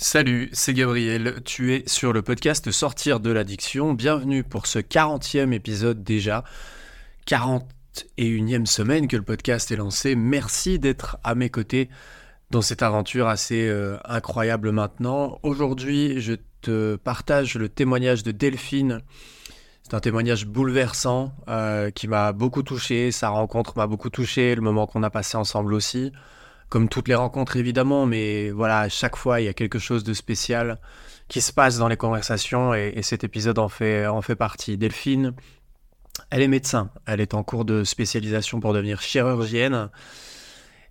Salut, c'est Gabriel, tu es sur le podcast Sortir de l'addiction. Bienvenue pour ce 40e épisode déjà. 41e semaine que le podcast est lancé. Merci d'être à mes côtés dans cette aventure assez euh, incroyable maintenant. Aujourd'hui, je te partage le témoignage de Delphine. C'est un témoignage bouleversant euh, qui m'a beaucoup touché. Sa rencontre m'a beaucoup touché, le moment qu'on a passé ensemble aussi comme toutes les rencontres évidemment, mais voilà, à chaque fois, il y a quelque chose de spécial qui se passe dans les conversations et, cet épisode en fait, en fait partie. Delphine, elle est médecin, elle est en cours de spécialisation pour devenir chirurgienne.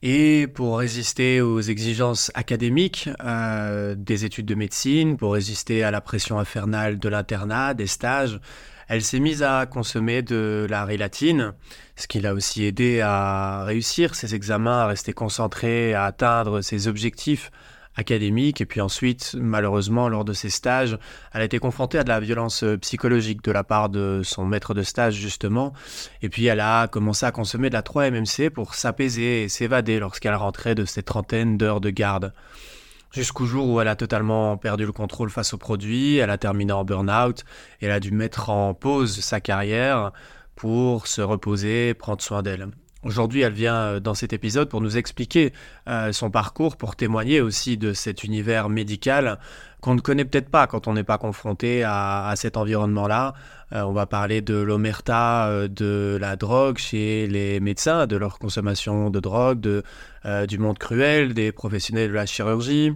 Et pour résister aux exigences académiques euh, des études de médecine, pour résister à la pression infernale de l'internat, des stages, elle s'est mise à consommer de la rilatine, ce qui l'a aussi aidé à réussir ses examens, à rester concentrée, à atteindre ses objectifs académiques. Et puis ensuite, malheureusement, lors de ses stages, elle a été confrontée à de la violence psychologique de la part de son maître de stage, justement. Et puis elle a commencé à consommer de la 3-MMC pour s'apaiser et s'évader lorsqu'elle rentrait de ses trentaines d'heures de garde jusqu'au jour où elle a totalement perdu le contrôle face au produit, elle a terminé en burn-out, elle a dû mettre en pause sa carrière pour se reposer, prendre soin d'elle. Aujourd'hui, elle vient euh, dans cet épisode pour nous expliquer euh, son parcours, pour témoigner aussi de cet univers médical qu'on ne connaît peut-être pas quand on n'est pas confronté à, cet environnement-là. Euh, on va parler de l'omerta de la drogue chez les médecins, de leur consommation de drogue, de, du monde cruel des professionnels de la chirurgie,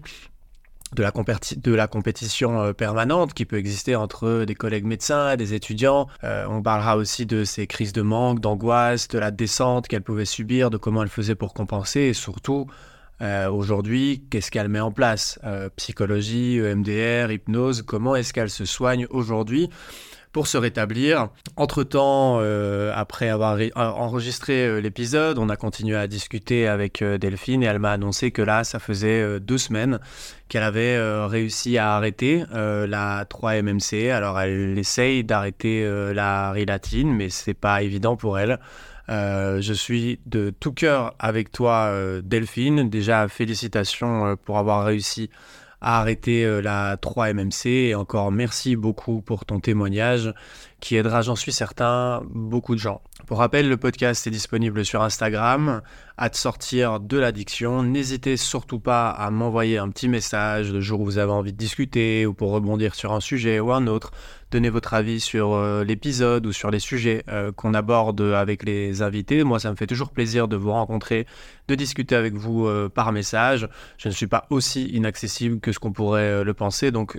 de la, compétition euh, permanente qui peut exister entre des collègues médecins, des étudiants. Euh, on parlera aussi de ces crises de manque, d'angoisse, de la descente qu'elle pouvait subir, de comment elle faisait pour compenser et surtout euh, aujourd'hui, qu'est-ce qu'elle met en place? Psychologie, EMDR, hypnose, comment est-ce qu'elle se soigne aujourd'hui? Pour se rétablir. Entre-temps, euh, après avoir enregistré euh, l'épisode, on a continué à discuter avec euh, Delphine et elle m'a annoncé que là, ça faisait deux semaines qu'elle avait réussi à arrêter la 3-MMC. Alors elle essaye d'arrêter la rilatine, mais c'est pas évident pour elle. je suis de tout cœur avec toi, Delphine. Déjà, félicitations pour avoir réussi à arrêter euh, la 3MMC. Et encore merci beaucoup pour ton témoignage qui aidera, j'en suis certain, beaucoup de gens. Pour rappel, le podcast est disponible sur Instagram, à te sortir de l'addiction. N'hésitez surtout pas à m'envoyer un petit message le jour où vous avez envie de discuter ou pour rebondir sur un sujet ou un autre. Donnez votre avis sur euh, l'épisode ou sur les sujets euh, qu'on aborde avec les invités. Moi, ça me fait toujours plaisir de vous rencontrer, de discuter avec vous euh, par message. Je ne suis pas aussi inaccessible que ce qu'on pourrait le penser, donc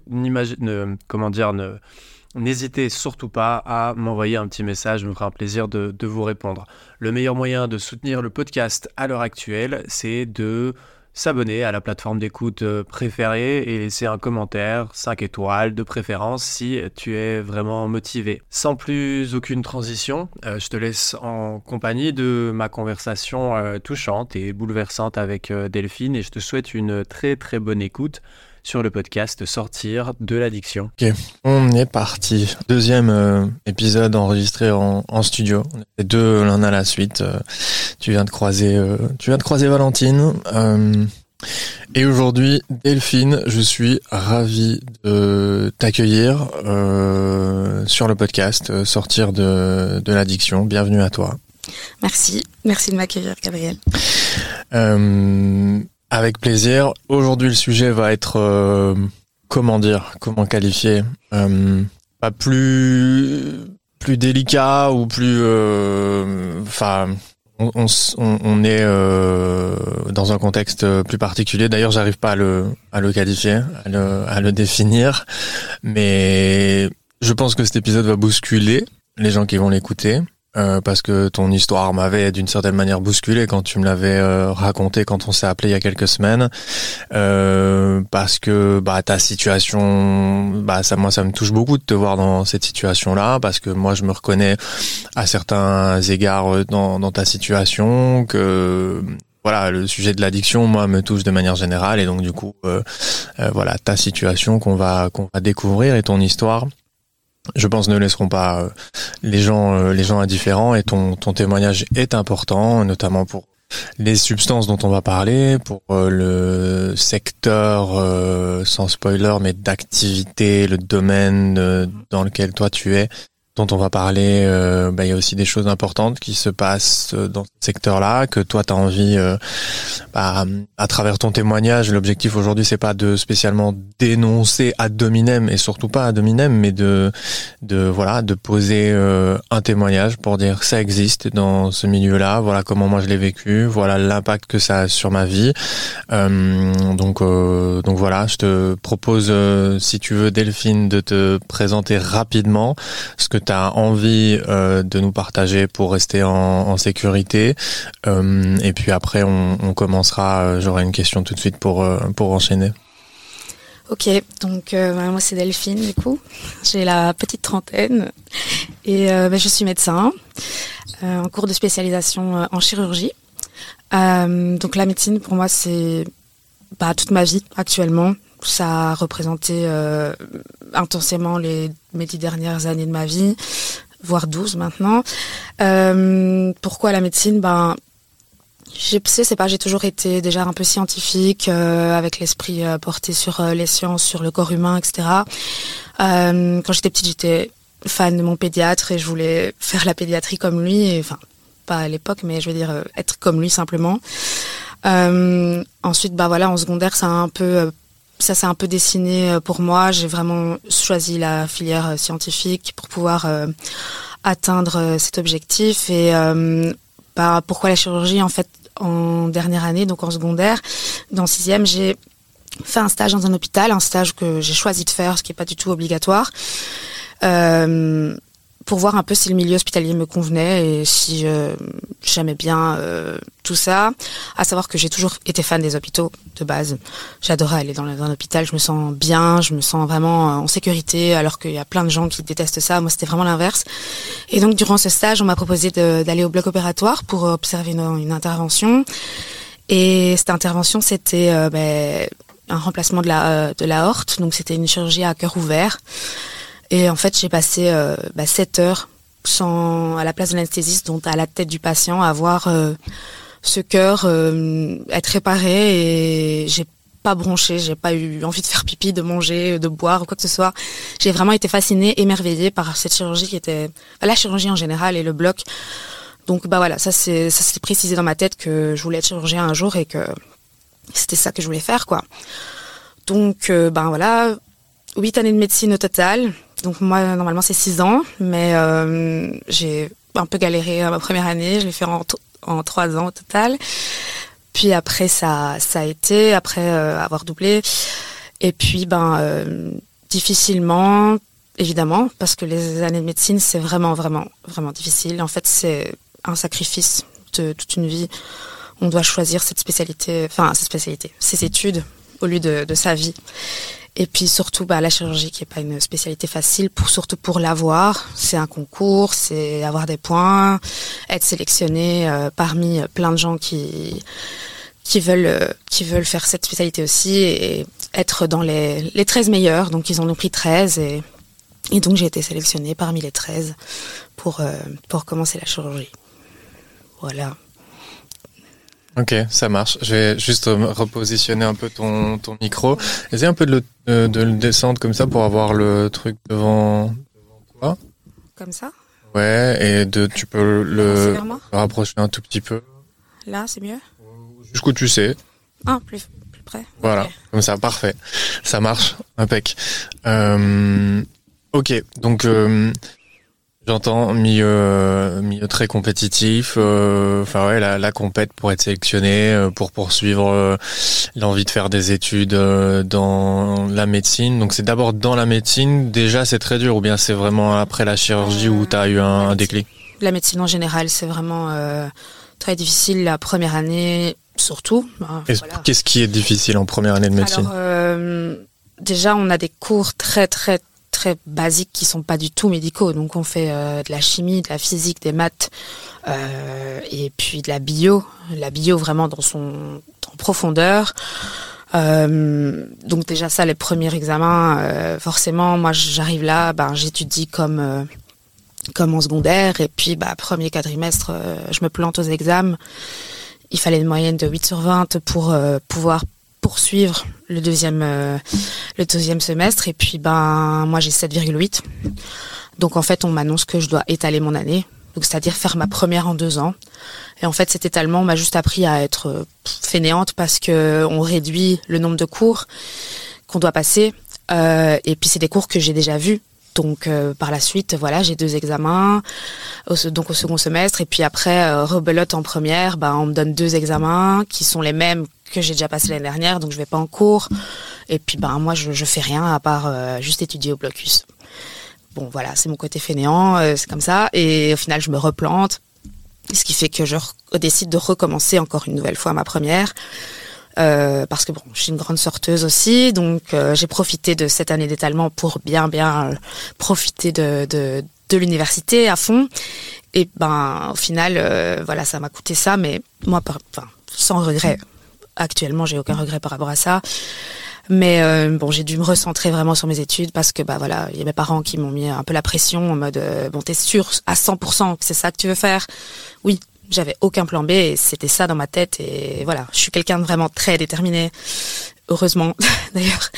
N'hésitez surtout pas à m'envoyer un petit message, je me ferai un plaisir de, vous répondre. Le meilleur moyen de soutenir le podcast à l'heure actuelle, c'est de s'abonner à la plateforme d'écoute euh, préférée et laisser un commentaire, 5 étoiles de préférence si tu es vraiment motivé. Sans plus aucune transition, euh, je te laisse en compagnie de ma conversation euh, touchante et bouleversante avec Delphine et je te souhaite une très très bonne écoute sur le podcast Sortir de l'addiction. Ok, on est parti. Deuxième euh, épisode enregistré en, studio. On deux l'un à la suite. Euh, tu viens de croiser, euh, tu viens de croiser Valentine. et aujourd'hui, Delphine, je suis ravi de t'accueillir sur le podcast Sortir de, de l'addiction. Bienvenue à toi. Merci, merci de m'accueillir, Gabriel. Avec plaisir. Aujourd'hui, le sujet va être euh, comment dire, comment qualifier, euh, pas plus plus délicat ou plus, euh, enfin. on, est dans un contexte plus particulier. D'ailleurs, j'arrive pas à le, à le qualifier, à le, à le définir. Mais je pense que cet épisode va bousculer les gens qui vont l'écouter. Euh, parce que ton histoire m'avait d'une certaine manière bousculé quand tu me l'avais euh, raconté quand on s'est appelé il y a quelques semaines. Euh, parce que bah ta situation bah ça moi ça me touche beaucoup de te voir dans cette situation là parce que moi je me reconnais à certains égards euh, dans, dans ta situation que voilà, le sujet de l'addiction, moi, me touche de manière générale, et donc du coup, voilà, ta situation qu'on va qu'on va découvrir et ton histoire, je pense, ne laisseront pas euh, les gens, euh, les gens indifférents. Et ton, ton témoignage est important, notamment pour les substances dont on va parler, pour le secteur sans spoiler, mais d'activité, le domaine dans lequel toi tu es, dont on va parler, euh, bah, il y a aussi des choses importantes qui se passent euh, dans ce secteur-là, que toi tu as envie, euh, bah, à travers ton témoignage, l'objectif aujourd'hui c'est pas de spécialement dénoncer ad dominem et surtout pas ad dominem, mais de, de voilà, de poser un témoignage pour dire ça existe dans ce milieu-là, voilà comment moi je l'ai vécu, voilà l'impact que ça a sur ma vie. donc donc voilà, je te propose si tu veux Delphine de te présenter rapidement ce que tu as envie euh, de nous partager pour rester en, sécurité. Euh, et puis après, on, commencera. Euh, j'aurai une question tout de suite pour, pour enchaîner. Ok, donc bah, moi c'est Delphine du coup. J'ai la petite trentaine et bah, je suis médecin en cours de spécialisation en chirurgie. donc la médecine pour moi c'est bah, toute ma vie actuellement ça a représenté intensément les, mes dix dernières années de ma vie, voire douze maintenant. Euh, pourquoi la médecine? Ben, je sais, c'est pas, j'ai toujours été déjà un peu scientifique, euh, avec l'esprit porté sur les sciences, sur le corps humain, etc. quand j'étais petite, j'étais fan de mon pédiatre et je voulais faire la pédiatrie comme lui. enfin, pas à l'époque, mais je veux dire être comme lui simplement. ensuite, bah voilà, en secondaire, ça a un peu ça s'est un peu dessiné euh, pour moi. J'ai vraiment choisi la filière euh, scientifique pour pouvoir euh, atteindre cet objectif. Et bah, pourquoi la chirurgie En fait, en dernière année, donc en secondaire, dans sixième, j'ai fait un stage dans un hôpital, un stage que j'ai choisi de faire, ce qui n'est pas du tout obligatoire pour voir un peu si le milieu hospitalier me convenait et si euh, j'aimais bien euh, tout ça. À savoir que j'ai toujours été fan des hôpitaux de base. J'adorais aller dans un hôpital, je me sens bien, je me sens vraiment en sécurité, alors qu'il y a plein de gens qui détestent ça. Moi, c'était vraiment l'inverse. Et donc, durant ce stage, on m'a proposé d'aller au bloc opératoire pour observer une, intervention. Et cette intervention, c'était euh, ben, un remplacement de la, de la horte, donc c'était une chirurgie à cœur ouvert. Et en fait, j'ai passé euh, bah, 7 heures sans, à la place de l'anesthésiste, donc à la tête du patient, à voir euh, ce cœur euh, être réparé et j'ai pas bronché, j'ai pas eu envie de faire pipi, de manger, de boire ou quoi que ce soit. J'ai vraiment été fascinée, émerveillée par cette chirurgie qui était la chirurgie en général et le bloc. Donc bah voilà, ça c'est ça s'est précisé dans ma tête que je voulais être chirurgien un jour et que c'était ça que je voulais faire quoi. Donc ben voilà, huit années de médecine au total. Donc moi, normalement, c'est six ans, mais euh, j'ai un peu galéré ma première année. Je l'ai fait en, en trois ans au total. Puis après, ça, ça a été, après euh, avoir doublé. Et puis, ben, euh, difficilement, évidemment, parce que les années de médecine, c'est vraiment, vraiment, vraiment difficile. En fait, c'est un sacrifice de toute une vie. On doit choisir cette spécialité, enfin, cette spécialité, ses études au lieu de sa vie. Et puis surtout, bah, la chirurgie qui est pas une spécialité facile, pour surtout pour l'avoir, c'est un concours, c'est avoir des points, être sélectionné euh, parmi plein de gens qui qui veulent euh, qui veulent faire cette spécialité aussi et être dans les les 13 meilleurs. Donc ils en ont pris 13 et et donc j'ai été sélectionnée parmi les 13 pour euh, pour commencer la chirurgie. Voilà. Ok, ça marche. Je vais juste repositionner un peu ton, ton micro. Essaye un peu de le, euh, de le descendre comme ça pour avoir le truc devant, devant toi. Comme ça Ouais, et de, tu peux le, rapprocher un tout petit peu. Là, c'est mieux Jusqu'où tu sais. Ah, plus, plus près. Voilà, comme ça, parfait. Ça marche, impec. Euh, ok, donc... Euh, J'entends milieu, milieu très compétitif. Euh, enfin ouais, la, la compète pour être sélectionné, euh, pour poursuivre euh, l'envie de faire des études dans la médecine. Donc c'est d'abord dans la médecine. Déjà c'est très dur, ou bien c'est vraiment après la chirurgie où tu as eu un, déclic? La médecine en général, c'est vraiment très difficile la première année, surtout. Qu'est-ce qui est difficile en première année de médecine? Alors, déjà on a des cours très très très basiques qui sont pas du tout médicaux. Donc on fait euh, de la chimie, de la physique, des maths euh, et puis de la bio. La bio vraiment dans son en profondeur. Euh, donc déjà ça, les premiers examens, forcément, moi j'arrive là, ben j'étudie comme comme en secondaire et puis bah premier quadrimestre, je me plante aux examens il fallait une moyenne de 8 sur 20 pour pouvoir poursuivre le deuxième le deuxième semestre. Et puis ben moi j'ai 7,8 donc en fait on m'annonce que je dois étaler mon année. C'est-à-dire faire ma première en deux ans. Et en fait cet étalement m'a juste appris à être fainéante parce que on réduit le nombre de cours qu'on doit passer. Euh, et puis c'est des cours que j'ai déjà vus. Donc euh, par la suite, voilà, j'ai deux examens, donc au second semestre, et puis après euh, rebelote en première, bah, on me donne deux examens qui sont les mêmes que j'ai déjà passé l'année dernière, donc je vais pas en cours. Et puis ben moi je, je fais rien à part euh, juste étudier au blocus. Bon voilà, c'est mon côté fainéant, c'est comme ça. Et au final je me replante, ce qui fait que je décide de recommencer encore une nouvelle fois ma première. Euh, parce que bon, je suis une grande sorteuse aussi, donc euh, j'ai profité de cette année d'étalement pour bien bien euh, profiter de, de, l'université à fond. Et ben au final, voilà, ça m'a coûté ça, mais moi, sans regret. Actuellement, j'ai aucun regret par rapport à ça. Mais bon, j'ai dû me recentrer vraiment sur mes études parce que bah voilà, il y a mes parents qui m'ont mis un peu la pression en mode bon, t'es sûr à 100% que c'est ça que tu veux faire? Oui, j'avais aucun plan B et c'était ça dans ma tête. Et voilà, je suis quelqu'un de vraiment très déterminé, heureusement d'ailleurs.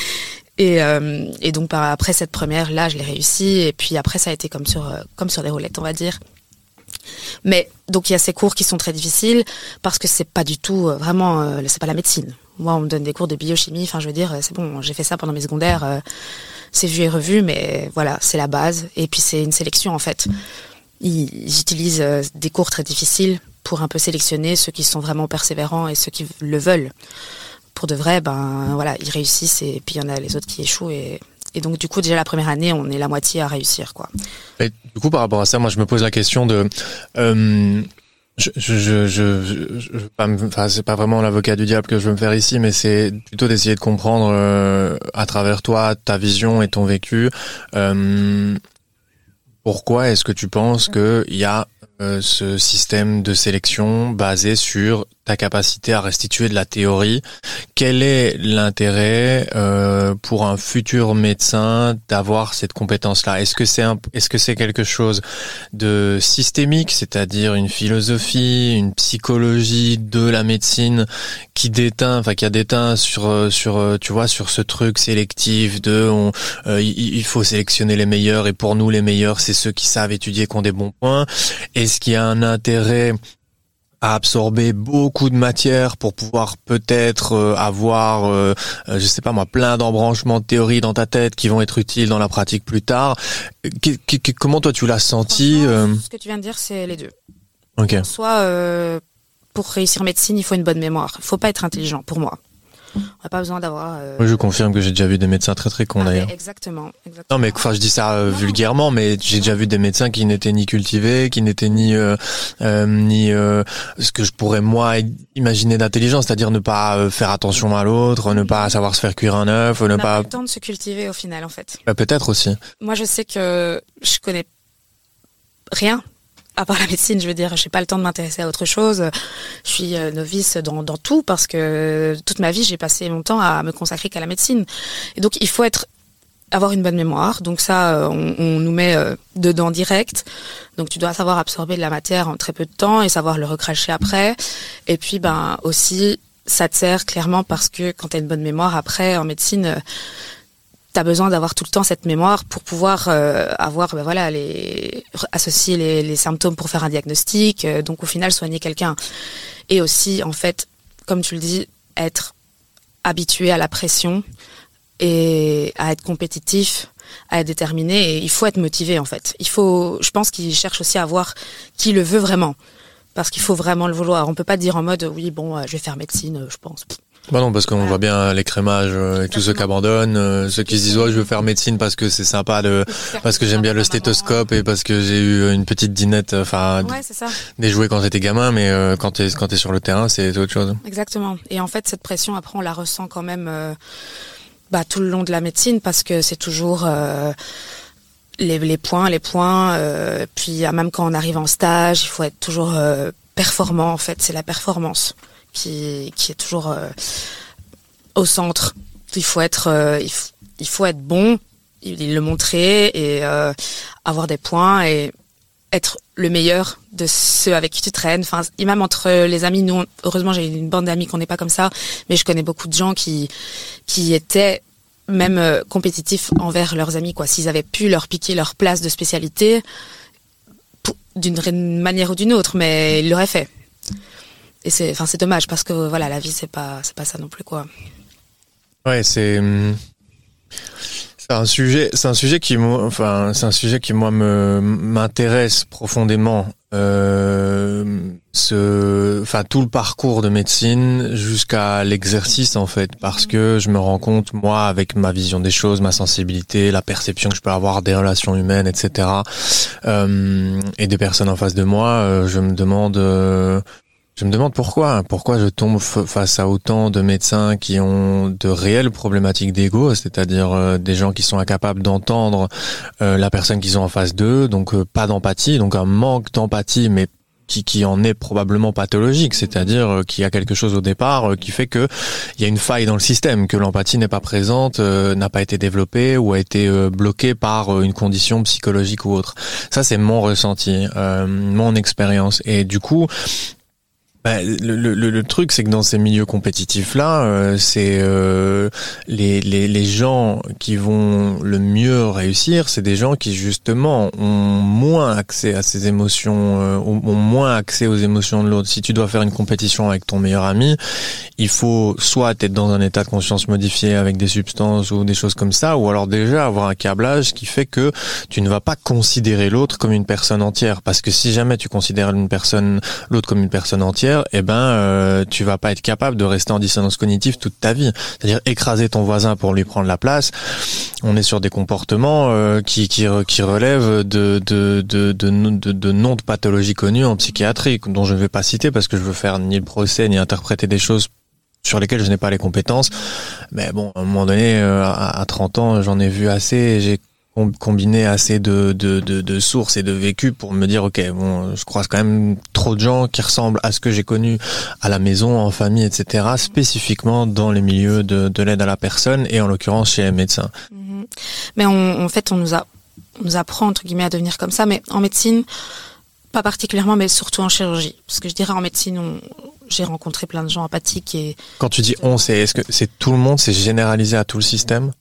Et, euh, donc après cette première, là, je l'ai réussi. Et puis après, ça a été comme sur, euh, comme sur des roulettes, on va dire. Mais donc il y a ces cours qui sont très difficiles parce que c'est pas du tout euh, vraiment, c'est pas la médecine. Moi, on me donne des cours de biochimie. Enfin, je veux dire, c'est bon, j'ai fait ça pendant mes secondaires. c'est vu et revu, mais voilà, c'est la base. Et puis c'est une sélection en fait j'utilise euh, des cours très difficiles pour un peu sélectionner ceux qui sont vraiment persévérants et ceux qui le veulent. Pour de vrai, ben voilà, ils réussissent et puis il y en a les autres qui échouent et, et donc du coup déjà la première année, on est la moitié à réussir quoi. Et du coup par rapport à ça, moi je me pose la question de euh, je, je, je, je, je pas enfin, c'est pas vraiment l'avocat du diable que je veux me faire ici, mais c'est plutôt d'essayer de comprendre euh, à travers toi ta vision et ton vécu. Euh, pourquoi est-ce que tu penses qu'il y a euh, ce système de sélection basé sur ta capacité à restituer de la théorie. Quel est l'intérêt euh, pour un futur médecin d'avoir cette compétence-là? Est-ce que c'est est-ce que c'est quelque chose de systémique, c'est-à-dire une philosophie, une psychologie de la médecine qui déteint, enfin qui a déteint sur sur tu vois sur ce truc sélectif de on, euh, il faut sélectionner les meilleurs et pour nous les meilleurs c'est ceux qui savent étudier qui ont des bons points. Est-ce qu'il y a un intérêt à absorber beaucoup de matière pour pouvoir peut-être euh, avoir, euh, euh, je sais pas moi, plein d'embranchements de théorie dans ta tête qui vont être utiles dans la pratique plus tard. comment toi tu l'as senti Ce que tu viens de dire, c'est les deux. Ok. Soit pour réussir médecine, il faut une bonne mémoire. Il faut pas être intelligent pour moi. On n'a pas besoin d'avoir. Euh... je confirme que j'ai déjà vu des médecins très très cons ah, d'ailleurs. Exactement, Non, mais enfin, je dis ça euh, vulgairement, mais j'ai déjà vu des médecins qui n'étaient ni cultivés, qui n'étaient ni euh, ni ce que je pourrais moi imaginer d'intelligence, c'est-à-dire ne pas faire attention à l'autre, ne pas savoir se faire cuire un œuf, ne On pas le temps de se cultiver au final, en fait. Bah, peut-être aussi. Moi, je sais que je connais rien à part la médecine, je veux dire, j'ai pas le temps de m'intéresser à autre chose. Je suis euh, novice dans, tout parce que toute ma vie, j'ai passé mon temps à me consacrer qu'à la médecine. Et donc, il faut être avoir une bonne mémoire. Donc ça, euh, on, nous met euh, dedans direct. Donc tu dois savoir absorber de la matière en très peu de temps et savoir le recracher après. Et puis, ben aussi, ça te sert clairement parce que quand tu as une bonne mémoire après en médecine tu as besoin d'avoir tout le temps cette mémoire pour pouvoir euh, avoir ben voilà les associer les, symptômes pour faire un diagnostic euh, donc au final soigner quelqu'un. Et aussi en fait comme tu le dis être habitué à la pression et à être compétitif à être déterminé et il faut être motivé en fait. Il faut je pense qu'il cherche aussi à voir qui le veut vraiment. Parce qu'il faut vraiment le vouloir. On peut pas dire en mode oui bon euh, je vais faire médecine je pense bah non, parce qu'on voit bien les crémages euh, et tous ceux qui abandonnent, euh, ceux qui se disent ouais, je veux faire médecine parce que c'est sympa de, parce que j'aime bien le stéthoscope et parce que j'ai eu une petite dinette, enfin, des jouets quand j'étais gamin, mais euh, quand t'es quand t'es sur le terrain, c'est autre chose. Exactement. Et en fait, cette pression, après, on la ressent quand même, bah, tout le long de la médecine parce que c'est toujours les, les points, les points. puis même quand on arrive en stage, il faut être toujours performant. En fait, c'est la performance qui, est toujours euh, au centre. Il faut être, euh, il, faut être bon, il, le montrer et euh, avoir des points et être le meilleur de ceux avec qui tu traînes. Enfin, et même entre les amis, nous, heureusement, j'ai une bande d'amis qu'on n'est pas comme ça, mais je connais beaucoup de gens qui étaient même compétitifs envers leurs amis. Quoi, s'ils avaient pu leur piquer leur place de spécialité d'une manière ou d'une autre, mais ils l'auraient fait. Et c'est, enfin, c'est dommage parce que voilà, la vie, c'est pas, c'est pas ça non plus, quoi. Ouais, c'est. Hum, c'est un sujet, c'est un sujet qui, enfin, c'est un sujet qui moi me m'intéresse profondément. Euh, ce, enfin, tout le parcours de médecine jusqu'à l'exercice en fait, parce que je me rends compte moi avec ma vision des choses, ma sensibilité, la perception que je peux avoir des relations humaines, etc. Euh, et des personnes en face de moi, euh, je me demande euh, je me demande pourquoi, pourquoi je tombe face à autant de médecins qui ont de réelles problématiques d'ego, c'est-à-dire euh, des gens qui sont incapables d'entendre euh, la personne qu'ils ont en face d'eux, donc euh, pas d'empathie, donc un manque d'empathie, mais qui, qui en est probablement pathologique, c'est-à-dire qu'il y a quelque chose au départ qui fait que il y a une faille dans le système, que l'empathie n'est pas présente, n'a pas été développée ou a été bloquée par une condition psychologique ou autre. Ça, c'est mon ressenti, mon expérience. Et du coup, bah, le, le, le, truc, c'est que dans ces milieux compétitifs-là, euh, c'est euh, les, les, les, gens qui vont le mieux réussir, c'est des gens qui justement ont moins accès à ces émotions, euh, ont moins accès aux émotions de l'autre. Si tu dois faire une compétition avec ton meilleur ami, il faut soit être dans un état de conscience modifié avec des substances ou des choses comme ça, ou alors déjà avoir un câblage qui fait que tu ne vas pas considérer l'autre comme une personne entière. Parce que si jamais tu considères une personne, l'autre comme une personne entière, eh ben, euh, tu vas pas être capable de rester en dissonance cognitive toute ta vie. C'est-à-dire écraser ton voisin pour lui prendre la place. On est sur des comportements euh, qui, qui, qui relèvent de, de, de, de, de, noms de pathologies connues en psychiatrie, dont je ne vais pas citer parce que je veux faire ni le procès ni interpréter des choses sur lesquelles je n'ai pas les compétences. Mais bon, à un moment donné, euh, à 30 ans, j'en ai vu assez. J'ai combiner assez de, de, de, de, sources et de vécu pour me dire ok bon je croise quand même trop de gens qui ressemblent à ce que j'ai connu à la maison en famille etc spécifiquement dans les milieux de, de l'aide à la personne et en l'occurrence chez les médecins. Mhm. mais on, en fait on nous a on nous apprend entre guillemets à devenir comme ça mais en médecine pas particulièrement mais surtout en chirurgie. Parce que je dirais en médecine j'ai rencontré plein de gens empathiques et quand tu dis on c'est est-ce que c'est tout le monde c'est généralisé à tout le système?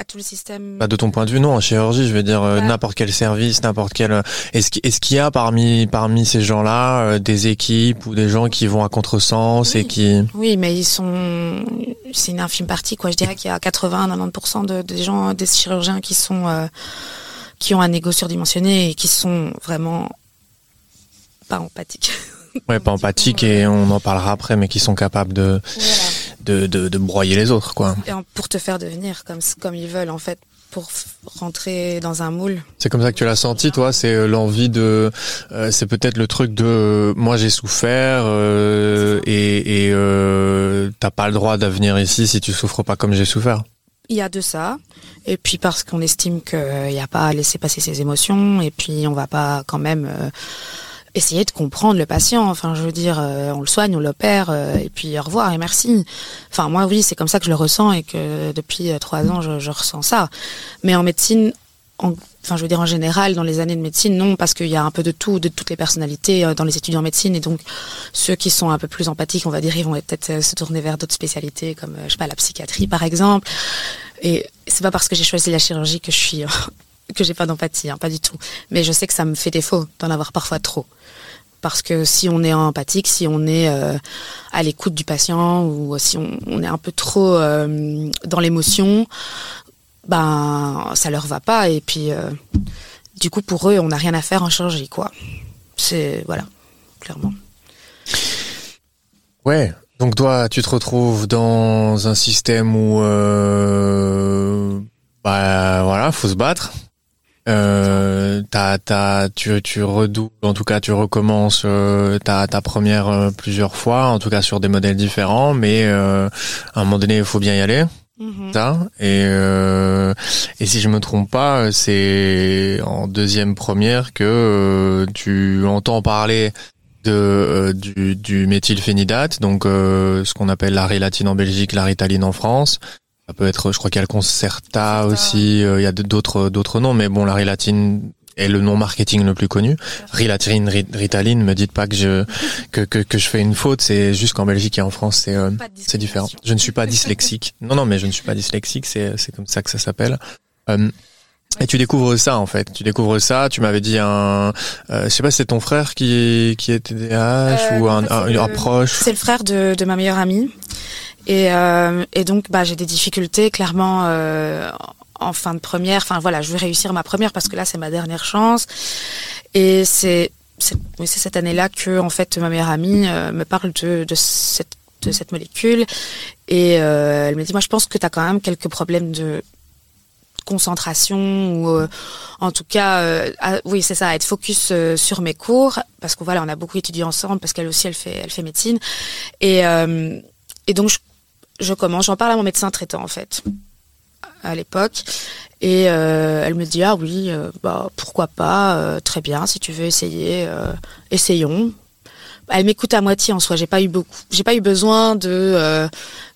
À tout le système bah, De ton point de vue, non. En chirurgie, je veux dire euh, n'importe quel service, n'importe quel. Euh, est-ce qu'il y a parmi parmi ces gens-là euh, des équipes ou des gens qui vont à contresens et qui Oui, mais ils sont. C'est une infime partie, quoi. Je dirais qu'il y a 80-90% de, des gens, des chirurgiens qui sont qui ont un ego surdimensionné et qui sont vraiment pas empathiques. Ouais, pas empathiques et on en parlera après, mais qui sont capables de de, de, de, broyer les autres, quoi. Et pour te faire devenir comme, comme ils veulent, en fait, pour rentrer dans un moule. C'est comme ça que tu l'as senti, toi C'est euh, l'envie de... Euh, c'est peut-être le truc de... Euh, moi, j'ai souffert et, et t'as pas le droit d'avenir ici si tu souffres pas comme j'ai souffert. Il y a de ça. Et puis parce qu'on estime qu'il n'y a pas à laisser passer ses émotions. Et puis on va pas quand même essayer de comprendre le patient. Enfin, je veux dire, euh, on le soigne, on l'opère, euh, et puis au revoir et merci. Enfin, moi, oui, c'est comme ça que je le ressens et que depuis euh, trois ans, je, ressens ça. Mais en médecine, en, enfin, je veux dire en général, dans les années de médecine, non, parce qu'il y a un peu de tout, de toutes les personnalités dans les étudiants en médecine, et donc ceux qui sont un peu plus empathiques, on va dire, ils vont peut-être se tourner vers d'autres spécialités, comme je sais pas la psychiatrie, par exemple. Et c'est pas parce que j'ai choisi la chirurgie que je suis que j'ai pas d'empathie, hein, pas du tout. Mais je sais que ça me fait défaut d'en avoir parfois trop. Parce que si on est empathique, si on est euh, à l'écoute du patient ou si on, est un peu trop euh, dans l'émotion, ben ça leur va pas. Et puis euh, du coup pour eux, on n'a rien à faire en chirurgie, quoi. C'est voilà, clairement. Ouais. Donc toi, tu te retrouves dans un système où bah voilà, faut se battre euh, tu, tu redoubles, en tout cas tu recommences euh, ta, ta première euh, plusieurs fois, en tout cas sur des modèles différents, mais euh, à un moment donné il faut bien y aller. Mm-hmm. Ça. Et, euh, et si je me trompe pas, c'est en deuxième première que tu entends parler de du, du méthylphénidate, donc ce qu'on appelle la rélatine en Belgique, la ritaline en France, ça peut être, je crois qu'il y a le Concerta aussi, euh, il y a d'autres d'autres noms, mais bon, la rélatine est le nom marketing le plus connu. Rilatine, Ritaline, me dites pas que je que, que, que je fais une faute, c'est juste qu'en Belgique et en France c'est euh, c'est différent. Je ne suis pas dyslexique. Non non, mais je ne suis pas dyslexique, c'est c'est comme ça que ça s'appelle. Euh, et tu découvres ça en fait. Tu découvres ça. Tu m'avais dit un, euh, je sais pas, c'est ton frère qui qui est TDAH euh, ou un, un, proche. C'est le frère de, de ma meilleure amie. Et, euh, et donc bah j'ai des difficultés clairement euh, en fin de première. Enfin voilà, je vais réussir ma première parce que là c'est ma dernière chance. Et c'est cette année-là que en fait ma meilleure amie euh, me parle de, de cette molécule et elle me dit moi je pense que tu as quand même quelques problèmes de concentration ou en tout cas oui c'est ça être focus sur mes cours parce voilà on a beaucoup étudié ensemble parce qu'elle aussi elle fait elle fait médecine et et donc je commence j'en parle à mon médecin traitant en fait à l'époque et elle me dit ah oui bah pourquoi pas très bien si tu veux essayer essayons elle m'écoute à moitié en soi. J'ai pas eu beaucoup, pas eu besoin de euh,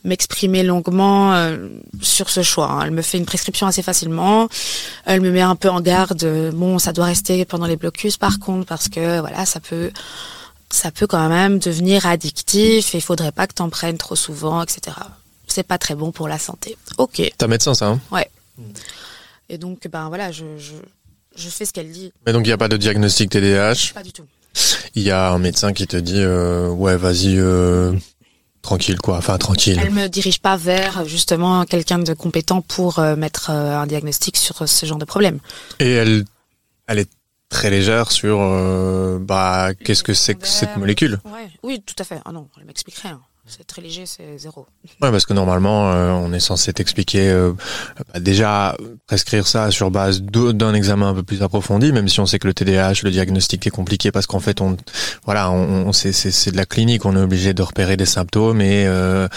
m'exprimer longuement euh, sur ce choix. Hein. Elle me fait une prescription assez facilement. Elle me met un peu en garde. Bon, ça doit rester pendant les blocus par contre parce que voilà, ça peut, ça peut quand même devenir addictif et il faudrait pas que t'en prennes trop souvent, etc. C'est pas très bon pour la santé. Ok. T'as médecin ça hein? Ouais. Et donc ben voilà, je, je, je fais ce qu'elle dit. Mais donc il n'y a pas de diagnostic TDAH Pas du tout il y a un médecin qui te dit euh, ouais vas-y euh, tranquille quoi enfin tranquille elle me dirige pas vers justement quelqu'un de compétent pour euh, mettre un diagnostic sur ce genre de problème et elle elle est très légère sur bah qu'est-ce que c'est que cette molécule? Ouais. oui tout à fait ah non elle m'expliquerait hein. C'est très léger, c'est zéro. Ouais, parce que normalement, euh, on est censé t'expliquer euh, bah, déjà prescrire ça sur base d'un examen un peu plus approfondi, même si on sait que le TDAH, le diagnostic est compliqué parce qu'en fait, on, voilà, on, c'est de la clinique, on est obligé de repérer des symptômes et euh,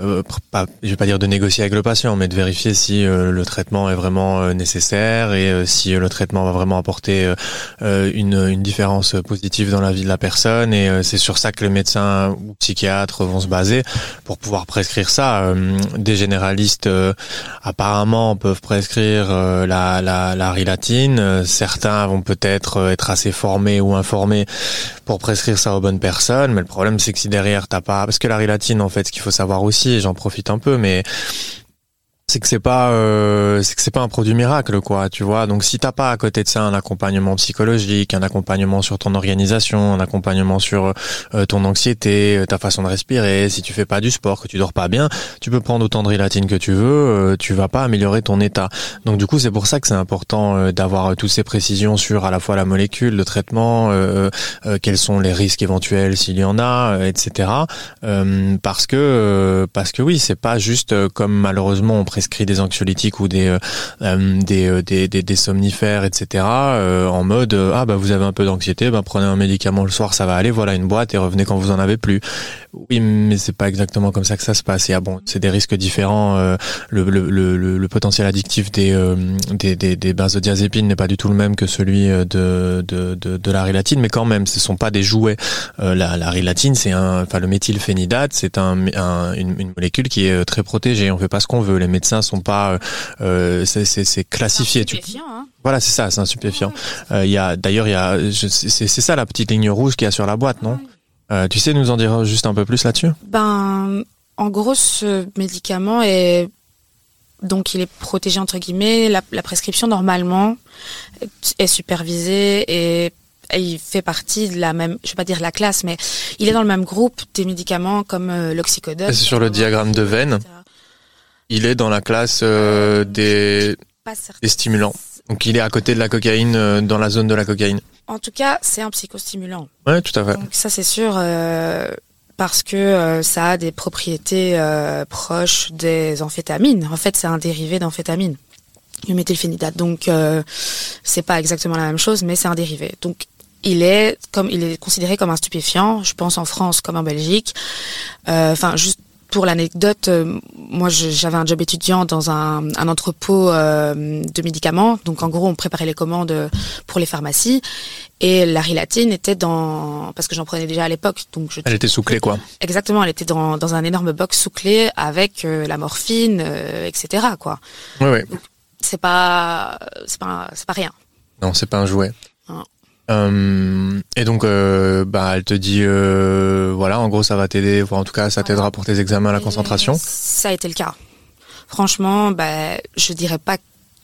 euh, pas, je vais pas dire de négocier avec le patient, mais de vérifier si le traitement est vraiment nécessaire et si le traitement va vraiment apporter une, une différence positive dans la vie de la personne. Et c'est sur ça que les médecins ou psychiatres vont se baser pour pouvoir prescrire ça. Euh, des généralistes euh, apparemment peuvent prescrire euh, la, la, la rilatine. Certains vont peut-être être assez formés ou informés pour prescrire ça aux bonnes personnes. Mais le problème c'est que si derrière t'as pas, parce que la rilatine en fait, ce qu'il faut savoir aussi, et j'en profite un peu, mais c'est que c'est pas euh, c'est que c'est pas un produit miracle quoi tu vois. Donc si t'as pas à côté de ça un accompagnement psychologique un accompagnement sur ton organisation un accompagnement sur euh, ton anxiété euh, ta façon de respirer si tu fais pas du sport que tu dors pas bien tu peux prendre autant de rilatine que tu veux tu vas pas améliorer ton état. Donc du coup c'est pour ça que c'est important d'avoir toutes ces précisions sur à la fois la molécule le traitement quels sont les risques éventuels s'il y en a etc parce que parce que oui c'est pas juste comme malheureusement on des anxiolytiques ou des, euh, euh, euh, des, des, des, somnifères, etc. en mode ah bah vous avez un peu d'anxiété, bah prenez un médicament le soir, ça va aller, voilà une boîte et revenez quand vous en avez plus. Oui, mais c'est pas exactement comme ça que ça se passe. Et ah bon, c'est des risques différents. le, le, le, le, potentiel addictif des, des, des, des benzodiazépines n'est pas du tout le même que celui de, de, de, de la rilatine, mais quand même, ce sont pas des jouets. la, la rilatine, c'est un, enfin le méthylphénidate, c'est un, un une, une, molécule qui est très protégée. On fait pas ce qu'on veut. Les médecins sont pas, euh, c'est classifié. Tu... Hein. Voilà, c'est ça, c'est un stupéfiant. Euh, Il y a, d'ailleurs, il y a, c'est ça la petite ligne rouge qu'il y a sur la boîte, non? Euh, Tu sais nous en dire juste un peu plus là-dessus? Ben, en gros, ce médicament est donc il est protégé entre guillemets. La, la prescription normalement est supervisée et il fait partie de la même, je vais pas dire la classe, mais il est dans le même groupe des médicaments comme l'oxycodone. C'est sur le diagramme de veine il est dans la classe euh, des, des stimulants. Donc il est à côté de la cocaïne, euh, dans la zone de la cocaïne. En tout cas, c'est un psychostimulant. Ouais, tout à fait. Donc ça c'est sûr euh, parce que ça a des propriétés proches des amphétamines. En fait, c'est un dérivé d'amphétamine, le méthylphénidate. Donc c'est pas exactement la même chose, mais c'est un dérivé. Donc il est comme il est considéré comme un stupéfiant, je pense en France comme en Belgique. Enfin, juste pour l'anecdote, euh, moi j'avais un job étudiant dans un, un entrepôt euh, de médicaments. Donc en gros, on préparait les commandes pour les pharmacies. Et la rilatine était dans... Parce que j'en prenais déjà à l'époque. donc je... Elle était sous clé quoi Exactement, elle était dans, dans un énorme box sous clé avec euh, la morphine, etc. quoi. Oui, oui. C'est pas, c'est pas, c'est pas rien. Non, c'est pas un jouet. Euh, et donc, euh, bah, elle te dit, euh, voilà, en gros, ça va t'aider, en tout cas, ça t'aidera pour tes examens, la concentration. Ça a été le cas. Franchement, bah, je dirais pas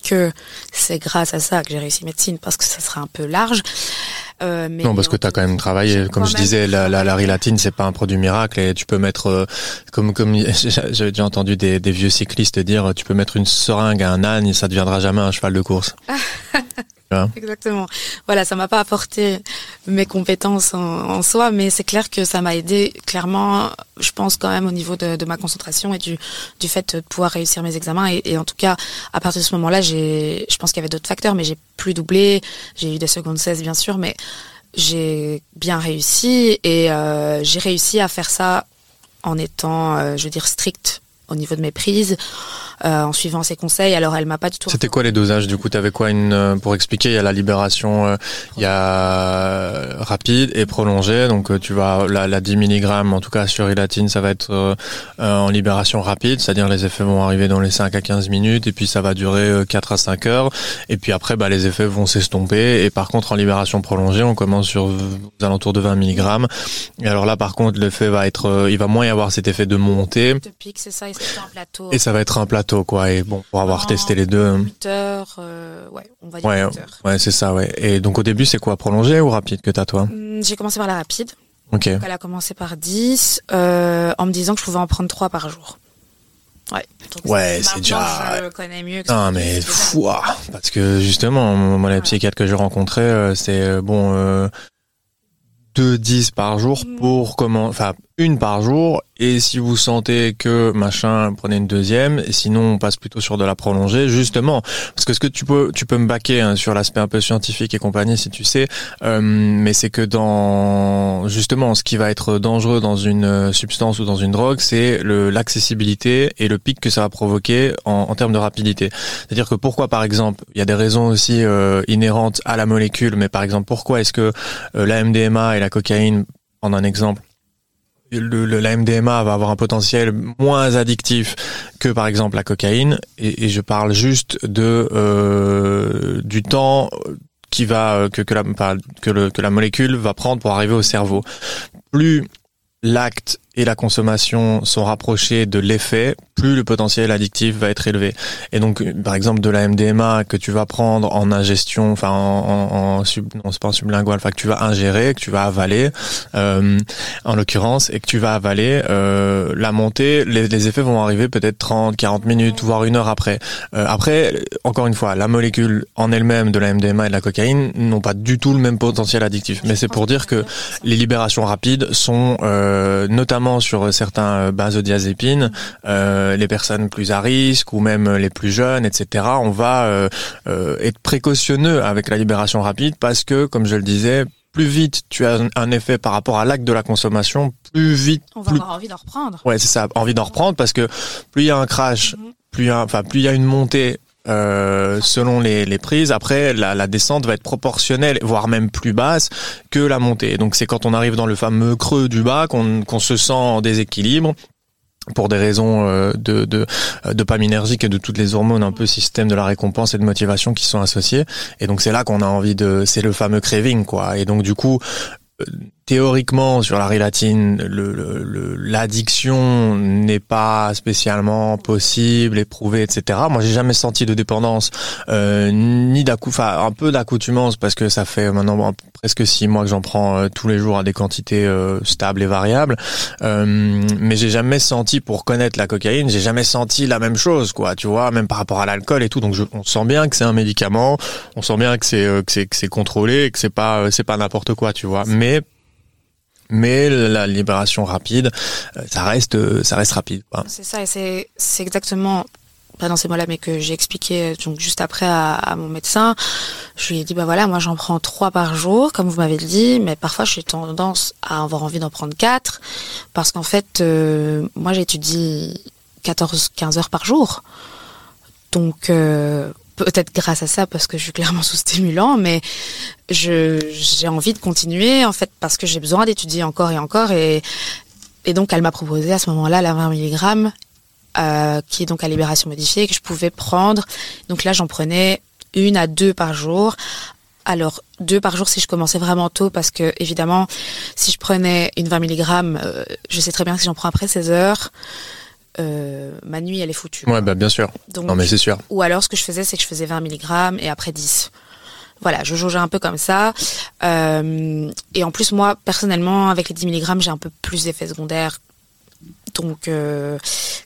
que c'est grâce à ça que j'ai réussi médecine parce que ça serait un peu large. Euh, mais Non, parce que tu as quand même travaillé. Comme je même disais, la, la, rilatine, c'est pas un produit miracle et tu peux mettre, euh, comme comme j'avais déjà entendu des, des vieux cyclistes dire, tu peux mettre une seringue à un âne et ça deviendra jamais un cheval de course. Exactement. Voilà, ça m'a pas apporté mes compétences en, soi, mais c'est clair que ça m'a aidé clairement, je pense quand même au niveau de, ma concentration et du, fait de pouvoir réussir mes examens. Et, en tout cas, à partir de ce moment-là, je pense qu'il y avait d'autres facteurs, mais j'ai plus doublé. J'ai eu des secondes 16 bien sûr, mais j'ai bien réussi et euh, j'ai réussi à faire ça en étant, euh, je veux dire, strict au niveau de mes prises, euh, en suivant ses conseils. Alors elle m'a pas du tout. C'était quoi les dosages du coup? T'avais quoi une euh, pour expliquer? Il y a la libération, euh, il y a euh, rapide et prolongée. Donc euh, tu vas la, la 10 mg en tout cas sur Ilatine, ça va être euh, euh, en libération rapide, c'est-à-dire les effets vont arriver dans les 5 à 15 minutes et puis ça va durer euh, 4 à 5 heures et puis après bah, les effets vont s'estomper et par contre en libération prolongée, on commence sur aux alentours de 20 mg. Et alors là par contre l'effet va être euh, il va moins y avoir cet effet de montée de c'est ça, et c'était un plateau. et ça va être un plateau quoi et bon pour avoir testé les deux hein. 8 heures, euh, ouais, on va dire Ouais, 8 heures. Ouais, c'est ça, ouais. Et donc au début, c'est quoi, prolongé ou rapide que t'as toi? Hum, J'ai commencé par la rapide. Ok. Donc elle a commencé par 10, euh, en me disant que je pouvais en prendre 3 par jour. Ouais. Donc, Ouais, c'est déjà- Je connais mieux. Que Non mais je faisais. fou, ah, parce que justement, moi les Voilà. psychiatres que j'ai rencontrés, euh, c'est euh, bon euh, deux 10 par jour Mhm. pour comment, enfin une par jour. Et si vous sentez que machin, prenez une deuxième. Et sinon, on passe plutôt sur de la prolongée, justement, parce que ce que tu peux, tu peux me baquer hein, sur l'aspect un peu scientifique et compagnie, si tu sais. euh, mais c'est que dans justement, ce qui va être dangereux dans une euh, substance ou dans une drogue, c'est l'accessibilité et le pic que ça va provoquer en, en termes de rapidité. C'est-à-dire que pourquoi, par exemple, il y a des raisons aussi euh, inhérentes à la molécule, mais par exemple, pourquoi est-ce que euh, la MDMA et la cocaïne, en un exemple, le, le- la MDMA va avoir un potentiel moins addictif que par exemple la cocaïne, et, et je parle juste de euh, du temps qui va que que la que, le, que la molécule va prendre pour arriver au cerveau. Plus l'acte et la consommation sont rapprochés de l'effet, plus le potentiel addictif va être élevé. Et donc, euh, par exemple, de la MDMA que tu vas prendre en ingestion, enfin en, en, en sub, non pas en sublingual, enfin que tu vas ingérer, que tu vas avaler, euh, en l'occurrence, et que tu vas avaler, euh, la montée, les, les effets vont arriver peut-être 30, 40 minutes, voire une heure après. Euh, après, encore une fois, la molécule en elle-même de la MDMA et de la cocaïne n'ont pas du tout le même potentiel addictif. Mais c'est pour dire que les libérations rapides sont euh, notamment sur certains euh, benzodiazépines, euh, les personnes plus à risque ou même les plus jeunes, etc. On va euh, euh, être précautionneux avec la libération rapide parce que, comme je le disais, plus vite tu as un- un effet par rapport à l'acte de la consommation, plus vite, On va plus avoir envie d'en reprendre. Ouais, c'est ça, envie d'en reprendre parce que plus il y a un crash, Mhm. plus il y a, enfin plus il y a une montée euh, selon les, les prises, après la, la descente va être proportionnelle, voire même plus basse que la montée. Donc c'est quand on arrive dans le fameux creux du bas qu'on qu'on se sent en déséquilibre pour des raisons euh, de, de euh, dopaminergiques et de toutes les hormones un peu système de la récompense et de motivation qui sont associés et donc c'est là qu'on a envie de c'est le fameux craving quoi et donc du coup théoriquement sur la rilatine le- le- le- l'addiction n'est pas spécialement possible éprouvée etc moi j'ai jamais senti de dépendance euh, ni enfin un peu d'accoutumance parce que ça fait maintenant presque six mois que j'en prends euh, tous les jours à des quantités euh, stables et variables. Euh, mais j'ai jamais senti pour connaître la cocaïne j'ai jamais senti la même chose quoi tu vois même par rapport à l'alcool et tout. Donc je, on sent bien que c'est un médicament on sent bien que c'est euh, que c'est contrôlé que c'est pas c'est pas n'importe quoi tu vois. Mais mais la libération rapide euh, ça reste euh, ça reste rapide. C'est ça, et c'est c'est exactement pas dans ces mots-là, mais que j'ai expliqué donc juste après à, mon médecin. Je lui ai dit bah voilà, moi j'en prends trois par jour, comme vous m'avez dit, mais parfois j'ai tendance à avoir envie d'en prendre quatre, parce qu'en fait, euh, moi j'étudie 14-15 heures par jour, donc euh, peut-être grâce à ça, parce que je suis clairement sous stimulant, mais je j'ai envie de continuer en fait parce que j'ai besoin d'étudier encore et encore et et donc elle m'a proposé à ce moment-là la 20 mg euh, qui est donc à libération modifiée que je pouvais prendre. Donc là j'en prenais une à deux par jour Alors, deux par jour si je commençais vraiment tôt, parce que évidemment, si je prenais une 20 mg, euh, je sais très bien que si j'en prends après 16 heures, euh, ma nuit elle est foutue. Ouais, bah bien sûr. Donc, Non, mais c'est sûr. Ou alors ce que je faisais, c'est que je faisais 20 mg et après 10. Voilà, je jaugeais un peu comme ça. Euh, et en plus, moi, personnellement, avec les 10 mg, j'ai un peu plus d'effets secondaires. Donc, euh,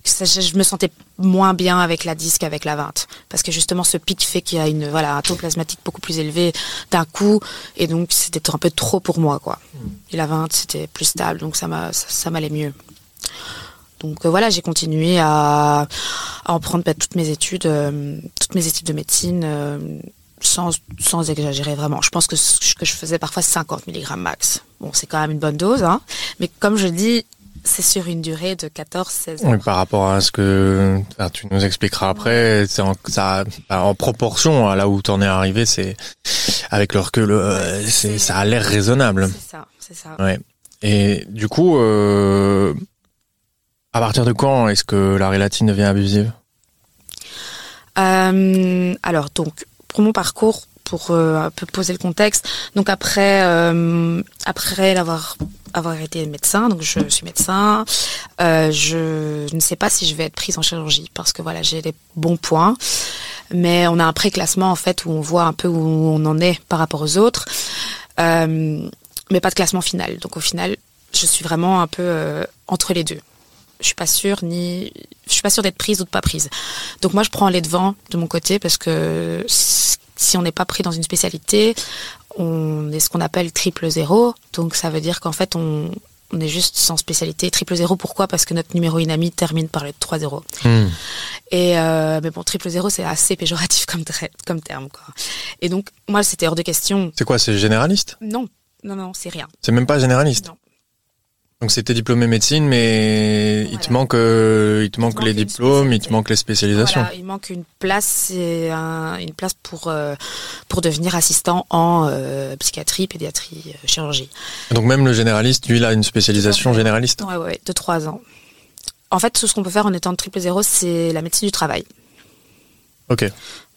ça, je, me sentais moins bien avec la 10 qu'avec la 20. Parce que justement, ce pic fait qu'il y a une, voilà, un taux plasmatique beaucoup plus élevé d'un coup. Et donc, c'était un peu trop pour moi, quoi. Et la 20, c'était plus stable. Donc, ça m'a, ça, ça m'allait mieux. Donc euh, voilà, j'ai continué à, à en prendre bah, toutes mes études, euh, toutes mes études de médecine, euh, sans, sans exagérer vraiment. Je pense que ce que je faisais parfois 50 mg max. Bon, c'est quand même une bonne dose, hein. Mais comme je dis, c'est sur une durée de 14-16 heures. Oui, par rapport à ce que enfin, tu nous expliqueras après, c'est en, ça, en proportion à là où t'en es arrivé, c'est avec le recul, euh, c'est, ça a l'air raisonnable. C'est ça, c'est ça. Ouais. Et du coup, euh, à partir de quand est-ce que la rélatine devient abusive? Euh, alors donc pour mon parcours, pour euh, un peu poser le contexte, donc après euh, après l'avoir avoir été médecin, donc je suis médecin, je ne sais pas si je vais être prise en chirurgie parce que voilà j'ai des bons points, mais on a un pré-classement en fait où on voit un peu où on en est par rapport aux autres, mais pas de classement final. Donc au final, je suis vraiment un peu entre les deux je suis pas sûre ni je suis pas sûre d'être prise ou de pas prise. Donc moi je prends les devants de mon côté parce que si on n'est pas pris dans une spécialité, on est ce qu'on appelle triple zéro. Donc ça veut dire qu'en fait on, on est juste sans spécialité. Triple zéro, pourquoi? Parce que notre numéro inami termine par le 3-0. Hmm. Et euh, mais bon, triple zéro, c'est assez péjoratif comme, terme. Quoi. Et donc, moi, c'était hors de question. C'est quoi C'est généraliste? Non, non, non, c'est rien. C'est même pas généraliste? Non. Donc c'était diplômé médecine, mais il te manque, euh, il te manque manque les diplômes, il te manque les spécialisations. Voilà, il manque une place, et un- une place pour euh, pour devenir assistant en euh, psychiatrie, pédiatrie, chirurgie. Donc même le généraliste, lui, il a une spécialisation généraliste. Ouais, ouais, de trois ans. En fait, tout ce qu'on peut faire en étant de triple zéro, c'est la médecine du travail. Ok.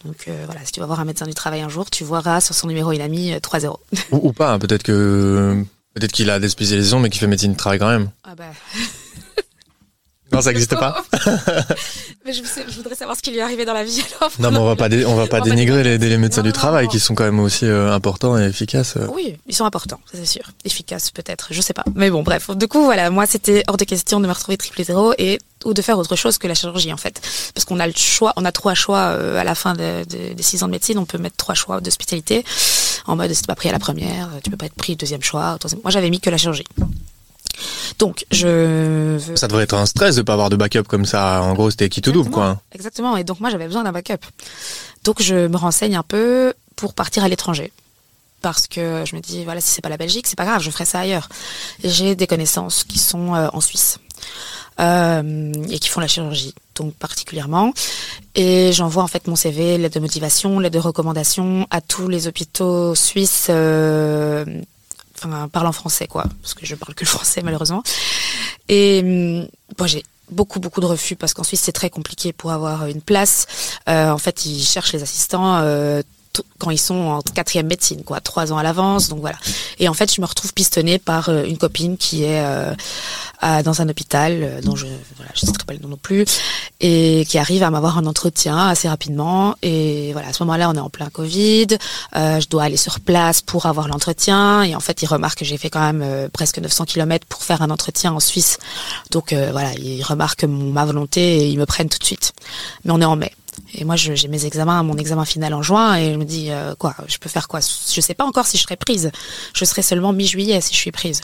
Donc euh, voilà, si tu vas voir un médecin du travail un jour, tu verras sur son numéro inami euh, 3-0. Ou, ou pas. hein, Peut-être que peut-être qu'il a des spécialisations, mais qu'il fait médecine de travail quand même. Ah bah. Non, ça n'existe pas. Mais je, sais- je voudrais savoir ce qui lui est arrivé dans la vie alors. Non, mais on va pas, dé- on va pas dénigrer les, les médecins Non, du travail non. qui sont quand même aussi euh, importants et efficaces. Oui, ils sont importants, ça c'est sûr. Efficaces peut-être, je sais pas. Mais bon, bref. Du coup, voilà, moi c'était hors de question de me retrouver triple zéro et ou de faire autre chose que la chirurgie en fait, parce qu'on a le choix, on a trois choix euh, à la fin de- de- des six ans de médecine, on peut mettre trois choix de spécialité. En mode, si t'es pas pris à la première, tu peux pas être pris deuxième choix. troisième- Moi, j'avais mis que la chirurgie. Donc, je veux Ça devrait être un stress de pas avoir de backup comme ça. En gros, c'était qui tout double, quoi. Exactement. Et donc moi j'avais besoin d'un backup. Donc je me renseigne un peu pour partir à l'étranger. Parce que je me dis, voilà, si c'est pas la Belgique, c'est pas grave, je ferai ça ailleurs. J'ai des connaissances qui sont euh, en Suisse. Euh, et qui font la chirurgie, donc particulièrement. Et j'envoie en fait mon CV, lettre de motivation, lettre de recommandation à tous les hôpitaux suisses, euh, enfin parlant français quoi, parce que je parle que le français malheureusement. Et hum, bon, j'ai beaucoup beaucoup de refus parce qu'en Suisse c'est très compliqué pour avoir une place. Euh, en fait, ils cherchent les assistants. euh, quand ils sont en quatrième médecine, quoi, trois ans à l'avance, donc voilà. Et en fait, je me retrouve pistonnée par euh, une copine qui est euh, dans un hôpital, euh, dont je, voilà, je très pas le nom non plus, et qui arrive à m'avoir un entretien assez rapidement. Et voilà, à ce moment-là, on est en plein Covid, euh, je dois aller sur place pour avoir l'entretien, et en fait, il remarque que j'ai fait quand même euh, presque 900 km pour faire un entretien en Suisse. Donc euh, voilà, il remarque ma volonté et ils me prennent tout de suite. Mais on est en mai. Et moi, j'ai mes examens, mon examen final en juin, et je me dis, euh, quoi, je peux faire quoi? Je sais pas encore si je serai prise. Je serai seulement mi-juillet si je suis prise.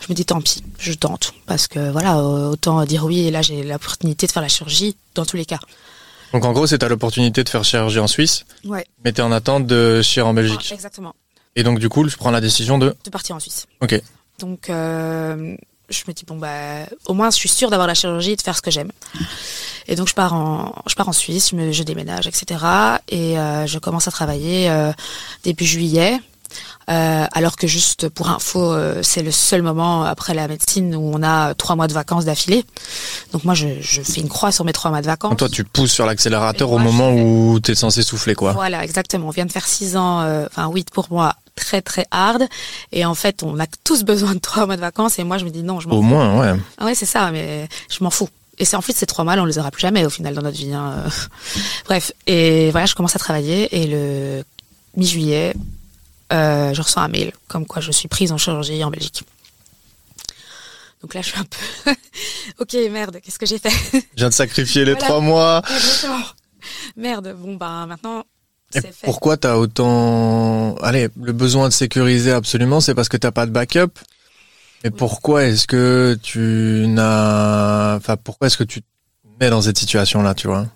Je me dis, tant pis, je tente. Parce que voilà, autant dire oui, et là, j'ai l'opportunité de faire la chirurgie dans tous les cas. Donc en gros, c'est t'as l'opportunité de faire chirurgie en Suisse, Ouais, mais t'es en attente de chir en Belgique. exactement. Et donc du coup, je prends la décision de. De partir en Suisse. Ok. Donc, euh, je me dis, bon, bah, au moins, je suis sûre d'avoir la chirurgie et de faire ce que j'aime. Et donc, je pars en, je pars en Suisse, je, me, je déménage, etc. Et euh, je commence à travailler euh, début juillet. Euh, alors que juste pour info, euh, c'est le seul moment après la médecine où on a trois mois de vacances d'affilée. Donc moi, je, je, fais une croix sur mes trois mois de vacances. toi, tu pousses sur l'accélérateur au moment où tu es censé souffler, quoi. Voilà, exactement. On vient de faire six ans, enfin huit pour moi, très très hard. Et en fait, on a tous besoin de trois mois de vacances. Et moi, je me dis non, je m'en Au moins, ouais. Ah ouais, c'est ça, mais je m'en fous. Et c'est en fait ces trois mois, on les aura plus jamais au final dans notre vie. Hein. Bref, et voilà, je commence à travailler et le mi-juillet, euh, je reçois un mail comme quoi je suis prise en chirurgie en Belgique. Donc là, je suis un peu. ok, merde, qu'est-ce que j'ai fait? Je viens de sacrifier les trois mois. Merde, bon, bah maintenant. Et pourquoi t'as autant. Allez, le besoin de sécuriser absolument, c'est parce que t'as pas de backup? Mais pourquoi est-ce que tu n'as. Enfin, pourquoi est-ce que tu te mets dans cette situation-là, tu vois?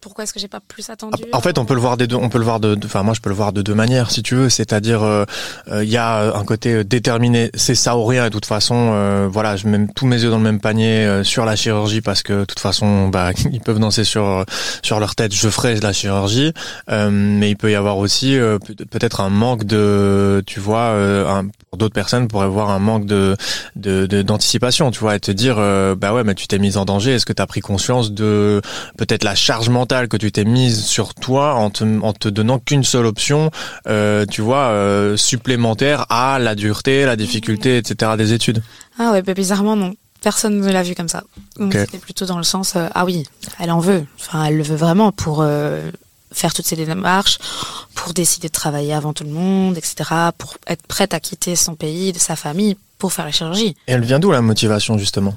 Pourquoi est-ce que j'ai pas plus attendu En fait, on peut le voir des deux. On peut le voir de. Enfin, moi, je peux le voir de deux manières, si tu veux. C'est-à-dire, euh, euh, il y a un côté déterminé. C'est ça ou rien. Et de toute façon, euh, voilà, je mets tous mes yeux dans le même panier sur la chirurgie parce que de toute façon, bah, ils peuvent danser sur sur leur tête. Je ferai de la chirurgie, mais il peut y avoir aussi peut-être un manque de, tu vois, un, pour d'autres personnes pourraient voir un manque de d'anticipation, tu vois, et te dire, bah ouais, mais tu t'es mise en danger. Est-ce que tu as pris conscience de peut-être la charge mentale que tu t'es mise sur toi en te, en te donnant qu'une seule option, euh, tu vois, euh, supplémentaire à la dureté, la difficulté, etc. des études. Ah ouais, bah, bizarrement non. Personne ne l'a vu comme ça. C'était plutôt dans le sens, euh, ah oui, elle en veut. Enfin, elle le veut vraiment pour faire toutes ces démarches, pour décider de travailler avant tout le monde, etc., pour être prête à quitter son pays, de sa famille, pour faire la chirurgie. Et elle vient d'où la motivation justement?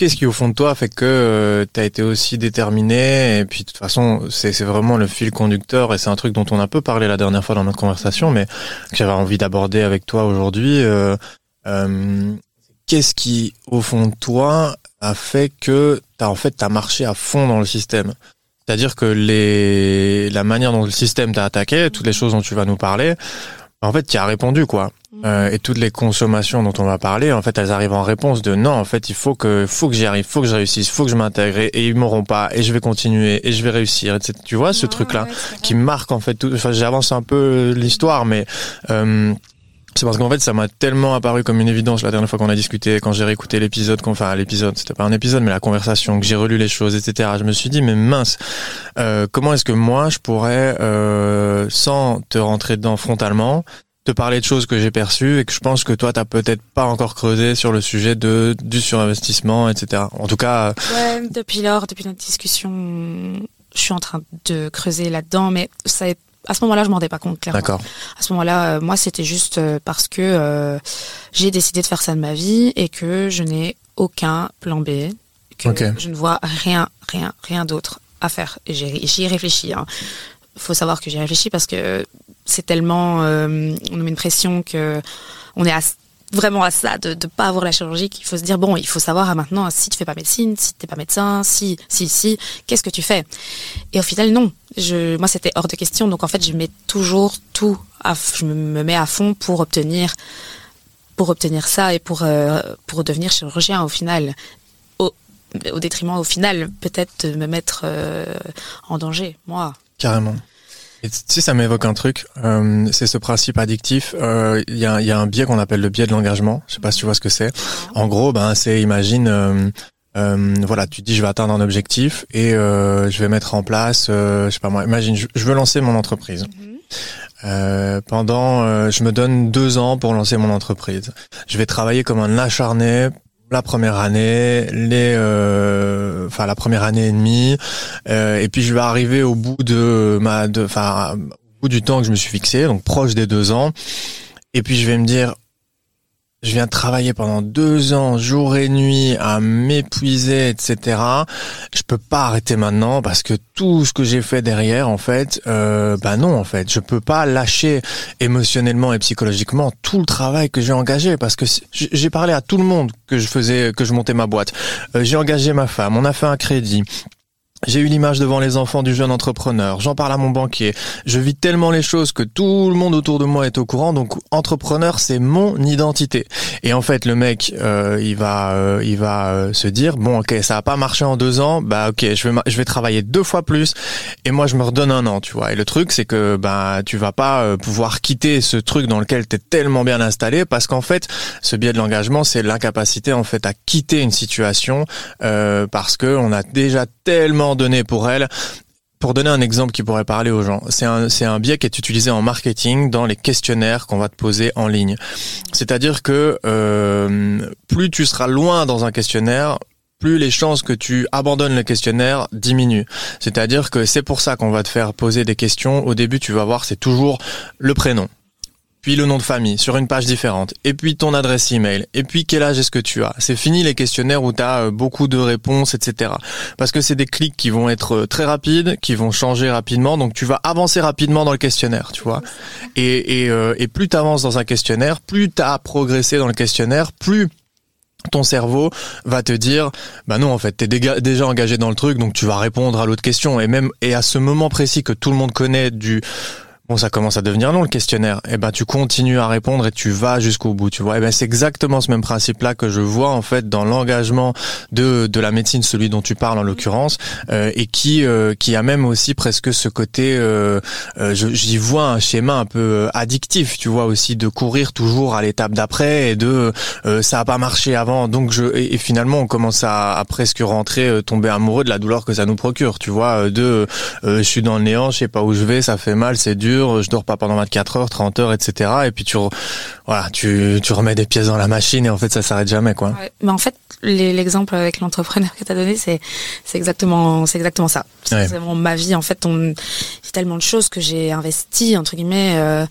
Qu'est-ce qui au fond de toi fait que euh, tu as été aussi déterminé et puis de toute façon c'est vraiment le fil conducteur et c'est un truc dont on a peu parlé la dernière fois dans notre conversation mais que j'avais envie d'aborder avec toi aujourd'hui. Euh, euh, Qu'est-ce qui au fond de toi a fait que tu en fait as marché à fond dans le système? C'est-à-dire que les la manière dont le système t'a attaqué, toutes les choses dont tu vas nous parler, en fait tu as répondu quoi. Euh, et toutes les consommations dont on va parler, en fait, elles arrivent en réponse de non, en fait, il faut que, faut que j'y arrive, faut que je réussisse, faut que je m'intègre et, ils m'auront pas et je vais continuer et je vais réussir. Etc. Tu vois ce truc-là qui marque en fait tout. Enfin, j'avance un peu l'histoire, mais euh, c'est parce qu'en fait, ça m'a tellement apparu comme une évidence la dernière fois qu'on a discuté, quand j'ai réécouté l'épisode, enfin l'épisode, c'était pas un épisode, mais la conversation, que j'ai relu les choses, etc. Je me suis dit, mais mince, euh, comment est-ce que moi je pourrais, euh, sans te rentrer dedans frontalement, te parler de choses que j'ai perçues et que je pense que toi t'as peut-être pas encore creusé sur le sujet de du surinvestissement, etc. En tout cas. Ouais, depuis lors, depuis notre discussion, je suis en train de creuser là-dedans, mais ça à ce moment-là, je m'en rendais pas compte clairement. D'accord. À ce moment-là, euh, moi, c'était juste euh, parce que euh, j'ai décidé de faire ça de ma vie et que je n'ai aucun plan B, que je ne vois rien, rien, rien d'autre à faire. Et j'y ai réfléchi. Hein. Faut savoir que j'y réfléchi parce que c'est tellement, euh, on met une pression que on est vraiment à ça de ne pas avoir la chirurgie qu'il faut se dire bon il faut savoir à maintenant si tu fais pas médecine si tu n'es pas médecin si si si qu'est-ce que tu fais? Et au final non je moi c'était hors de question donc en fait je mets toujours tout à, je me mets à fond pour obtenir pour obtenir ça et pour euh, pour devenir chirurgien au final au, au détriment au final peut-être de me mettre euh, en danger moi carrément et tu sais, ça m'évoque un truc. Euh, c'est ce principe addictif. Il euh, y, a, y, a, un biais qu'on appelle le biais de l'engagement. Je sais pas si tu vois ce que c'est. En gros, ben c'est imagine. Euh, euh, voilà, tu dis je vais atteindre un objectif et je vais mettre en place, je sais pas moi, imagine, je, veux lancer mon entreprise. Mhm. pendant, je me donne deux ans pour lancer mon entreprise. Je vais travailler comme un acharné la première année, les, euh, enfin la première année et demie, euh, et puis je vais arriver au bout de ma, enfin au bout du temps que je me suis fixé, donc proche des deux ans, et puis je vais me dire, je viens de travailler pendant deux ans, jour et nuit, à m'épuiser, etc. Je peux pas arrêter maintenant parce que tout ce que j'ai fait derrière, en fait, euh, bah non, en fait, je peux pas lâcher émotionnellement et psychologiquement tout le travail que j'ai engagé parce que j'ai parlé à tout le monde que je faisais, que je montais ma boîte. Euh, j'ai engagé ma femme, on a fait un crédit. J'ai eu l'image devant les enfants du jeune entrepreneur. J'en parle à mon banquier. Je vis tellement les choses que tout le monde autour de moi est au courant. Donc entrepreneur, c'est mon identité. Et en fait, le mec, euh, il va, euh, il va euh, se dire bon, ok, ça a pas marché en deux ans. Bah ok, je vais, je vais travailler deux fois plus. Et moi, je me redonne un an, tu vois. Et le truc, c'est que bah tu vas pas pouvoir quitter ce truc dans lequel t'es tellement bien installé parce qu'en fait, ce biais de l'engagement, c'est l'incapacité en fait à quitter une situation parce que on a déjà tellement donné pour elle. Pour donner un exemple qui pourrait parler aux gens, c'est un, un biais qui est utilisé en marketing dans les questionnaires qu'on va te poser en ligne. C'est-à-dire que euh, plus tu seras loin dans un questionnaire, plus les chances que tu abandonnes le questionnaire diminuent. C'est-à-dire que c'est pour ça qu'on va te faire poser des questions. Au début, tu vas voir, c'est toujours le prénom puis le nom de famille sur une page différente, et puis ton adresse email, et puis quel âge est-ce que tu as? C'est fini les questionnaires où tu as euh, beaucoup de réponses, etc. Parce que c'est des clics qui vont être euh, très rapides, qui vont changer rapidement, donc tu vas avancer rapidement dans le questionnaire, tu vois. Et, et, euh, et plus tu dans un questionnaire, plus tu as progressé dans le questionnaire, plus ton cerveau va te dire bah non en fait t'es déjà engagé dans le truc donc tu vas répondre à l'autre question et même et à ce moment précis que tout le monde connaît du Bon, ça commence à devenir long le questionnaire? Et eh ben tu continues à répondre et tu vas jusqu'au bout, tu vois. Eh ben c'est exactement ce même principe-là que je vois en fait dans l'engagement de de la médecine, celui dont tu parles en l'occurrence, euh, et qui euh, qui a même aussi presque ce côté, euh, euh j'y vois un schéma un peu addictif, tu vois aussi de courir toujours à l'étape d'après et de ça a pas marché avant, donc je et, finalement on commence à, à presque rentrer, tomber amoureux de la douleur que ça nous procure, tu vois. De je suis dans le néant, je sais pas où je vais, ça fait mal, c'est dur je dors pas pendant 24 heures, 30 heures, etc. Et puis tu, voilà, tu, tu remets des pièces dans la machine et en fait ça s'arrête jamais, quoi. mais en fait, l'exemple avec l'entrepreneur que tu as donné, c'est, c'est exactement, c'est exactement ça. C'est vraiment ma vie. En fait, on, c'est tellement de choses que j'ai investi entre guillemets euh,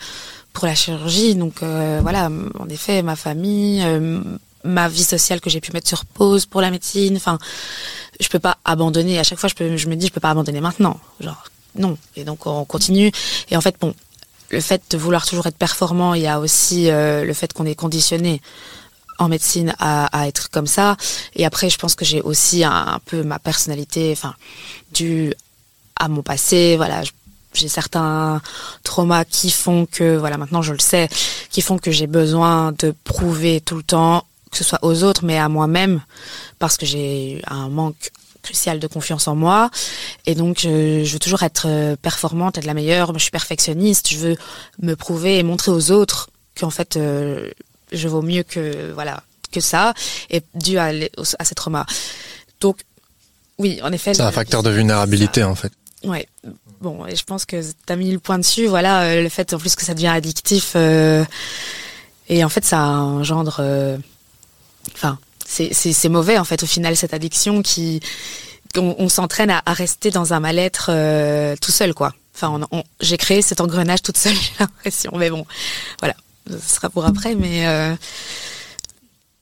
pour la chirurgie. Donc euh, voilà, en effet, ma famille. Euh, ma vie sociale que j'ai pu mettre sur pause pour la médecine. Enfin, je peux pas abandonner. À chaque fois, je, peux, je me dis, je peux pas abandonner maintenant. Genre, non. Et donc on continue. Et en fait, bon, le fait de vouloir toujours être performant, il y a aussi euh, le fait qu'on est conditionné en médecine à, être comme ça. Et après, je pense que j'ai aussi un, peu ma personnalité, enfin, dû à mon passé. Voilà, j'ai certains traumas qui font que, voilà, maintenant je le sais, qui font que j'ai besoin de prouver tout le temps, que ce soit aux autres, mais à moi-même, parce que j'ai un manque crucial de confiance en moi. Et donc, je, veux toujours être euh, performante, être la meilleure. Je suis perfectionniste. Je veux me prouver et montrer aux autres qu'en fait, euh, je vaux mieux que voilà que ça, et dû à, à ces traumas. Donc, oui, en effet. C'est un facteur de vulnérabilité, en fait. Ouais. Bon, et je pense que tu as mis le point dessus. Voilà, euh, le fait en plus que ça devient addictif. et en fait, ça engendre. Enfin, c'est mauvais en fait au final cette addiction qui on, s'entraîne à, rester dans un mal-être euh, tout seul quoi. Enfin, j'ai créé cet engrenage toute seule, j'ai l'impression. Mais bon, voilà, ce sera pour après. Mais euh...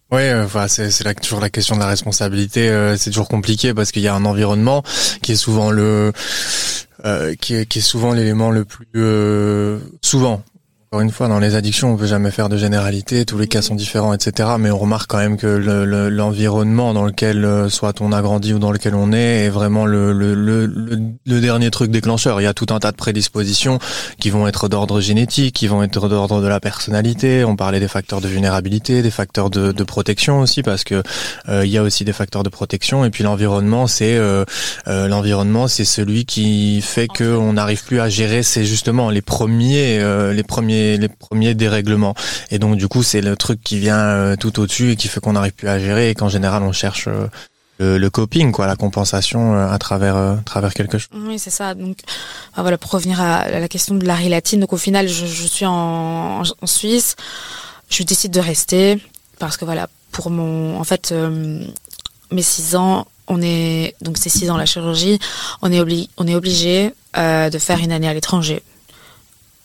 Oui, euh, enfin, c'est toujours la question de la responsabilité. C'est toujours compliqué parce qu'il y a un environnement qui est souvent le qui est souvent l'élément le plus souvent encore une fois, dans les addictions, on peut jamais faire de généralité, tous les cas sont différents, etc. Mais on remarque quand même que l'environnement dans lequel euh, soit on a grandi ou dans lequel on est est vraiment le, le, le, dernier truc déclencheur. Il y a tout un tas de prédispositions qui vont être d'ordre génétique, qui vont être d'ordre de la personnalité. On parlait des facteurs de vulnérabilité, des facteurs de, de protection aussi, parce que euh, il y a aussi des facteurs de protection. Et puis l'environnement, c'est euh, l'environnement, c'est celui qui fait que on n'arrive plus à gérer. C'est justement les premiers, les premiers les premiers dérèglements. Et donc du coup, c'est le truc qui vient euh, tout au-dessus et qui fait qu'on n'arrive plus à gérer et qu'en général, on cherche euh, le, coping, quoi, la compensation euh, à travers, travers quelque chose. Oui, c'est ça. Donc, bah, voilà, pour revenir à la question de la latine. Donc, au final, je, suis en, Suisse. Je décide de rester parce que voilà, pour mon, en fait, mes six ans, on est donc c'est six ans la chirurgie, on est obligé, on est obligé de faire une année à l'étranger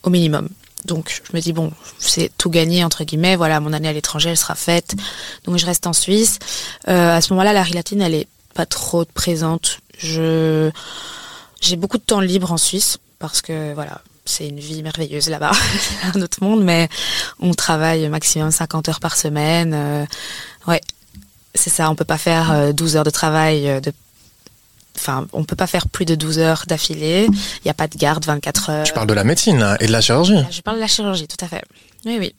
au minimum. Donc je me dis bon, c'est tout gagné entre guillemets. Voilà, mon année à l'étranger, elle sera faite. Donc je reste en Suisse. Euh, à ce moment-là, la rilatine, elle est pas trop présente. Je j'ai beaucoup de temps libre en Suisse parce que voilà, c'est une vie merveilleuse là-bas, un autre monde, mais on travaille maximum 50 heures par semaine. Euh, ouais, c'est ça. On peut pas faire 12 euh, heures de travail de enfin, on peut pas faire plus de 12 heures d'affilée. Il n'y a pas de garde 24 heures. Tu parles de la médecine et de la chirurgie. Je parle de la chirurgie, tout à fait. Oui, oui.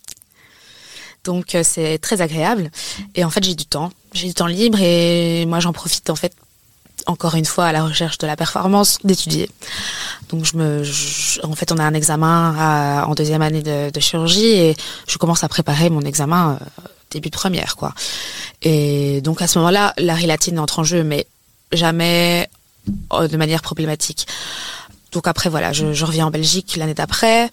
Donc euh, c'est très agréable. Et en fait, j'ai du temps. J'ai du temps libre et moi, j'en profite en fait encore une fois à la recherche de la performance d'étudier. Donc je me, en fait, on a un examen en deuxième année de, chirurgie et je commence à préparer mon examen euh, début de première, quoi. Et donc à ce moment-là, la rilatine entre en jeu, mais jamais euh, de manière problématique. Donc après voilà, je, je reviens en Belgique l'année d'après.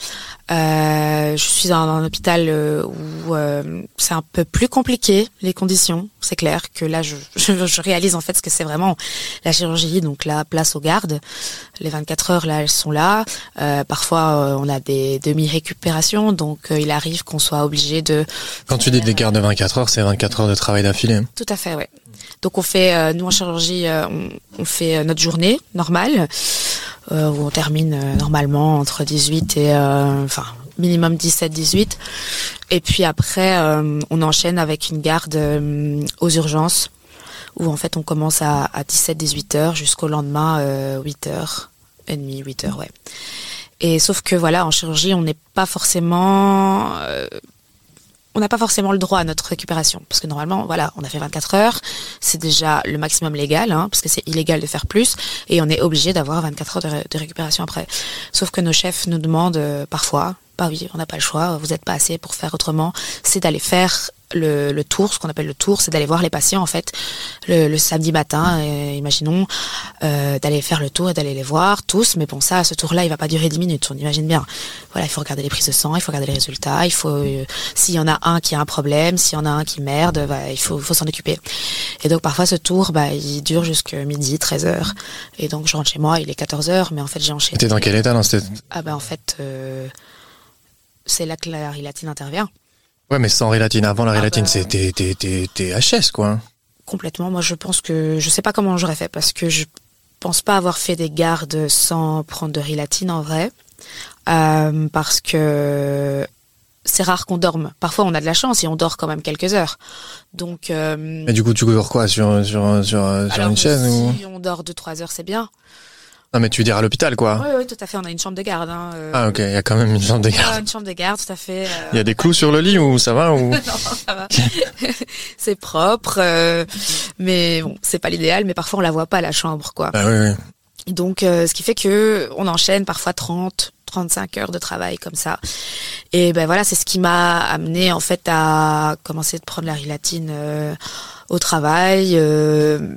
Euh, je suis dans, un hôpital euh, où euh, c'est un peu plus compliqué les conditions. C'est clair que là je, je, je, réalise en fait ce que c'est vraiment la chirurgie. Donc la place aux gardes, les 24 heures là elles sont là. Euh, parfois on a des demi récupérations, donc il arrive qu'on soit obligé de. Quand tu dis des gardes de 24 heures, c'est 24 heures de travail d'affilée. Tout à fait, ouais. Donc on fait, nous en chirurgie, on, on fait notre journée normale. Euh, où on termine euh, normalement entre 18 et euh, enfin minimum 17-18. Et puis après, on enchaîne avec une garde aux urgences où en fait on commence à, à 17-18 heures jusqu'au lendemain 8 heures et demi, 8 heures, ouais. Et sauf que voilà, en chirurgie, on n'est pas forcément on n'a pas forcément le droit à notre récupération. Parce que normalement, voilà, on a fait 24 heures, c'est déjà le maximum légal, hein, parce que c'est illégal de faire plus, et on est obligé d'avoir 24 heures de, récupération après. Sauf que nos chefs nous demandent euh, parfois, bah oui, on n'a pas le choix, vous n'êtes pas assez pour faire autrement, c'est d'aller faire le, le, tour, ce qu'on appelle le tour, c'est d'aller voir les patients en fait le, le samedi matin, euh, imaginons, euh, d'aller faire le tour et d'aller les voir tous. Mais bon, ça, ce tour-là, il va pas durer 10 minutes, on imagine bien. Voilà, il faut regarder les prises de sang, il faut regarder les résultats, il faut, euh, s'il y en a un qui a un problème, s'il y en a un qui merde, bah, il faut, faut s'en occuper. Et donc parfois ce tour, bah, il dure jusqu'à midi, 13 heures. Et donc je rentre chez moi, il est 14 heures, mais en fait j'ai enchaîné. T'es dans quel état dans cette... Ah ben en fait, euh, c'est là que la rilatine intervient. Ouais, mais sans rilatine. Avant la rilatine, ah bah... c'était HS, quoi. Complètement. Moi, je pense que je sais pas comment j'aurais fait parce que je pense pas avoir fait des gardes sans prendre de rilatine en vrai, euh, parce que c'est rare qu'on dorme. Parfois, on a de la chance et on dort quand même quelques heures. Donc. Euh... Mais du coup, tu dors quoi sur sur sur, sur une chaise si on dort deux trois heures, c'est bien. Non, mais tu veux dire à l'hôpital, quoi. Oui, oui, tout à fait. On a une chambre de garde. Hein, euh... Ah, ok. Il y a quand même une chambre de garde. une chambre de garde, tout à fait. Euh... Il y a des clous sur le lit ou ça va ou? Non, ça va. c'est propre, euh, mais bon, c'est pas l'idéal. Mais parfois, on la voit pas la chambre, quoi. Ah oui, oui. Donc, euh, ce qui fait que on enchaîne parfois 30, 35 heures de travail comme ça. Et ben voilà, c'est ce qui m'a amené en fait à commencer de prendre la rilatine euh, au travail. Euh,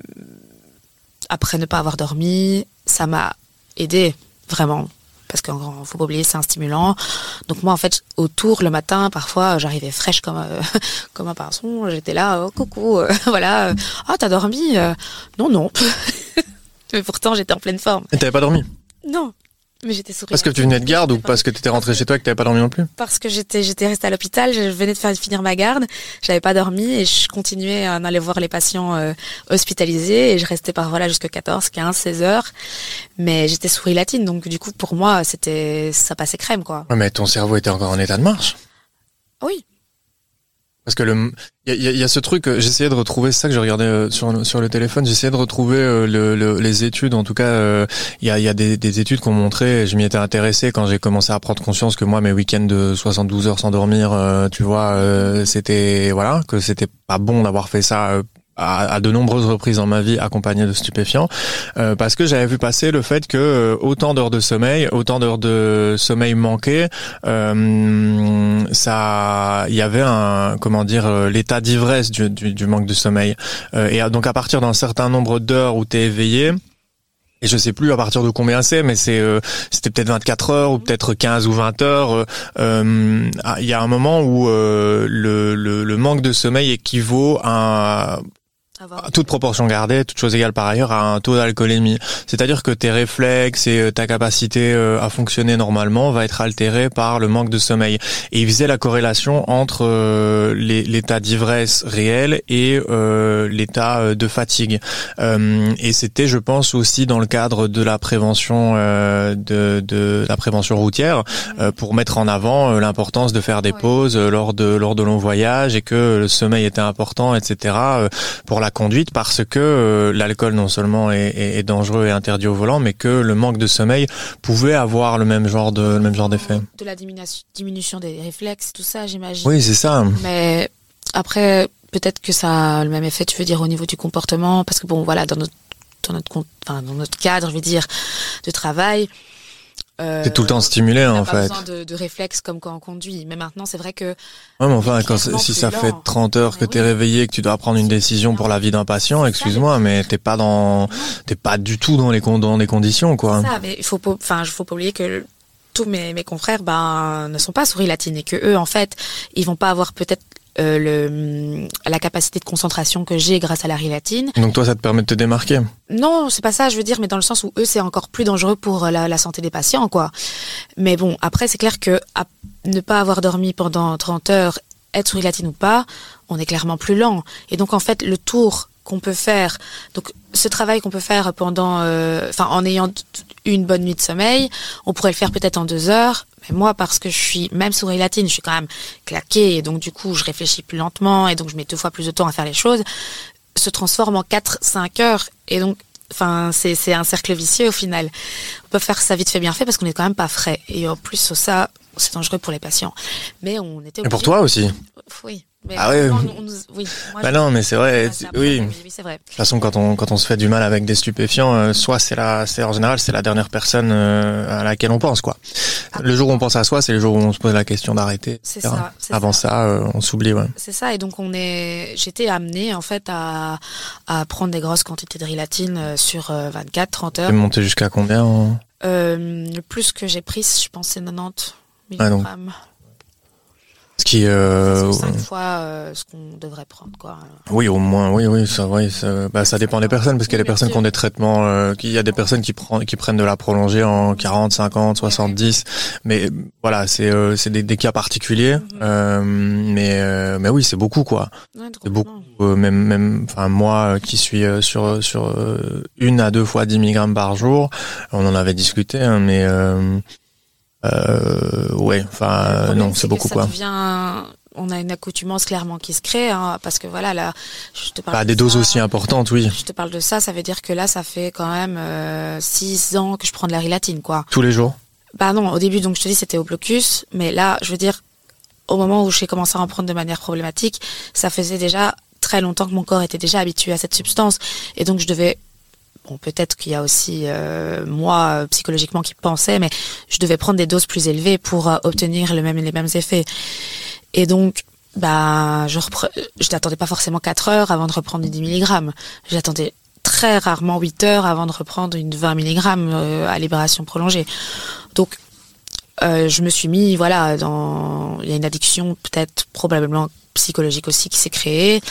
après ne pas avoir dormi, ça m'a aidé vraiment parce qu'il faut pas oublier c'est un stimulant. Donc moi en fait autour le matin parfois j'arrivais fraîche comme euh, comme un pinson, j'étais là oh, coucou euh, voilà ah t'as dormi euh, non non mais pourtant j'étais en pleine forme. Et t'avais pas dormi? Non. Mais j'étais Parce que tu venais de garde ou parce que tu étais rentré chez toi et que tu n'avais pas dormi non plus Parce que j'étais j'étais restée à l'hôpital, je venais de faire finir ma garde, j'avais pas dormi et je continuais à aller voir les patients euh, hospitalisés et je restais par voilà jusqu'à 14, 15, 16 heures. Mais j'étais sous latine donc du coup pour moi c'était ça passait crème quoi. Ouais, mais ton cerveau était encore en état de marche. Oui, parce que le, il y a, y a, ce truc, euh, j'essayais de retrouver ça que je regardais euh, sur sur le téléphone. J'essayais de retrouver euh, le, le, les études. En tout cas, il y a, y a des, des études qu'on montrait. Je m'y étais intéressé quand j'ai commencé à prendre conscience que moi, mes week-ends de 72 heures sans dormir, tu vois, c'était voilà, que c'était pas bon d'avoir fait ça à, de nombreuses reprises dans ma vie accompagné de stupéfiants euh, parce que j'avais vu passer le fait que euh, autant d'heures de sommeil autant d'heures de sommeil manqué euh, ça il y avait un comment dire euh, l'état d'ivresse du, du, du, manque de sommeil et donc à partir d'un certain nombre d'heures où tu es éveillé et je sais plus à partir de combien c'est, mais c'est c'était peut-être 24 heures ou peut-être 15 ou 20 heures. Il y a un moment où le, le, le, manque de sommeil équivaut à toute proportion gardée, toute chose égale par ailleurs, à un taux d'alcoolémie. C'est-à-dire que tes réflexes et euh, ta capacité euh, à fonctionner normalement va être altérée par le manque de sommeil. Et il faisait la corrélation entre euh, l'état d'ivresse réel et l'état de fatigue. et c'était, je pense, aussi dans le cadre de la prévention de, de, la prévention routière pour mettre en avant l'importance de faire des pauses lors de lors de longs voyages et que le sommeil était important, etc. pour la conduite parce que euh, l'alcool non seulement est, est, dangereux et interdit au volant, mais que le manque de sommeil pouvait avoir le même genre de le même genre d'effet. De la diminution des réflexes, tout ça, j'imagine. Oui, c'est ça. Mais après, peut-être que ça a le même effet, tu veux dire, au niveau du comportement, parce que bon, voilà, dans notre dans notre, enfin, dans notre cadre, je veux dire, de travail, euh, tout le temps stimulé en fait. besoin de, de réflexes comme quand on conduit. Mais maintenant, c'est vrai que. Ouais, mais enfin, quand, si ça fait 30 heures que tu es réveillé, que tu dois prendre une décision pour la vie d'un patient, excuse-moi, mais t'es pas dans, t'es pas du tout dans les dans les conditions quoi. Ça, mais il faut pas, enfin, faut pas oublier que tous mes, mes confrères ben ne sont pas souris latines et que eux en fait ils vont pas avoir peut-être euh, le, la capacité de concentration que j'ai grâce à la rilatine. Donc toi, ça te permet de te démarquer Non, c'est pas ça, je veux dire, mais dans le sens où eux, c'est encore plus dangereux pour la, la, santé des patients, quoi. Mais bon, après, c'est clair que à ne pas avoir dormi pendant 30 heures, être sous rilatine ou pas, on est clairement plus lent. Et donc, en fait, le tour qu'on peut faire, donc ce travail qu'on peut faire pendant, euh, enfin, en ayant une bonne nuit de sommeil, on pourrait le faire peut-être en deux heures, mais moi, parce que je suis, même sous latine, je suis quand même claquée, et donc du coup, je réfléchis plus lentement, et donc je mets deux fois plus de temps à faire les choses, se transforme en 4-5 heures. Et donc, enfin, c'est un cercle vicieux au final. On peut faire ça vite fait bien fait parce qu'on est quand même pas frais. Et en plus, ça, c'est dangereux pour les patients. Mais on était Et pour toi aussi Oui ah oui. bah non, mais c'est vrai. oui. c'est vrai. De toute façon, quand on quand on se fait du mal avec des stupéfiants, euh, soit c'est la, c'est en général c'est la dernière personne euh, à laquelle on pense quoi. Ah. le jour où on pense à soi, c'est le jour où on se pose la question d'arrêter. C'est ça. Avant ça, euh, on s'oublie. Ouais. C'est ça. Et donc on est, j'étais amenée en fait à à prendre des grosses quantités de rilatine sur 24, 30 heures. Tu monté jusqu'à combien Le plus que j'ai pris, je pense, c'est 90 mg. Ce qui euh, cinq fois euh, ce qu'on devrait prendre quoi. Oui, au moins, oui, oui, ça, oui, ça, bah, ça dépend des personnes parce qu'il y a des personnes qui ont des traitements, euh, il y a des personnes qui prennent, qui prennent de la prolongée en 40, 50, 70, mais voilà, c'est euh, c'est des, des, cas particuliers, mhm. euh, mais mais oui, c'est beaucoup quoi. c'est beaucoup, même même, enfin moi qui suis sur sur une à deux fois 10 mg par jour, on en avait discuté, hein, mais euh, ouais, enfin non, c'est beaucoup quoi. Devient on a une accoutumance clairement qui se crée, hein, parce que voilà, là, je te parle. Bah, des doses aussi importantes, oui. Je te parle de ça, ça veut dire que là, ça fait quand même euh, six ans que je prends de la rilatine, quoi. Tous les jours? Bah non, au début, donc je te dis, c'était au blocus, mais là, je veux dire, au moment où j'ai commencé à en prendre de manière problématique, ça faisait déjà très longtemps que mon corps était déjà habitué à cette substance, et donc je devais bon, peut-être qu'il y a aussi euh, moi psychologiquement qui pensais, mais je devais prendre des doses plus élevées pour euh, obtenir le même, les mêmes effets. Et donc, bah, je je n'attendais pas forcément 4 heures avant de reprendre une 10 mg. J'attendais très rarement 8 heures avant de reprendre une 20 mg euh, à libération prolongée. Donc, je me suis mis, voilà, dans, il y a une addiction peut-être probablement psychologique aussi qui s'est créée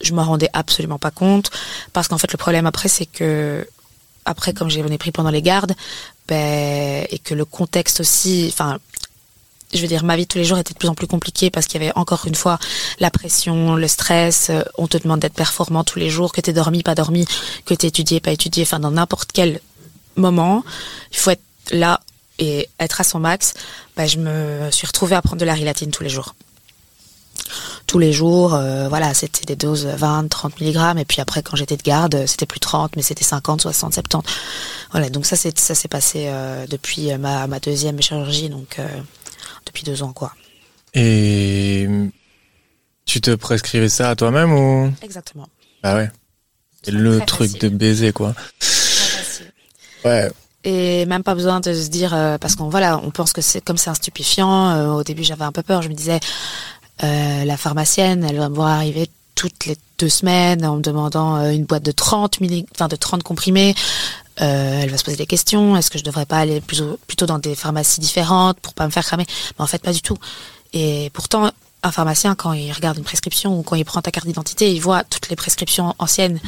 je m'en rendais absolument pas compte parce qu'en fait le problème après c'est que après comme j'en ai pris pendant les gardes ben, et que le contexte aussi enfin je veux dire, ma vie tous les jours était de plus en plus compliquée parce qu'il y avait encore une fois la pression, le stress. On te demande d'être performant tous les jours, que tu dormi, pas dormi, que tu étudié, pas étudié. Enfin, dans n'importe quel moment, il faut être là et être à son max. Ben, je me suis retrouvée à prendre de la rilatine tous les jours tous les jours. Euh, voilà, c'était des doses 20, 30 mg. Et puis après, quand j'étais de garde, c'était plus 30, mais c'était 50, 60, 70. Voilà, donc ça, c'est, ça s'est passé euh, depuis ma, ma, deuxième chirurgie, donc euh, depuis deux ans, quoi. Et tu te prescrivais ça à toi-même ou? Exactement. Ah ouais. C'est le truc de baiser, quoi. Ouais. Et même pas besoin de se dire parce qu'on voilà, on pense que c'est comme c'est un stupéfiant. au début, j'avais un peu peur. Je me disais, euh, la pharmacienne, elle va me voir arriver toutes les deux semaines en me demandant euh, une boîte de 30 milli, enfin de 30 comprimés. Euh, elle va se poser des questions. Est-ce que je devrais pas aller plutôt, plutôt dans des pharmacies différentes pour pas me faire cramer? Mais en fait, pas du tout. Et pourtant, un pharmacien, quand il regarde une prescription ou quand il prend ta carte d'identité, il voit toutes les prescriptions anciennes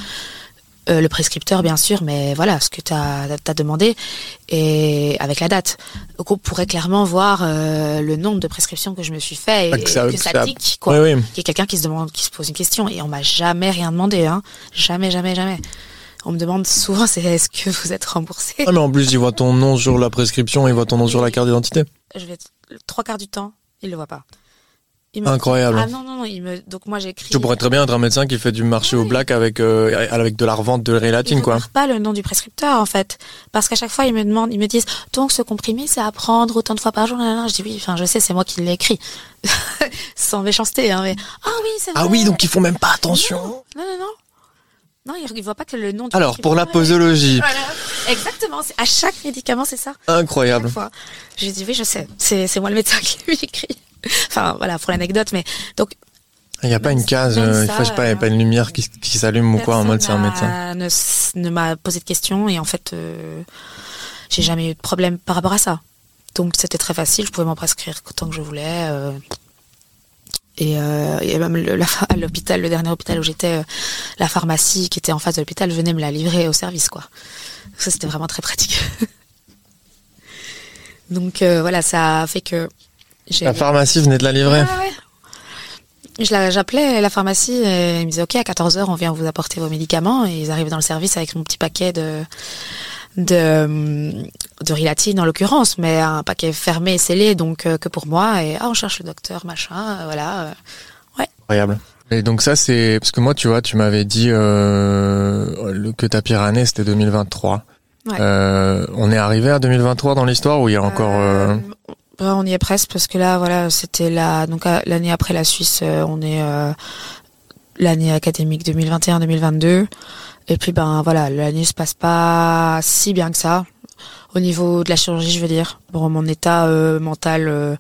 euh, le prescripteur bien sûr, mais voilà ce que tu as, demandé et avec la date. Donc on pourrait clairement voir euh, le nombre de prescriptions que je me suis fait et, que ça, tique quoi. Oui, oui. Qu'il y a quelqu'un qui se demande, qui se pose une question et on m'a jamais rien demandé, hein. Jamais, jamais, jamais. On me demande souvent c'est est-ce que vous êtes remboursé? Ah, mais en plus il voit ton nom sur la prescription, il voit ton nom sur la carte d'identité. Je vais trois quarts du temps, il le voit pas. Incroyable. Ah non, non, non, il me... donc moi j'écris. Tu pourrais très bien être un médecin qui fait du marché au black avec, euh, avec de la revente de rélatine, quoi. pas le nom du prescripteur, en fait. Parce qu'à chaque fois, ils me demandent, ils me disent, donc ce comprimé, c'est à prendre autant de fois par jour. Je dis oui, enfin, je sais, c'est moi qui l'ai écrit. Sans méchanceté, hein, mais. Ah oui, c'est Ah oui, donc ils font même pas attention. Non, non, non. Non, ils ne voient pas que le nom du Alors, pour la posologie. Voilà. Exactement. À chaque médicament, c'est ça. Incroyable. J'ai dit oui, je sais. C'est moi le médecin qui lui écrit. Enfin, voilà, pour l'anecdote, mais donc. Il n'y a pas une case, euh, il faut pas, il a pas une lumière qui, qui s'allume ou quoi en mode c'est un médecin. Ne, ne m'a posé de questions et en fait, euh, j'ai jamais eu de problème par rapport à ça. Donc c'était très facile, je pouvais m'en prescrire autant que je voulais. Euh, et, euh, et, même le, la, à l'hôpital, le dernier hôpital où j'étais, euh, la pharmacie qui était en face de l'hôpital venait me la livrer au service, quoi. ça, c'était vraiment très pratique. Donc euh, voilà, ça a fait que la pharmacie venait de la livrer. Ouais, ouais. J'appelais la pharmacie et ils me disaient ok à 14h on vient vous apporter vos médicaments et ils arrivaient dans le service avec mon petit paquet de de de rilatine en l'occurrence mais un paquet fermé et scellé donc euh, que pour moi et ah on cherche le docteur machin euh, voilà euh, ouais incroyable et donc ça c'est parce que moi tu vois tu m'avais dit euh, que ta pire année c'était 2023 ouais. on est arrivé à 2023 dans l'histoire où il y a encore on y est presque parce que là, voilà, c'était la donc l'année après la Suisse, euh, on est euh, l'année académique 2021-2022. Et puis ben voilà, l'année se passe pas si bien que ça au niveau de la chirurgie, je veux dire. Bon, mon état euh, mental,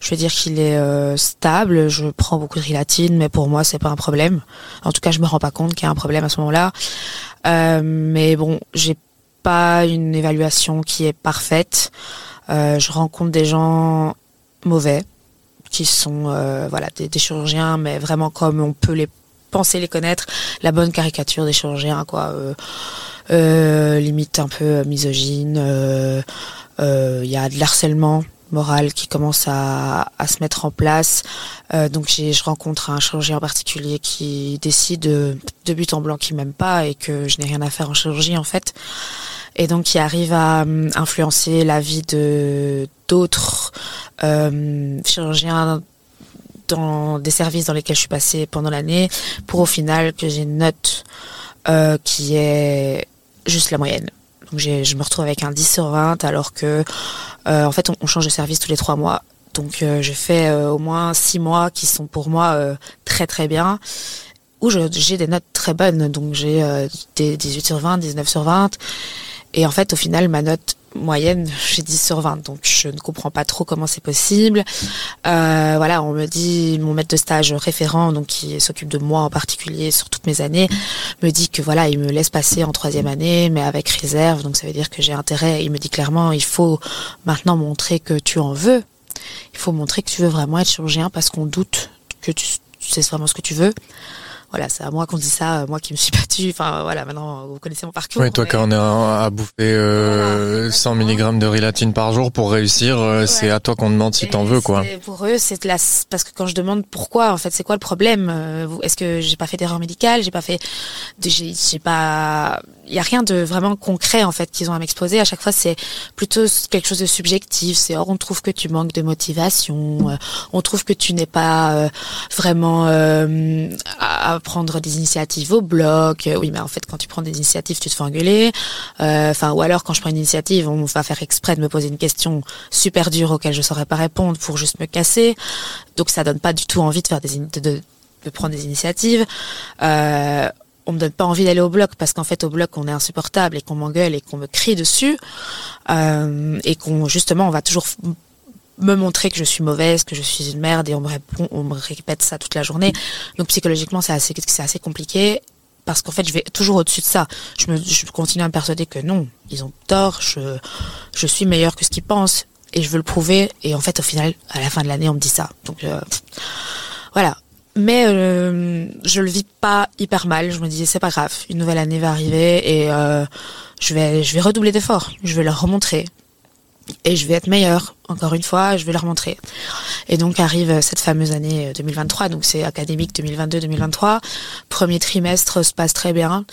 je veux dire qu'il est stable. Je prends beaucoup de rilatine, mais pour moi, c'est pas un problème. En tout cas, je me rends pas compte qu'il y a un problème à ce moment-là. mais bon, j'ai pas une évaluation qui est parfaite. Euh, je rencontre des gens mauvais qui sont euh, voilà des, chirurgiens, mais vraiment comme on peut les penser les connaître, la bonne caricature des chirurgiens quoi. Euh, euh limite un peu misogyne. Il y a de l'harcèlement moral qui commence à, à, se mettre en place. Euh, donc je rencontre un chirurgien en particulier qui décide de, de but en blanc qu'il m'aime pas et que je n'ai rien à faire en chirurgie en fait et donc qui arrive à euh, influencer la vie de d'autres euh, chirurgiens dans des services dans lesquels je suis passée pendant l'année pour au final que j'ai une note euh, qui est juste la moyenne. Donc je me retrouve avec un 10 sur 20 alors que en fait on, change de service tous les trois mois. Donc je fais au moins six mois qui sont pour moi très très bien où j'ai des notes très bonnes. Donc j'ai des 18 sur 20, 19 sur 20 et en fait, au final, ma note moyenne, j'ai 10 sur 20. Donc, je ne comprends pas trop comment c'est possible. Euh, voilà, on me dit, mon maître de stage référent, donc qui s'occupe de moi en particulier sur toutes mes années, me dit que voilà, il me laisse passer en troisième année, mais avec réserve. Donc, ça veut dire que j'ai intérêt. Il me dit clairement, il faut maintenant montrer que tu en veux. Il faut montrer que tu veux vraiment être chirurgien parce qu'on doute que tu sais vraiment ce que tu veux voilà, c'est à moi qu'on dit ça, euh, moi qui me suis battue. Enfin voilà, maintenant vous connaissez mon parcours. Oui, toi quand on est à bouffer euh, 100 mg de rilatine par jour pour réussir, euh, c'est à toi qu'on demande si t'en veux quoi. Pour eux, c'est la parce que quand je demande pourquoi, en fait, c'est quoi le problème euh, Est-ce que j'ai pas fait d'erreur médicale J'ai pas fait, j'ai pas, il y a rien de vraiment concret en fait qu'ils ont à m'exposer. À chaque fois, c'est plutôt quelque chose de subjectif. C'est or on trouve que tu manques de motivation, on trouve que tu n'es pas vraiment à prendre des initiatives au bloc. Oui, mais en fait, quand tu prends des initiatives, tu te fais engueuler. Euh, enfin, ou alors quand je prends une initiative, on va faire exprès de me poser une question super dure auquel je saurais pas répondre pour juste me casser. Donc ça donne pas du tout envie de faire des de, de, de prendre des initiatives. Euh, on me donne pas envie d'aller au bloc parce qu'en fait au bloc on est insupportable et qu'on m'engueule et qu'on me crie dessus euh, et qu'on justement on va toujours me montrer que je suis mauvaise, que je suis une merde et on me répète ça toute la journée. Donc psychologiquement c'est assez, compliqué parce qu'en fait je vais toujours au-dessus de ça. Je continue à me persuader que non, ils ont tort, je, je suis meilleure que ce qu'ils pensent et je veux le prouver et en fait au final à la fin de l'année on me dit ça. Donc euh, voilà. Mais euh, je le vis pas hyper mal. Je me disais c'est pas grave, une nouvelle année va arriver et euh, je vais je vais redoubler d'efforts. Je vais leur remontrer et je vais être meilleure. Encore une fois, je vais leur montrer. Et donc arrive cette fameuse année 2023, donc c'est académique 2022-2023. Premier trimestre se passe très bien,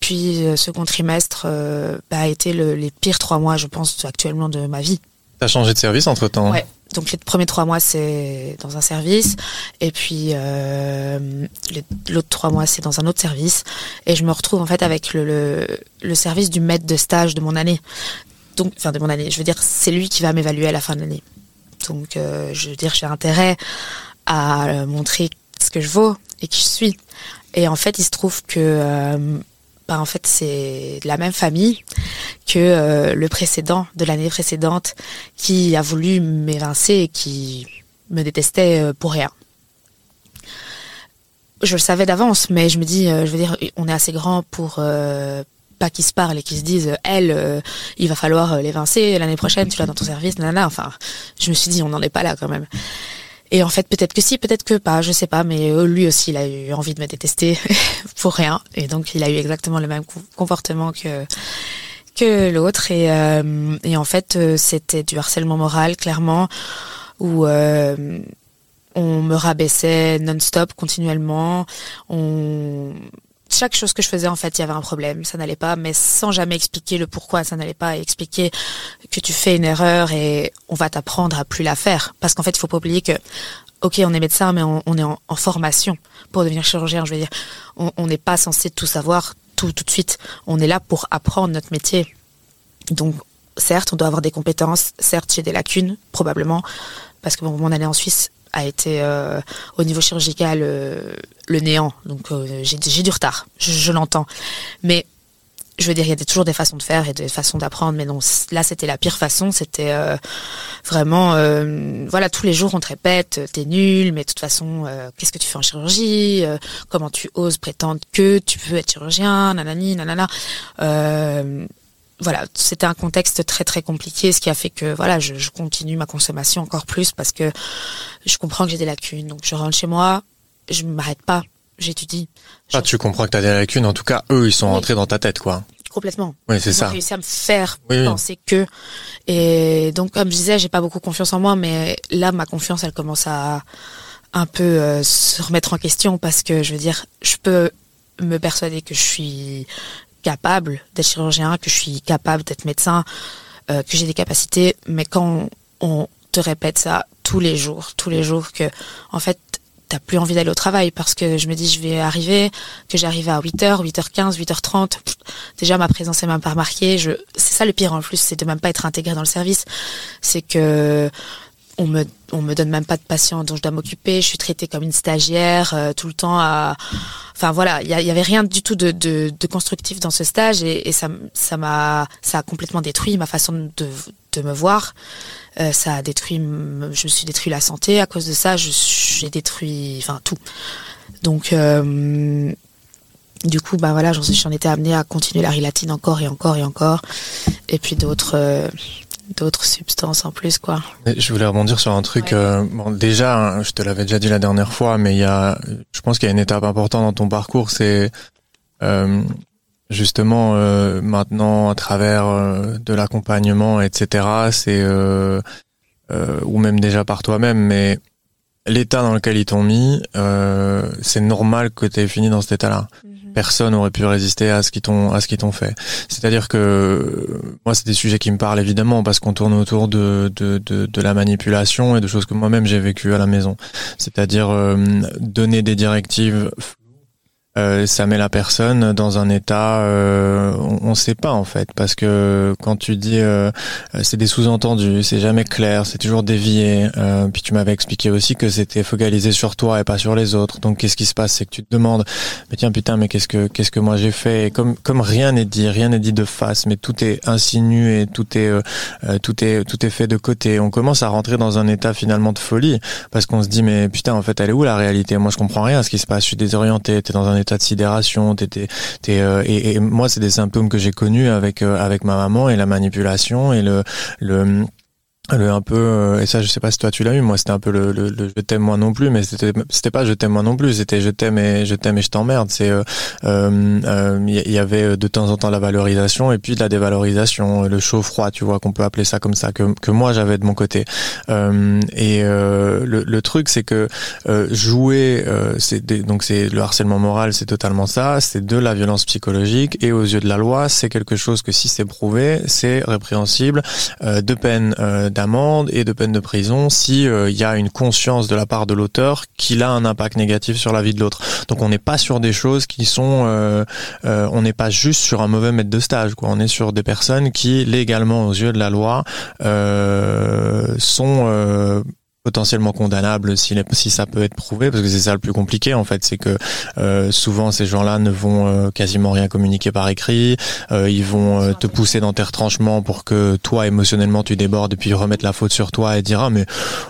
puis euh, second trimestre euh, bah, a été le, les pires trois mois, je pense, actuellement de ma vie. T'as changé de service entre temps Ouais. Donc les premiers trois mois c'est dans un service et puis euh, l'autre trois mois c'est dans un autre service et je me retrouve en fait avec le, le, service du maître de stage de mon année. Donc enfin de mon année, je veux dire c'est lui qui va m'évaluer à la fin de l'année. Donc euh, je veux dire j'ai intérêt à montrer ce que je vaux et qui je suis. Et en fait il se trouve que euh, bah, en fait c'est la même famille que euh, le précédent de l'année précédente qui a voulu m'évincer et qui me détestait euh, pour rien. Je le savais d'avance, mais je me dis, euh, je veux dire, on est assez grand pour pas qu'ils se parlent et qu'ils se disent, elle, il va falloir l'évincer l'année prochaine, tu l'as dans ton service, nanana. Enfin, je me suis dit, on n'en est pas là quand même. Et en fait, peut-être que si, peut-être que pas, je sais pas, mais euh, lui aussi, il a eu envie de me détester pour rien. Et donc, il a eu exactement le même comportement que que l'autre. Et, euh, et en fait, euh, c'était du harcèlement moral, clairement, où on me rabaissait non-stop, continuellement. On chaque chose que je faisais, en fait, il y avait un problème, ça n'allait pas, mais sans jamais expliquer le pourquoi ça n'allait pas et expliquer que tu fais une erreur et on va t'apprendre à plus la faire. Parce qu'en fait, il faut pas oublier que, ok, on est médecin, mais on, est en, formation pour devenir chirurgien. Je veux dire, on n'est pas censé tout savoir tout de suite. On est là pour apprendre notre métier. Donc, certes, on doit avoir des compétences. Certes, j'ai des lacunes, probablement, parce que bon, mon année en Suisse, a été euh, au niveau chirurgical euh, le néant. Donc euh, j'ai du retard, je, l'entends. Mais je veux dire, il y a toujours des façons de faire et des façons d'apprendre, mais non, là c'était la pire façon. C'était vraiment, voilà, tous les jours on te répète, t'es nul, mais de toute façon, qu'est-ce que tu fais en chirurgie Comment tu oses prétendre que tu peux être chirurgien Nanani, nanana voilà, c'était un contexte très très compliqué, ce qui a fait que voilà, je, je continue ma consommation encore plus parce que je comprends que j'ai des lacunes. Donc je rentre chez moi, je m'arrête pas, j'étudie. Ah, tu comprends que tu as des lacunes. En tout cas, eux, ils sont rentrés dans ta tête, quoi. Complètement. Oui, c'est ça. Ils réussi à me faire penser que. Et donc, comme je disais, j'ai pas beaucoup confiance en moi, mais là, ma confiance, elle commence à un peu euh, se remettre en question parce que je veux dire, je peux me persuader que je suis capable d'être chirurgien, que je suis capable d'être médecin, euh, que j'ai des capacités, mais quand on te répète ça tous les jours, tous les jours, que en fait t'as plus envie d'aller au travail parce que je me dis je vais arriver, que j'arrive à 8h, 8h15, 8h30. déjà ma présence est même pas remarquée. C'est ça le pire en plus, c'est de même pas être intégré dans le service. C'est que on me me donne même pas de patients dont je dois m'occuper. Je suis traitée comme une stagiaire euh, tout le temps. À... Enfin voilà, il y, avait rien du tout de, constructif dans ce stage et, ça m'a a complètement détruit ma façon de, de me voir. Euh, ça a détruit, je me suis détruit la santé à cause de ça. J'ai détruit, enfin tout. Donc euh, du coup, bah voilà, j'en étais amenée à continuer la rilatine encore et encore et encore, et puis d'autres d'autres substances en plus quoi. Je voulais rebondir sur un truc. Euh, bon, déjà, hein, je te l'avais déjà dit la dernière fois, mais il y a, je pense qu'il y a une étape importante dans ton parcours, c'est euh, justement euh, maintenant à travers euh, de l'accompagnement, etc. C'est euh, ou même déjà par toi-même, mais l'état dans lequel ils t'ont mis, c'est normal que tu aies fini dans cet état-là. Mm personne n'aurait pu résister à ce qu'ils t'ont à ce qu'ils t'ont fait. C'est-à-dire que moi c'est des sujets qui me parlent évidemment parce qu'on tourne autour de, de, de, de la manipulation et de choses que moi-même j'ai vécues à la maison. C'est-à-dire euh, donner des directives euh, ça met la personne dans un état, euh, on ne sait pas en fait, parce que quand tu dis, euh, c'est des sous-entendus, c'est jamais clair, c'est toujours dévié. puis tu m'avais expliqué aussi que c'était focalisé sur toi et pas sur les autres. Donc qu'est-ce qui se passe, c'est que tu te demandes, mais tiens putain, mais qu'est-ce que qu'est-ce que moi j'ai fait? Comme comme rien n'est dit, rien n'est dit de face, mais tout est insinué, tout est tout est tout est fait de côté. On commence à rentrer dans un état finalement de folie parce qu'on se dit mais putain en fait elle est où la réalité? Moi je comprends rien à ce qui se passe, je suis désorienté, t'es dans un état de sidération, t'es, t'es, euh, et, et, moi c'est des symptômes que j'ai connus avec euh, avec ma maman et la manipulation et le le le un peu euh, et ça je sais pas si toi tu l'as eu moi c'était un peu le, le, le je t'aime moi non plus mais c'était c'était pas je t'aime moi non plus c'était je t'aime et je t'aime et je t'emmerde. C'est euh, il euh, y, avait de temps en temps la valorisation et puis de la dévalorisation le chaud froid tu vois qu'on peut appeler ça comme ça que que moi j'avais de mon côté. Et le, le truc c'est que jouer c'est donc c'est le harcèlement moral c'est totalement ça c'est de la violence psychologique et aux yeux de la loi c'est quelque chose que si c'est prouvé c'est répréhensible de peine d'amende et de peine de prison si il y a une conscience de la part de l'auteur qu'il a un impact négatif sur la vie de l'autre. Donc on n'est pas sur des choses qui sont, on n'est pas juste sur un mauvais maître de stage. Quoi. On est sur des personnes qui légalement aux yeux de la loi sont potentiellement condamnable si, si ça peut être prouvé parce que c'est ça le plus compliqué en fait c'est que euh, souvent ces gens-là ne vont euh, quasiment rien communiquer par écrit. Euh, ils vont te pousser dans tes retranchements pour que toi émotionnellement tu débordes et puis remettre la faute sur toi et dire ah mais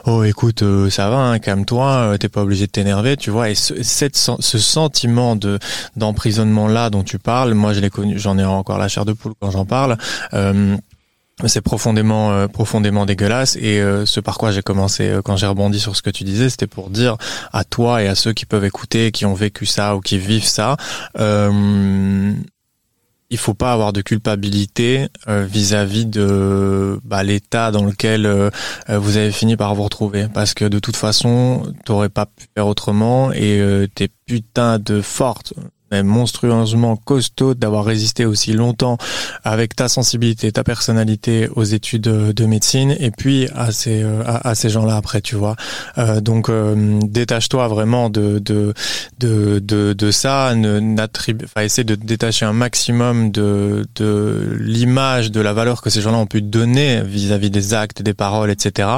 oh écoute ça va hein, calme-toi t'es pas obligé de t'énerver tu vois. Et ce, cette, ce sentiment de d'emprisonnement là dont tu parles moi je l'ai connu j'en ai encore la chair de poule quand j'en parle c'est profondément euh, profondément dégueulasse. Et euh, ce par quoi j'ai commencé euh, quand j'ai rebondi sur ce que tu disais c'était pour dire à toi et à ceux qui peuvent écouter qui ont vécu ça ou qui vivent ça euh, il faut pas avoir de culpabilité vis-à-vis de bah, l'état dans lequel vous avez fini par vous retrouver. Parce que de toute façon t'aurais pas pu faire autrement et tes putains de fortes monstrueusement costaud d'avoir résisté aussi longtemps avec ta sensibilité, ta personnalité aux études de médecine et puis à ces euh, à, ces gens-là après, tu vois. Euh, donc euh, détache-toi vraiment de de de de, ça, enfin essaie de détacher un maximum de de l'image, de la valeur que ces gens-là ont pu donner vis-à-vis des actes, des paroles, etc.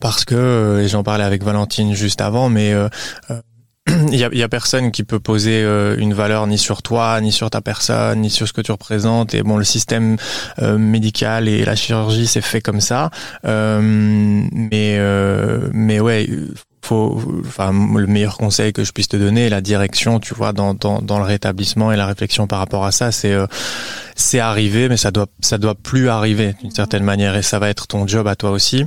Parce que et j'en parlais avec Valentine juste avant, mais il y a, y a, personne qui peut poser euh, une valeur ni sur toi, ni sur ta personne, ni sur ce que tu représentes. Et bon, le système euh, médical et la chirurgie, c'est fait comme ça. Euh, mais mais ouais, faut, enfin, le meilleur conseil que je puisse te donner, la direction, tu vois, dans, dans, dans le rétablissement et la réflexion par rapport à ça, c'est c'est arrivé, mais ça doit ça doit plus arriver d'une certaine manière. Et ça va être ton job à toi aussi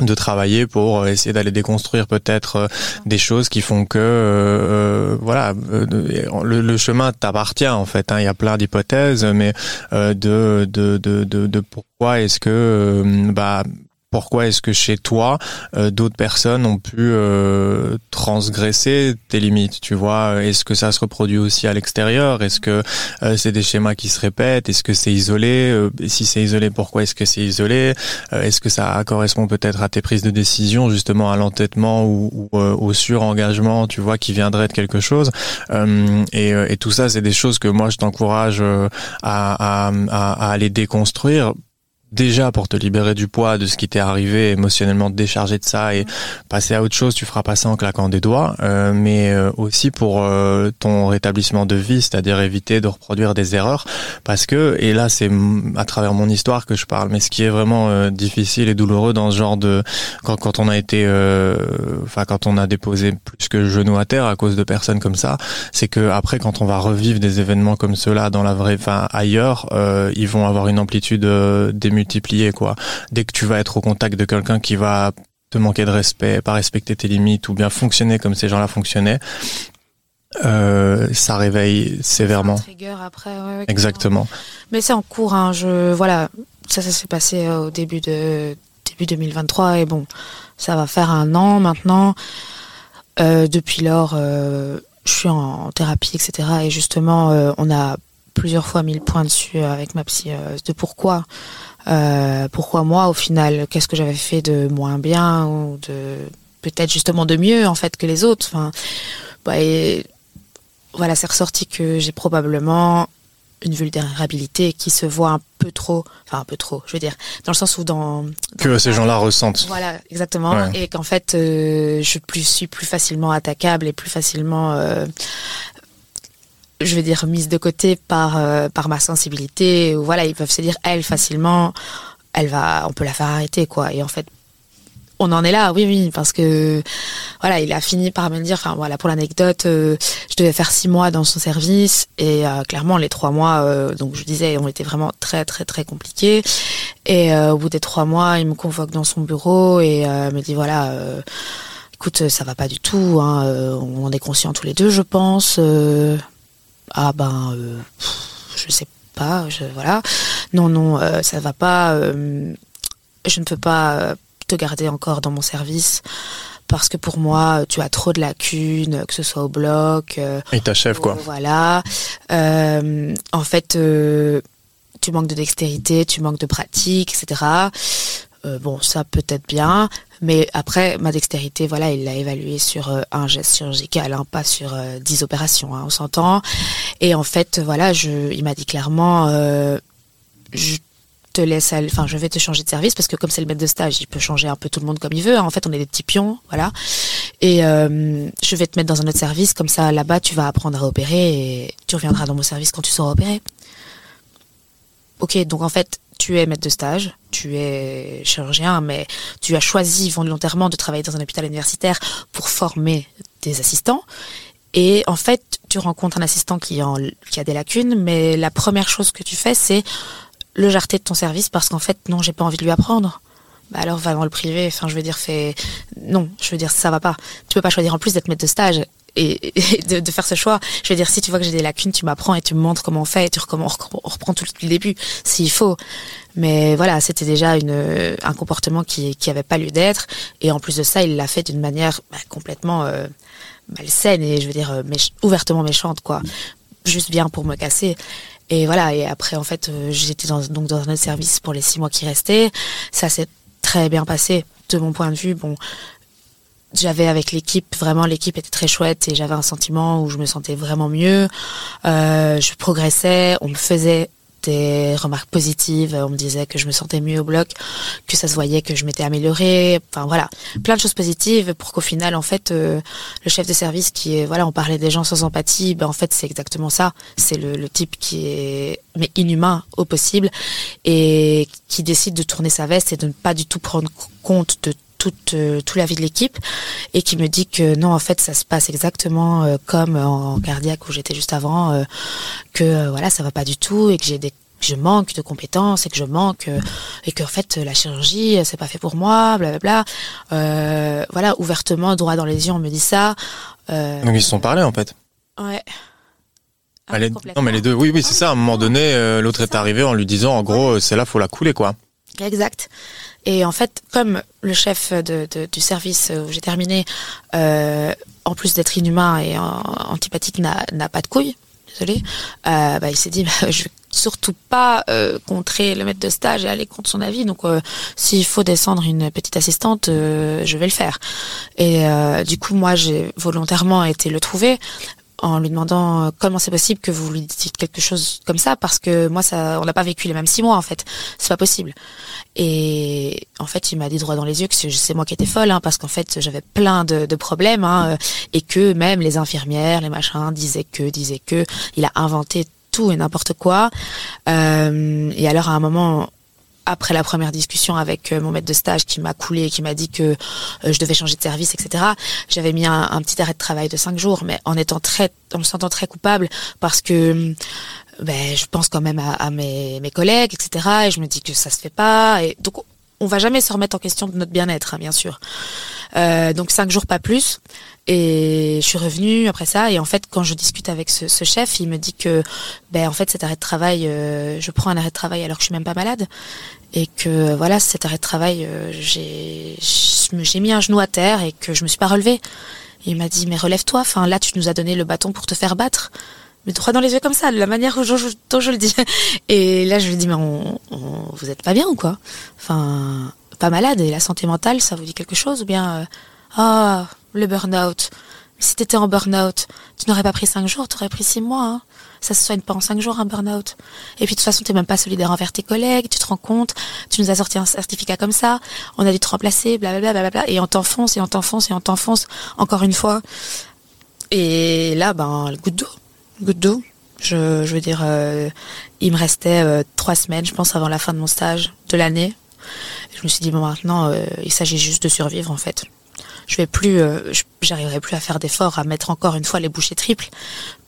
de travailler pour essayer d'aller déconstruire peut-être euh, des choses qui font que euh, euh voilà le, le, chemin t'appartient en fait hein. il y a plein d'hypothèses mais de, de, de, de, de pourquoi est-ce que bah pourquoi est-ce que chez toi euh, d'autres personnes ont pu euh, transgresser tes limites tu vois? Est-ce que ça se reproduit aussi à l'extérieur? Est-ce que euh, c'est des schémas qui se répètent? Est-ce que c'est isolé? Si c'est isolé pourquoi est-ce que c'est isolé? Est-ce que ça correspond peut-être à tes prises de décision justement à l'entêtement ou, ou au surengagement tu vois qui viendrait de quelque chose? Et, et, tout ça c'est des choses que moi je t'encourage à, à, à aller déconstruire déjà pour te libérer du poids de ce qui t'est arrivé émotionnellement te décharger de ça et passer à autre chose tu feras pas ça en claquant des doigts euh, mais euh, aussi pour euh, ton rétablissement de vie c'est-à-dire éviter de reproduire des erreurs. Parce que et là c'est à travers mon histoire que je parle mais ce qui est vraiment difficile et douloureux dans ce genre de quand, quand on a été enfin quand on a déposé plus que genou à terre à cause de personnes comme ça c'est que après quand on va revivre des événements comme ceux-là dans la vraie enfin ailleurs ils vont avoir une amplitude des multiplier quoi. Dès que tu vas être au contact de quelqu'un qui va te manquer de respect, pas respecter tes limites ou bien fonctionner comme ces gens-là fonctionnaient, euh, ça réveille sévèrement. après, Exactement. Mais c'est en cours. Hein, je voilà, ça, ça s'est passé euh, au début de début 2023 et bon, ça va faire un an maintenant. Euh, depuis lors, je suis en thérapie, etc. Et justement, on a plusieurs fois mis le point dessus avec ma psy de pourquoi euh, pourquoi moi au final Qu'est-ce que j'avais fait de moins bien ou de peut-être justement de mieux en fait que les autres? Enfin, bah, et voilà, c'est ressorti que j'ai probablement une vulnérabilité qui se voit un peu trop, enfin un peu trop, je veux dire, dans le sens où dans, que ces gens-là ressentent. Voilà, exactement, et qu'en fait, euh, je plus, suis plus facilement attaquable et plus facilement euh, je vais dire mise de côté par euh, par ma sensibilité ou voilà ils peuvent se dire elle facilement elle va on peut la faire arrêter quoi. Et en fait on en est là oui oui parce que voilà il a fini par me dire enfin voilà pour l'anecdote euh, je devais faire six mois dans son service et euh, clairement les trois mois donc je disais ont été vraiment très très très compliqués. Et au bout des trois mois il me convoque dans son bureau et me dit voilà écoute ça va pas du tout hein, on est conscients tous les deux je pense ah ben, euh, je sais pas, je, voilà. Non, non, euh, ça va pas. Euh, je ne peux pas te garder encore dans mon service parce que pour moi, tu as trop de lacunes, que ce soit au bloc. Et ta chef, quoi. Voilà. en fait, tu manques de dextérité, tu manques de pratique, etc. bon, ça peut être bien, mais après, ma dextérité, voilà, il l'a évalué sur un geste chirurgical, hein, pas sur dix opérations, hein, on s'entend. Et en fait, voilà, je, il m'a dit clairement, je te laisse, enfin, je vais te changer de service parce que comme c'est le maître de stage, il peut changer un peu tout le monde comme il veut. Hein. En fait, on est des petits pions, voilà. Et euh, je vais te mettre dans un autre service, comme ça, là-bas, tu vas apprendre à opérer et tu reviendras dans mon service quand tu sauras opérer. Ok, donc en fait, tu es maître de stage, tu es chirurgien, mais tu as choisi volontairement de travailler dans un hôpital universitaire pour former des assistants. Et en fait, tu rencontres un assistant qui, a des lacunes, mais la première chose que tu fais, c'est le jarter de ton service parce qu'en fait, non, j'ai pas envie de lui apprendre. Bah alors va dans le privé, enfin je veux dire, fais... Non, je veux dire, ça va pas. Tu peux pas choisir en plus d'être maître de stage et, de, faire ce choix. Je veux dire, si tu vois que j'ai des lacunes, tu m'apprends et tu me montres comment on fait et tu on reprend tout le début s'il faut. Mais voilà, c'était déjà un comportement qui, qui avait pas lieu d'être. Et en plus de ça, il l'a fait d'une manière bah, complètement euh, malsaine et je veux dire ouvertement méchante, quoi. Juste bien pour me casser. Et voilà, et après, en fait, euh, j'étais dans, donc dans un autre service pour les six mois qui restaient. Ça s'est très bien passé de mon point de vue. Bon, j'avais avec l'équipe, vraiment l'équipe était très chouette et j'avais un sentiment où je me sentais vraiment mieux. Euh, je progressais, on me faisait des remarques positives. On me disait que je me sentais mieux au bloc, que ça se voyait que je m'étais améliorée. Enfin voilà, plein de choses positives pour qu'au final, en fait, euh, le chef de service qui est, voilà, on parlait des gens sans empathie, ben en fait c'est exactement ça. C'est le, type qui est mais inhumain au possible et qui décide de tourner sa veste et de ne pas du tout prendre compte de toute, euh, toute la vie de l'équipe et qui me dit que non, en fait, ça se passe exactement euh, comme en cardiaque où j'étais juste avant, euh, que voilà, ça va pas du tout et que j'ai des je manque de compétences et que je manque et que en fait la chirurgie c'est pas fait pour moi blablabla euh, voilà ouvertement droit dans les yeux on me dit ça. Euh, donc ils se sont parlé en fait. Ouais. Ah, non mais les deux oui oui c'est ça à un moment donné l'autre est arrivé en lui disant en gros c'est là faut la couler quoi. Exact. Et en fait, comme le chef du service où j'ai terminé, euh, en plus d'être inhumain et antipathique, n'a pas de couilles, désolé, euh, bah, il s'est dit, bah, je vais surtout pas euh, contrer le maître de stage et aller contre son avis. Donc, s'il faut descendre une petite assistante, je vais le faire. Et du coup, moi, j'ai volontairement été le trouver en lui demandant euh, comment c'est possible que vous lui dites quelque chose comme ça parce que moi ça on n'a pas vécu les mêmes six mois en fait. C'est pas possible. Et en fait il m'a dit droit dans les yeux que c'est moi qui étais folle hein, parce qu'en fait j'avais plein de, problèmes hein, euh, et que même les infirmières les machins disaient que disaient que. Il a inventé tout et n'importe quoi. Euh, et alors à un moment après la première discussion avec euh, mon maître de stage qui m'a coulé, qui m'a dit que euh, je devais changer de service, etc. J'avais mis un, petit arrêt de travail de cinq jours, mais en étant très, en me sentant très coupable parce que ben, je pense quand même à, mes, mes, collègues, etc. Et je me dis que ça se fait pas. Et donc on va jamais se remettre en question de notre bien-être, hein, bien sûr. Euh, donc cinq jours, pas plus. Et je suis revenue après ça. Et en fait, quand je discute avec ce, chef, il me dit que, ben en fait, cet arrêt de travail, euh, je prends un arrêt de travail alors que je suis même pas malade, et que voilà, cet arrêt de travail, euh, j'ai mis un genou à terre et que je me suis pas relevée. il m'a dit mais relève-toi. Enfin là, tu nous as donné le bâton pour te faire battre mais droit dans les yeux comme ça, de la manière dont je, dont je le dis. Et là, je lui dis, mais on, vous êtes pas bien ou quoi? Enfin, pas malade. Et la santé mentale, ça vous dit quelque chose Ou bien, euh, ah, le burn-out. Si t'étais en burn-out, tu n'aurais pas pris cinq jours, tu aurais pris six mois. Hein. Ça se soigne pas en cinq jours, un burn-out. Et puis, de toute façon, t'es même pas solidaire envers tes collègues, tu te rends compte, tu nous as sorti un certificat comme ça, on a dû te remplacer, blablabla, blablabla, et on t'enfonce, et on t'enfonce, et on t'enfonce, encore une fois. Et là, ben, le goutte d'eau goutte d'eau. Je, je veux dire, euh, il me restait euh, trois semaines, je pense, avant la fin de mon stage de l'année. Je me suis dit bon maintenant, euh, il s'agit juste de survivre en fait. Je vais plus, j'arriverai plus à faire d'efforts, à mettre encore une fois les bouchées triples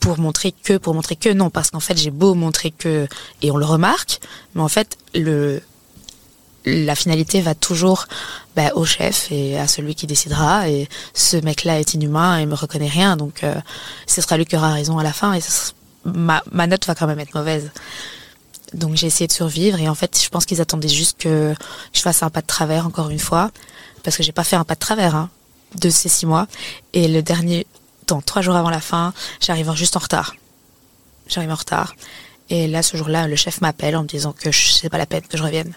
pour montrer que, pour montrer que non, parce qu'en fait j'ai beau montrer que et on le remarque, mais en fait la finalité va toujours bah, au chef et à celui qui décidera. Et ce mec-là est inhumain et me reconnaît rien, donc euh, ce sera lui qui aura raison à la fin. Et ma, ma note va quand même être mauvaise. Donc j'ai essayé de survivre et en fait je pense qu'ils attendaient juste que je fasse un pas de travers encore une fois parce que j'ai pas fait un pas de travers hein, de ces six mois et le dernier, dans trois jours avant la fin, j'arrive juste en retard. J'arrive en retard Et là, ce jour-là, le chef m'appelle en me disant que c'est pas la peine que je revienne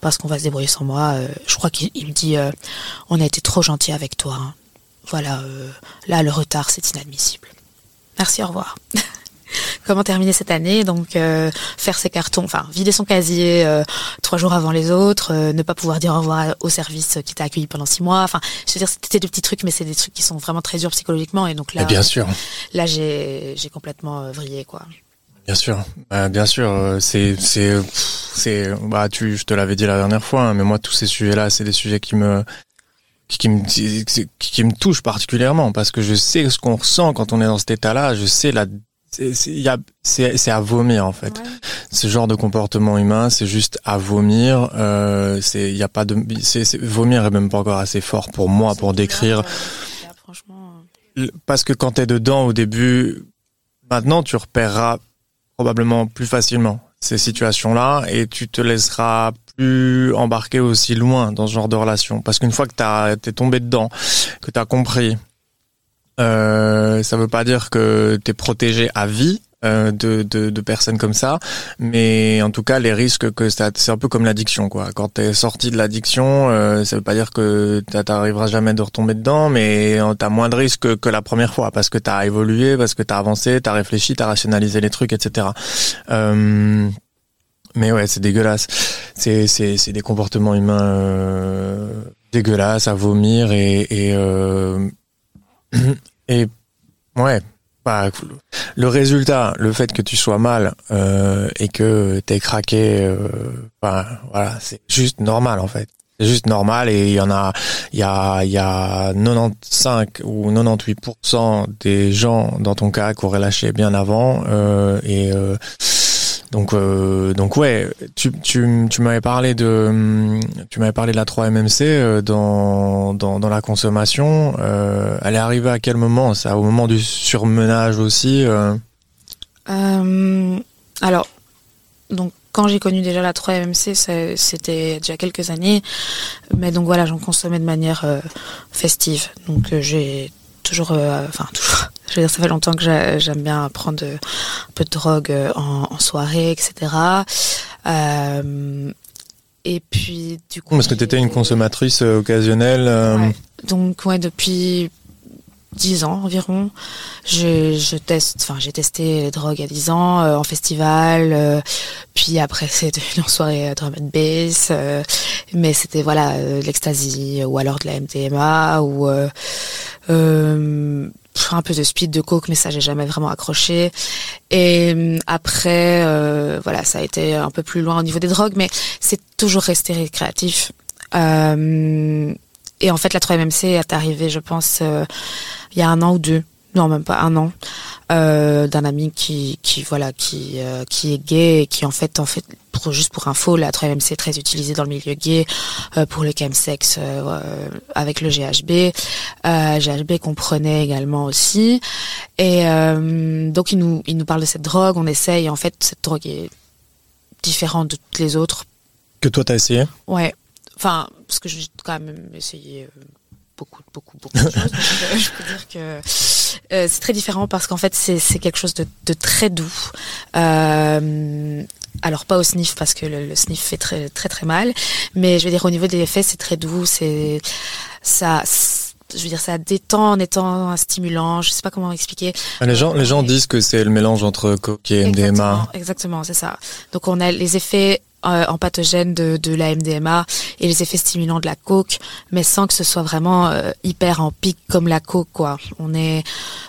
parce qu'on va se débrouiller sans moi. Euh, je crois qu'il me dit euh, on a été trop gentil avec toi. Hein. Voilà, euh, là le retard c'est inadmissible. Merci, au revoir. Comment terminer cette année Donc faire ses cartons, enfin vider son casier trois jours avant les autres, ne pas pouvoir dire au revoir au service qui t'a accueilli pendant six mois. Enfin, je veux dire, c'était des petits trucs, mais c'est des trucs qui sont vraiment très durs psychologiquement. Et donc là, bien sûr. Là, j'ai j'ai complètement vrillé quoi. Bien sûr, bah, bien sûr, euh, c'est c'est c'est bah tu je te l'avais dit la dernière fois, hein, mais moi tous ces sujets-là, c'est des sujets qui me qui me qui, me touchent particulièrement parce que je sais ce qu'on ressent quand on est dans cet état-là, je sais la c'est à vomir en fait. Ce genre de comportement humain, c'est juste à vomir. Euh, c'est il y a pas de c'est vomir est même pas encore assez fort pour moi pour décrire. Parce que quand t'es dedans au début, maintenant tu repéreras probablement plus facilement ces situations-là et tu te laisseras plus embarquer aussi loin dans ce genre de relation. Parce qu'une fois que t'es tombé dedans, que tu as compris, euh, ça veut pas dire que tu es protégé à vie, euh, de, de, de, personnes comme ça. Mais en tout cas, les risques que ça, c'est un peu comme l'addiction, quoi. Quand t'es sorti de l'addiction, euh, ça veut pas dire que t'arriveras jamais de retomber dedans, mais t'as moins de risques que la première fois parce que t'as évolué, parce que t'as avancé, t'as réfléchi, t'as rationalisé les trucs, etc. Euh, mais ouais, c'est dégueulasse. C'est c'est c'est des comportements humains euh, dégueulasses à vomir et et euh, et ouais bah, le résultat, le fait que tu sois mal euh, et que t'es craqué, euh, bah, voilà, c'est juste normal en fait. C'est juste normal et il y en a, il y a, il y a 95 ou 98% des gens dans ton cas qui auraient lâché bien avant euh, et euh, donc, euh, donc ouais, tu, tu, tu m'avais parlé de, tu m'avais parlé de la 3MMC euh, dans, dans, dans la consommation. Euh, elle est arrivée à quel moment Ça, au moment du surmenage aussi Alors, donc quand j'ai connu déjà la 3MMC, c'était déjà quelques années, mais donc voilà, j'en consommais de manière festive. Donc j'ai toujours, enfin toujours je veux dire, ça fait longtemps que j'aime bien prendre un peu de drogue euh, en, soirée, etc. Euh, et puis, du coup. Parce que tu étais une consommatrice euh, occasionnelle. Ouais. Donc, ouais, depuis 10 ans environ. Je, teste, enfin j'ai testé les drogues à 10 ans en festival, puis après c'est devenu en soirée drum and bass, mais c'était voilà l'ecstasy ou alors de la MDMA ou un peu de speed, de coke, mais ça j'ai jamais vraiment accroché. Et euh, après, euh, voilà, ça a été un peu plus loin au niveau des drogues, mais c'est toujours resté récréatif. Euh, et en fait, la 3MMC est arrivée, je pense, il y a un an ou deux. Non même pas un an. Euh, d'un ami qui qui voilà qui euh, qui est gay et qui en fait en fait pour juste pour info la 3 c'est très utilisé dans le milieu gay euh, pour le chemsex euh, avec le GHB GHB qu'on prenait également aussi. Et donc il nous il nous parle de cette drogue. On essaye en fait cette drogue est différente de toutes les autres. Que toi t'as essayé? Ouais enfin parce que j'ai quand même essayé beaucoup, beaucoup, beaucoup de choses. je peux dire que euh, c'est très différent parce qu'en fait, c'est quelque chose de, de, très doux. Euh, alors pas au sniff parce que le, sniff fait très très très mal, mais je veux dire au niveau des effets, c'est très doux. C'est ça je veux dire, ça détend en étant un stimulant. Je sais pas comment expliquer. Ah, les gens, les gens disent que c'est le mélange entre coke et MDMA. Exactement c'est ça. Donc on a les effets euh, en pathogène de, de la MDMA et les effets stimulants de la coke, mais sans que ce soit vraiment euh, hyper en pic comme la coke quoi. On est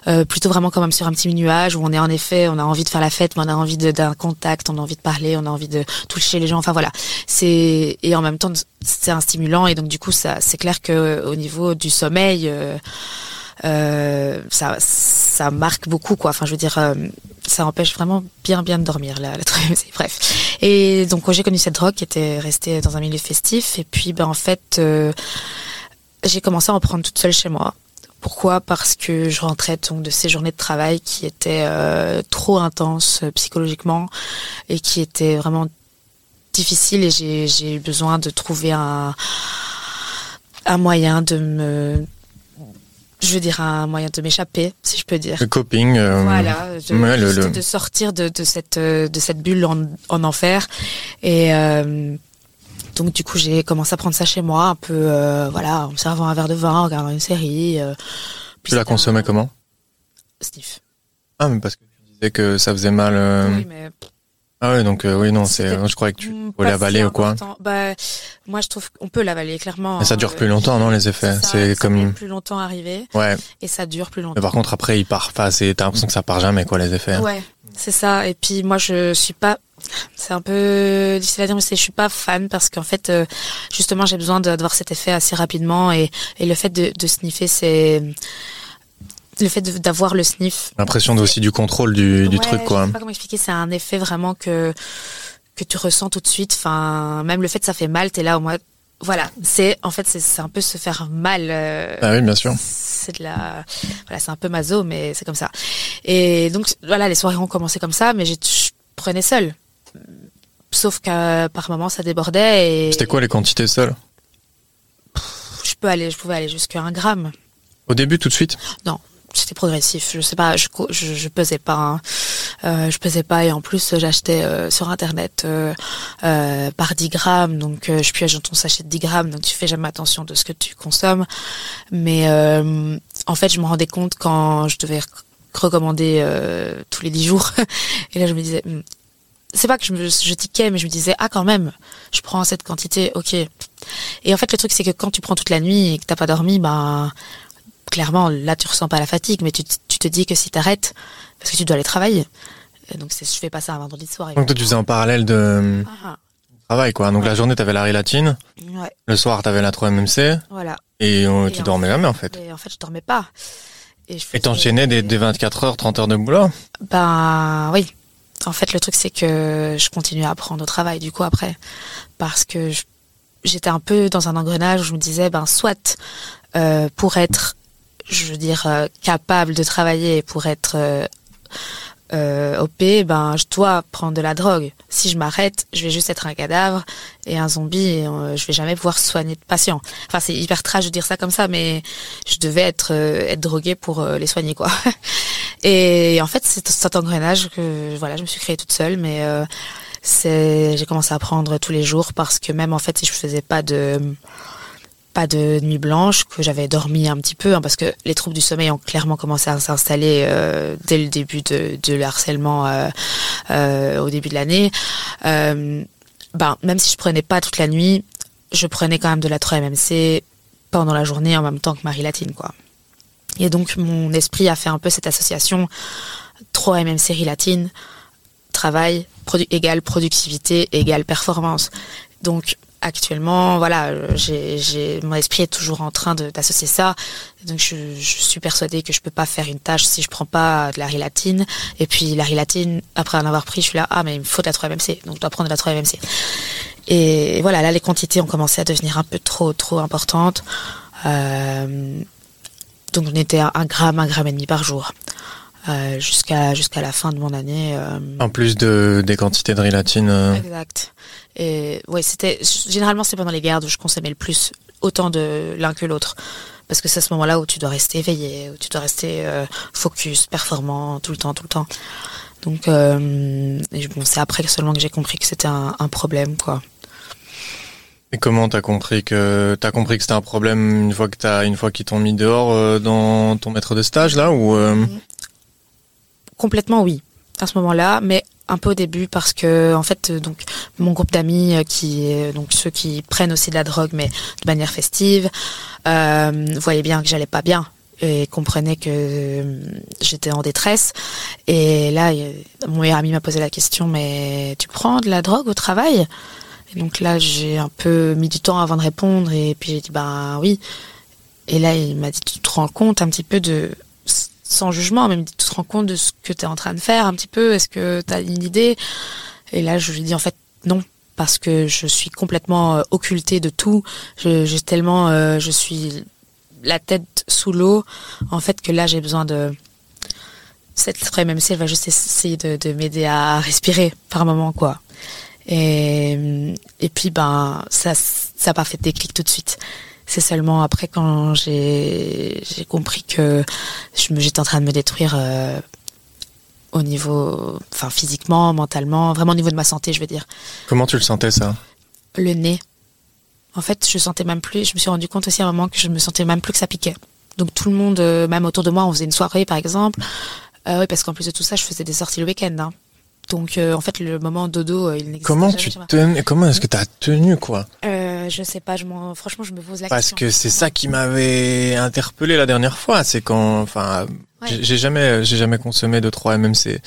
euh, plutôt vraiment comme même sur un petit nuage où on est en effet, on a envie de faire la fête, mais on a envie d'un contact, on a envie de parler, on a envie de toucher les gens. Enfin voilà, c'est et en même temps c'est un stimulant et donc du coup ça c'est clair que au niveau du sommeil euh, ça, ça marque beaucoup, quoi. Enfin, je veux dire, euh, ça empêche vraiment bien, bien de dormir, la, la Bref. Et donc, j'ai connu cette drogue qui était restée dans un milieu festif. Et puis, ben, en fait, euh, j'ai commencé à en prendre toute seule chez moi. Pourquoi? Parce que je rentrais donc de ces journées de travail qui étaient trop intenses psychologiquement et qui étaient vraiment difficiles. Et j'ai eu besoin de trouver un, un moyen de me je veux dire un moyen de m'échapper, si je peux dire. Le coping. Euh, voilà, de, sortir de, cette de cette bulle en, en enfer. Et euh, donc du coup, j'ai commencé à prendre ça chez moi, un peu, euh, voilà, en servant un verre de vin, en regardant une série. tu la consommais comment? Sniff. Ah, mais parce que tu disais que ça faisait mal. Oui, mais ah oui, donc euh, oui, non, c'est, je croyais que tu pouvais l'avaler ou quoi. Bah, moi, je trouve qu'on peut l'avaler clairement. Mais ça dure plus longtemps, non, les effets? C'est comme plus longtemps arrivé. Ouais. Et ça dure plus longtemps. Mais par contre, après, il part. Enfin, c'est t'as l'impression que ça part jamais, quoi, les effets. Ouais, c'est ça. Et puis moi, je suis pas. C'est un peu difficile à dire, mais je suis pas fan parce qu'en fait, euh, justement, j'ai besoin de, de, voir cet effet assez rapidement et, et le fait de, de sniffer, c'est le fait d'avoir le sniff. L'impression aussi du contrôle du, du truc, quoi. Je sais pas comment expliquer. C'est un effet vraiment que que tu ressens tout de suite. Enfin, même le fait que ça fait mal, t'es là au moins. Voilà, c'est en fait c'est un peu se faire mal. Euh, ah oui, bien sûr. C'est de la, voilà, c'est un peu maso, mais c'est comme ça. Et donc voilà, les soirées ont commencé comme ça, mais je prenais seul. Sauf qu'à par moment ça débordait. Et... C'était quoi les quantités seules? Je peux aller, je pouvais aller jusqu'à un gramme. Au début, tout de suite? Non, c'était progressif. Je sais pas, je, je, je pesais pas, hein. euh, je pesais pas et en plus j'achetais euh, sur internet euh, euh par 10 grammes, donc euh, je pioche dans ton sachet de 10 grammes, donc tu fais jamais attention de ce que tu consommes. Mais en fait, je me rendais compte quand je devais recommander tous les 10 jours, et là je me disais, hmm, c'est pas que je, me, je tiquais, mais je me disais ah quand même, je prends cette quantité, ok. Et en fait le truc c'est que quand tu prends toute la nuit et que t'as pas dormi, ben clairement, là, tu ressens pas la fatigue, mais tu, te dis que si tu arrêtes, parce que tu dois aller travailler. donc, je fais pas ça un vendredi soir. Donc, toi, tu faisais en parallèle de ah, ah. travail, quoi. Donc, la journée, tu avais la rélatine. Ouais. Le soir, tu avais la 3-MMC. Voilà. Et, tu dormais jamais, en fait. Et en fait, je dormais pas. Et t'enchaînais des, des 24 heures, 30 heures de boulot? Ben, oui. En fait, le truc, c'est que je continuais à apprendre au travail, du coup, après. Parce que j'étais un peu dans un engrenage où je me disais, ben, soit, euh, pour être je veux dire, euh, capable de travailler pour être euh, euh OP, ben je dois prendre de la drogue. Si je m'arrête, je vais juste être un cadavre et un zombie et euh, je vais jamais pouvoir soigner de patients. Enfin, c'est hyper trash de dire ça comme ça, mais je devais être être droguée pour les soigner quoi. et en fait, c'est cet engrenage que voilà, je me suis créée toute seule, mais c'est j'ai commencé à prendre tous les jours parce que même en fait, si je faisais pas de pas de nuit blanche, que j'avais dormi un petit peu, hein, parce que les troubles du sommeil ont clairement commencé à s'installer euh, dès le début de, de euh, euh, au début de l'année. ben, même si je prenais pas toute la nuit, je prenais quand même de la 3-MMC pendant la journée en même temps que Marie Latine, quoi. Et donc mon esprit a fait un peu cette association 3-MMC Latine, travail égale productivité égale performance. Donc actuellement, voilà, mon esprit est toujours en train d'associer ça. Donc je, suis persuadée que je peux pas faire une tâche si je prends pas de la rilatine. Et puis la rilatine, après en avoir pris, je suis là, ah mais il me faut de la 3-MMC, donc je dois prendre de la 3-MMC. Et voilà, là les quantités ont commencé à devenir un peu trop trop importantes. Euh, donc on était à un gramme, un gramme et par jour. Euh, jusqu'à jusqu'à la fin de mon année. Euh... En plus de des quantités de rilatine. Euh... Exact. Et ouais, c'était généralement c'est pendant les gardes où je consommais le plus, autant de l'un que l'autre, parce que c'est à ce moment-là où tu dois rester éveillé, où tu dois rester focus, performant tout le temps, tout le temps. Donc bon, c'est après seulement que j'ai compris que c'était un, un, problème, quoi. Et comment t'as compris que t'as compris que c'était un problème une fois que t'as une fois qu'ils t'ont mis dehors euh, dans ton maître de stage là ou Complètement oui à ce moment-là, mais un peu au début parce que en fait donc mon groupe d'amis euh, qui donc ceux qui prennent aussi de la drogue mais de manière festive euh, voyaient bien que j'allais pas bien et comprenaient que euh, j'étais en détresse. Et là mon meilleur ami m'a posé la question mais tu prends de la drogue au travail? Et donc là j'ai un peu mis du temps avant de répondre et puis j'ai dit ben oui. Et là il m'a dit tu te rends compte un petit peu de sans jugement, même tu te rends compte de ce que tu es en train de faire un petit peu, est-ce que tu as une idée? Et là, je lui dis en fait non, parce que je suis complètement euh, occultée de tout. J'ai tellement, euh, je suis la tête sous l'eau, en fait, que là, j'ai besoin de cette si elle va juste essayer de, de m'aider à respirer par moment, quoi. Et, et puis, ben, ça, ça n'a pas fait déclic tout de suite C'est seulement après quand j'ai compris que j'étais en train de me détruire euh, au niveau, enfin physiquement, mentalement, vraiment au niveau de ma santé, je veux dire. Comment tu le sentais ça? Le nez. En fait, je sentais même plus. Je me suis rendu compte aussi à un moment que je me sentais même plus que ça piquait. Donc tout le monde, euh, même autour de moi, on faisait une soirée par exemple. Euh, oui, parce qu'en plus de tout ça, je faisais des sorties le week-end. Hein. Donc euh, en fait, le moment dodo, euh, il n'existe Comment tu tenais Comment est-ce que t'as tenu quoi? Euh, Je sais pas. Je m'en- franchement, je me pose la Parce question. que c'est ça qui m'avait interpellé la dernière fois. C'est quand, enfin, Ouais. j'ai- jamais, j'ai jamais consommé de 3 MMC.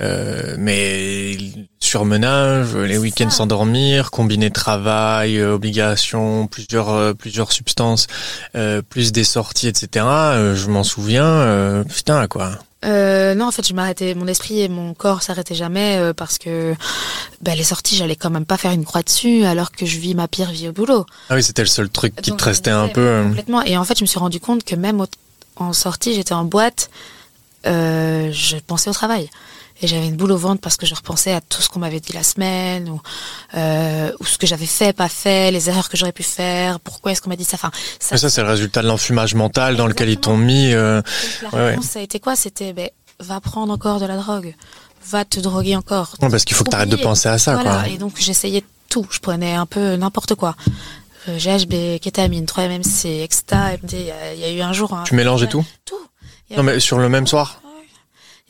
Euh, mais surmenage, les week-ends sans dormir, combiné travail, euh, obligations, plusieurs, euh, plusieurs substances, euh, plus des sorties, etc. euh, je m'en souviens. euh, putain quoi. Euh, non, en fait, je m'arrêtais, mon esprit et mon corps s'arrêtaient jamais euh, parce que ben, les sorties, j'allais quand même pas faire une croix dessus alors que je vis ma pire vie au boulot. Ah oui, c'était le seul truc qui Donc, te restait un peu. Complètement. Et en fait, je me suis rendu compte que même au- en sortie, j'étais en boîte, euh, je pensais au travail. Et j'avais une boule au ventre parce que je repensais à tout ce qu'on m'avait dit la semaine, ou, euh, ou ce que j'avais fait, pas fait, les erreurs que j'aurais pu faire, pourquoi est-ce qu'on m'a dit ça. Enfin, ça, c'est le résultat de l'enfumage mental dans lequel ils t'ont mis. euh, la Ouais, ouais. réponse, ça a été quoi? C'était, ben, va prendre encore de la drogue, va te droguer encore. ouais, parce qu'il faut que t'arrêtes de Oublier. penser à ça, voilà. quoi. Et donc j'essayais tout. Je prenais un peu n'importe quoi. Euh, GHB, kétamine, 3-MMC, Exta, MD. Il y, a- il y a eu un jour. un- Tu mélangeais tout Tout. Il y Non, mais sur le même soir.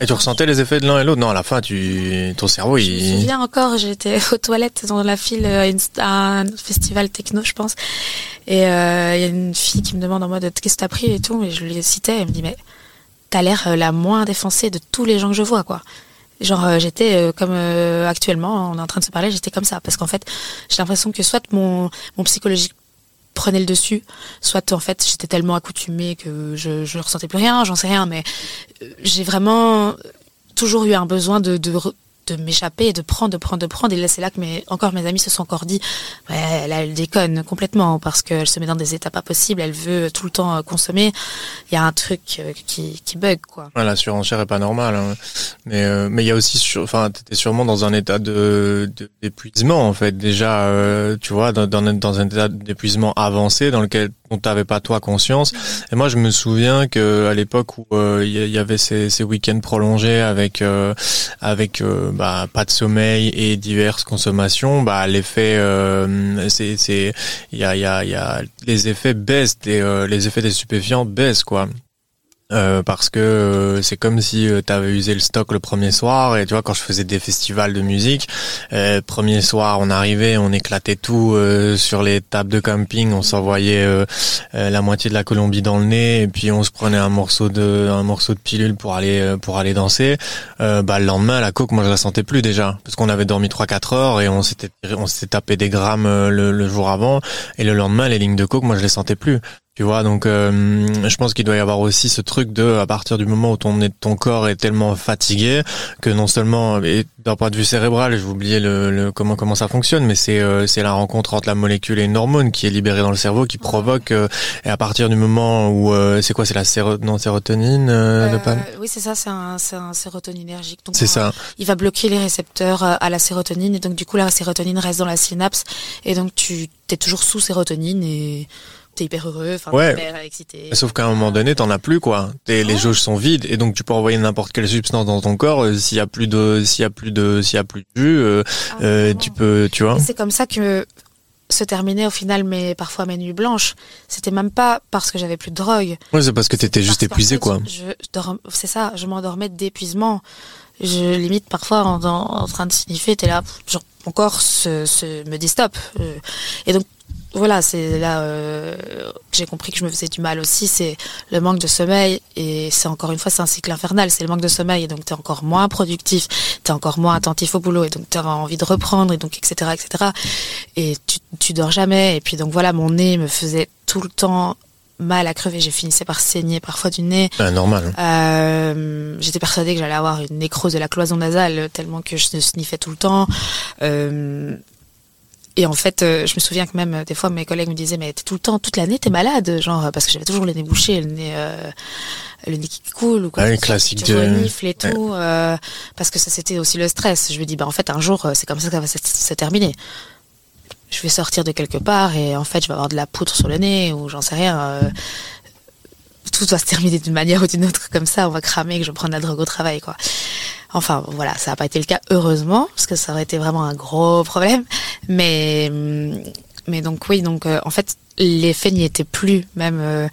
Et tu ressentais les effets de l'un et l'autre Non, à la fin, tu, ton cerveau, Je me il. souviens encore, j'étais aux toilettes dans la file à une- à un festival techno, je pense. Et euh, il y a une fille qui me demande en mode qu'est-ce que t'as pris et tout. Et je lui citais, elle me dit mais t'as l'air euh, la moins défoncée de tous les gens que je vois, quoi. Genre euh, j'étais euh, comme euh, actuellement, on est en train de se parler, j'étais comme ça. Parce qu'en fait j'ai l'impression que soit mon mon psychologique prenait le dessus, soit en fait j'étais tellement accoutumée que je je ressentais plus rien, j'en sais rien, mais j'ai vraiment toujours eu un besoin de de m'échapper, de prendre, de prendre, de prendre. Et là, c'est là que mes, encore mes amis se sont encore dit, ouais, là, elle déconne complètement parce qu'elle se met dans des états pas possibles, elle veut tout le temps euh, consommer. Il y a un truc euh, qui, qui bug, quoi. Ouais, la surenchère est pas normale. hein. Mais euh, mais il y a aussi, enfin, t'étais sûrement dans un état de d'épuisement en fait. Déjà, euh, tu vois, dans, dans, un état d'épuisement avancé dans lequel dont t'avais pas toi conscience. Et moi, je me souviens que à l'époque où euh, il y, y avait ces, ces week-ends prolongés avec euh, avec euh, bah, pas de sommeil et diverses consommations, bah l'effet, euh, c'est c'est il y a y a y a les effets baissent, des, euh, les effets des stupéfiants baissent quoi. Euh, parce que euh, c'est comme si tu avais usé le stock le premier soir et tu vois quand je faisais des festivals de musique euh, premier soir on arrivait on éclatait tout euh, sur les tables de camping on s'envoyait euh, euh, la moitié de la Colombie dans le nez et puis on se prenait un morceau de un morceau de pilule pour aller euh, pour aller danser. Euh, bah le lendemain la coke moi je la sentais plus déjà parce qu'on avait dormi 3 4 heures et on s'était on s'était tapé des grammes euh, le, le jour avant et le lendemain les lignes de coke moi je les sentais plus tu vois, donc euh, je pense qu'il doit y avoir aussi ce truc de, à partir du moment où ton, ton corps est tellement fatigué que non seulement, et d'un point de vue cérébral, j'ai oublié le, le comment comment ça fonctionne, mais c'est euh, c'est la rencontre entre la molécule et une hormone qui est libérée dans le cerveau qui provoque, euh, et à partir du moment où euh, c'est quoi, c'est la séro, non, sérotonine, euh, Euh, dopamine oui, c'est ça, c'est un, c'est un sérotoninergique. C'est ça. il va bloquer les récepteurs à la sérotonine et donc du coup la sérotonine reste dans la synapse et donc tu es toujours sous sérotonine et t'es hyper heureux, enfin Ouais. hyper excité. Sauf qu'à un moment donné, t'en as plus quoi. T'es- les jauges sont vides et donc tu peux envoyer n'importe quelle substance dans ton corps. euh, S'il y a plus de, s'il y a plus de, s'il y a plus de jus, euh, Ah, euh, tu peux, tu vois. C'est comme ça que se terminaient au final mes parfois mes nuits blanches. C'était même pas parce que j'avais plus de drogue. Ouais, c'est parce que t'étais juste épuisé quoi. Je, je c'est ça, je m'endormais d'épuisement. Je limite parfois en, en, en train de sniffer, t'es là, genre mon corps se, se me dit stop. Euh, Et donc voilà, c'est là euh, que j'ai compris que je me faisais du mal aussi, c'est le manque de sommeil et c'est encore une fois c'est un cycle infernal, c'est le manque de sommeil et donc t'es encore moins productif, t'es encore moins attentif au boulot et donc t'as envie de reprendre et donc etc etc et tu, tu dors jamais et puis donc voilà mon nez me faisait tout le temps mal à crever, j'ai finissé par saigner parfois du nez. Ah, normal. Euh, J'étais persuadée que j'allais avoir une nécrose de la cloison nasale tellement que je sniffais tout le temps. Euh, et en fait, euh, je me souviens que même euh, des fois mes collègues me disaient mais t'es tout le temps, toute l'année t'es malade, genre parce que j'avais toujours le nez bouché, le nez, euh, le nez qui coule ou quoi. Ce soit, classique tu de- renifles et tout, euh, parce que ça c'était aussi le stress. Je me dis bah en fait un jour euh, c'est comme ça que ça va se, se terminer. je vais sortir de quelque part et en fait je vais avoir de la poudre sur le nez ou j'en sais rien. Euh, tout va se terminer d'une manière ou d'une autre comme ça, on va cramer que je prends de la drogue au travail quoi. Enfin voilà, ça n'a pas été le cas heureusement parce que ça aurait été vraiment un gros problème. Mais mais donc oui donc euh, en fait l'effet n'y était plus même euh,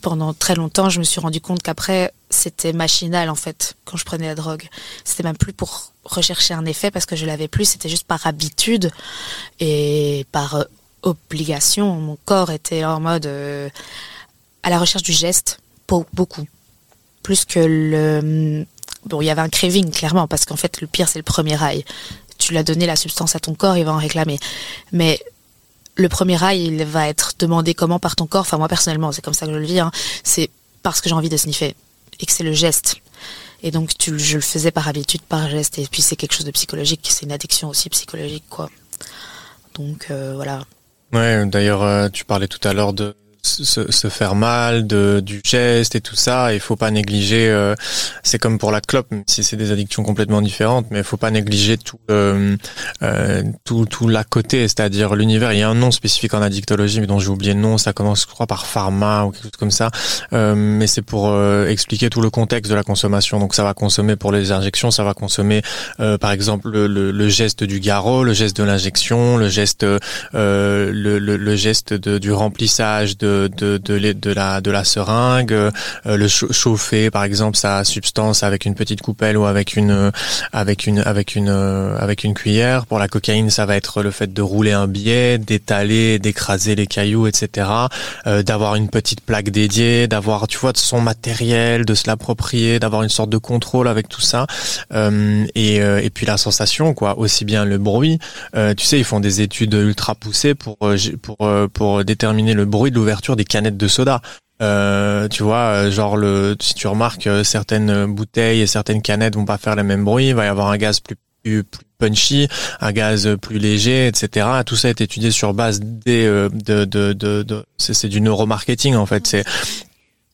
pendant très longtemps. Je me suis rendu compte qu'après c'était machinal en fait quand je prenais la drogue. C'était même plus pour rechercher un effet parce que je l'avais plus, c'était juste par habitude et par euh, obligation. Mon corps était en mode à la recherche du geste, beaucoup. Plus que le... Bon, il y avait un craving, clairement, parce qu'en fait, le pire, c'est le premier rail. Tu l'as donné la substance à ton corps, il va en réclamer. Mais le premier rail, il va être demandé comment par ton corps. Enfin, moi, personnellement, c'est comme ça que je le vis. Hein. C'est parce que j'ai envie de sniffer et que c'est le geste. Et donc, je le faisais par habitude, par geste. Et puis, c'est quelque chose de psychologique. C'est une addiction aussi psychologique, quoi. Donc, euh, voilà. Ouais, d'ailleurs, euh, tu parlais tout à l'heure de se, se, faire mal, de, du geste et tout ça. Il faut pas négliger. Euh, c'est comme pour la clope, si c'est des addictions complètement différentes, mais il faut pas négliger tout euh, euh, tout tout l'à côté, c'est-à-dire l'univers. Il y a un nom spécifique en addictologie, mais dont j'ai oublié le nom. Ça commence, je crois, par pharma ou quelque chose comme ça. Euh, mais c'est pour euh, expliquer tout le contexte de la consommation. Donc ça va consommer pour les injections, ça va consommer, par exemple, le, le, geste du garrot, le geste de l'injection, le geste le, le, le, geste de, du remplissage de de, de, de, la, de la seringue, euh, le chauffer par exemple sa substance avec une petite coupelle ou avec une avec une avec une avec une cuillère. Pour la cocaïne, ça va être le fait de rouler un billet, d'étaler, d'écraser les cailloux, etc. Euh, d'avoir une petite plaque dédiée, d'avoir tu vois de son matériel, de se l'approprier, d'avoir une sorte de contrôle avec tout ça. Euh, et, et puis la sensation quoi, aussi bien le bruit. tu sais, ils font des études ultra poussées pour pour pour déterminer le bruit de l'ouverture des canettes de soda. Euh, tu vois, euh, genre le, si tu remarques euh, certaines bouteilles et certaines canettes vont pas faire le même bruit, va y avoir un gaz plus, plus, punchy, un gaz plus léger, etc. Tout ça est étudié sur base des de de de, de c'est du neuromarketing en fait. C'est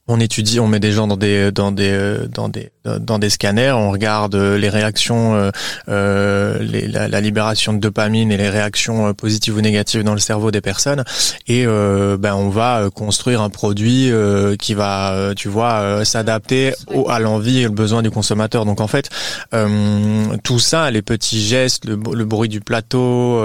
on étudie, on met des gens dans des dans des dans des dans des scanners, on regarde les réactions, euh, euh la, libération de dopamine et les réactions euh, positives ou négatives dans le cerveau des personnes, et euh, ben on va construire un produit euh, qui va, tu vois, s'adapter à l'envie et le besoin du consommateur. Donc en fait, tout ça, les petits gestes, le, le bruit du plateau,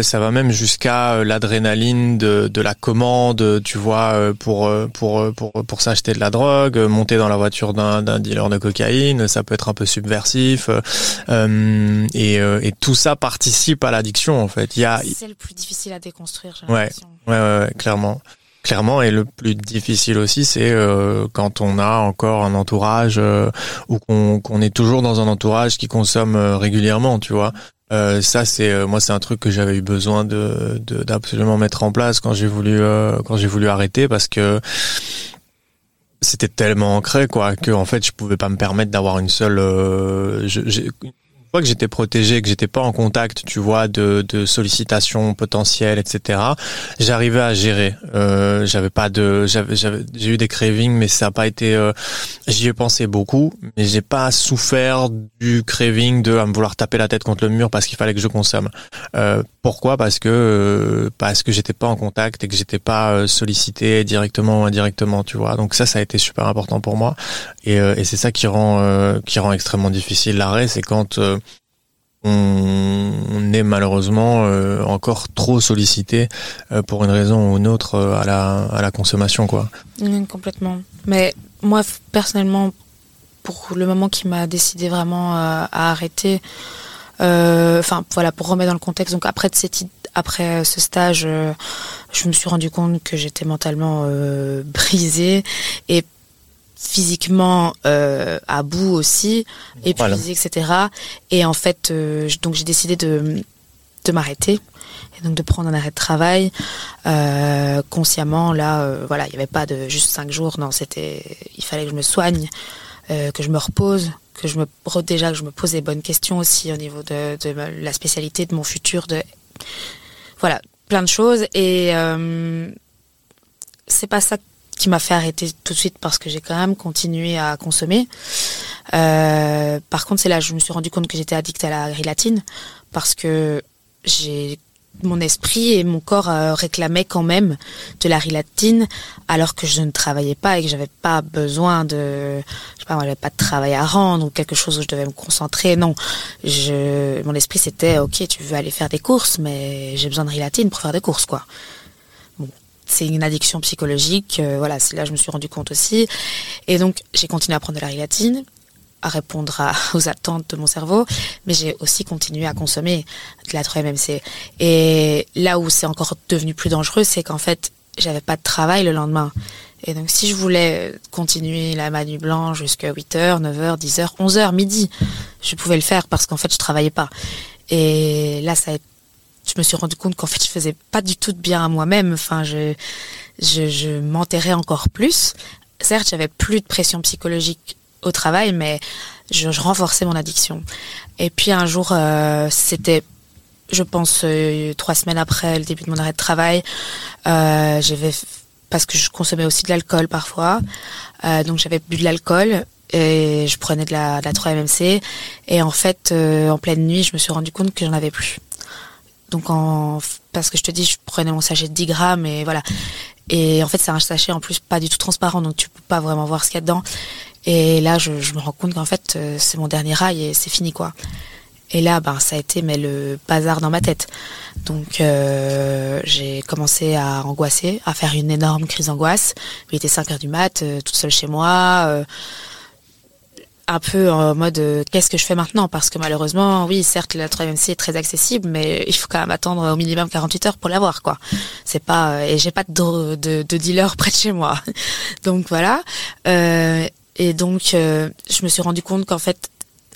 ça va même jusqu'à l'adrénaline de, de la commande, tu vois, pour pour pour pour s'acheter de la drogue, monter dans la voiture d'un dealer de cocaïne, ça peut être un peu subversif, euh, et, euh, et, tout ça participe à l'addiction en fait. Il y a c'est le plus difficile à déconstruire. Ouais, ouais, ouais, clairement. Clairement, et le plus difficile aussi, c'est euh, quand on a encore un entourage euh, ou qu'on est toujours dans un entourage qui consomme euh, régulièrement, tu vois. Euh, ça c'est moi c'est un truc que j'avais eu besoin de d'absolument mettre en place quand j'ai voulu quand j'ai voulu arrêter parce que c'était tellement ancré quoi que en fait je pouvais pas me permettre d'avoir une seule euh, fois que j'étais protégé, que j'étais pas en contact, tu vois, de, de sollicitations potentielles, etc. J'arrivais à gérer. Euh, j'avais pas de, j'ai eu des cravings, mais ça a pas été. Euh, j'y ai pensé beaucoup, mais j'ai pas souffert du craving de à me vouloir taper la tête contre le mur parce qu'il fallait que je consomme. Euh, pourquoi? Parce que euh, parce que j'étais pas en contact et que j'étais pas euh, sollicité directement ou indirectement, tu vois. Donc ça, ça a été super important pour moi, et, et c'est ça qui rend qui rend extrêmement difficile l'arrêt, c'est quand on, est malheureusement euh, encore trop sollicité euh, pour une raison ou une autre euh, à la, à la consommation quoi. complètement. Mais moi personnellement pour le moment qui m'a décidé vraiment à arrêter enfin voilà pour remettre dans le contexte donc après cette après ce stage je me suis rendu compte que j'étais mentalement brisée et physiquement euh, à bout aussi, épuisé, etc. Et en fait, euh, donc j'ai décidé de, de m'arrêter et donc de prendre un arrêt de travail euh, consciemment. Là, voilà, il n'y avait pas de juste cinq jours. Non, c'était, il fallait que je me soigne, que je me repose, que je me déjà que je me pose des bonnes questions aussi au niveau de, de la spécialité de mon futur. De voilà, plein de choses et c'est pas ça qui m'a fait arrêter tout de suite parce que j'ai quand même continué à consommer. Euh, par contre, c'est là je me suis rendu compte que j'étais addict à la grélatine parce que j'ai mon esprit et mon corps euh, réclamaient quand même de la rilatine alors que je ne travaillais pas et que j'avais pas besoin de je sais pas j'avais pas de travail à rendre ou quelque chose où je devais me concentrer non je mon esprit c'était OK tu veux aller faire des courses mais j'ai besoin de rilatine pour faire des courses quoi c'est une addiction psychologique euh, voilà c'est là je me suis rendu compte aussi et donc j'ai continué à prendre de la rilatine à répondre aux attentes de mon cerveau, mais j'ai aussi continué à consommer de la 3-MMC. Et là où c'est encore devenu plus dangereux, c'est qu'en fait, j'avais pas de travail le lendemain. Et donc, si je voulais continuer la manu blanche jusqu'à 8h, 9h, 10h, 11h, midi, je pouvais le faire parce qu'en fait, je travaillais pas. Et là, ça a je me suis rendu compte qu'en fait, je faisais pas du tout de bien à moi-même. Enfin, je, je, m'enterrais encore plus. Certes, j'avais plus de pression psychologique au travail, mais je, renforçais mon addiction. Et puis un jour, euh, c'était, je pense, euh, trois semaines après le début de mon arrêt de travail, euh, j'avais parce que je consommais aussi de l'alcool parfois, donc j'avais bu de l'alcool et je prenais de la, de la 3-MMC. Et en fait, en pleine nuit, je me suis rendu compte que j'en avais plus. Donc en parce que je te dis, je prenais mon sachet de 10 grammes et voilà. Et en fait, c'est un sachet en plus pas du tout transparent, donc tu peux pas vraiment voir ce qu'il y a dedans. Et là, je, me rends compte qu'en fait, euh, c'est mon dernier rail et c'est fini, quoi. Et là, ben, ça a été mais le bazar dans ma tête. Donc, euh, j'ai commencé à angoisser, à faire une énorme crise d'angoisse. Il était 5 heures du mat, euh, toute seule chez moi. Euh, un peu en mode euh, qu'est-ce que je fais maintenant? Parce que malheureusement oui certes la 3MC est très accessible mais il faut quand même attendre au minimum 48 heures pour l'avoir quoi c'est pas et j'ai pas de, de, de, dealer près de chez moi donc voilà euh, et donc, euh, je me suis rendu compte qu'en fait,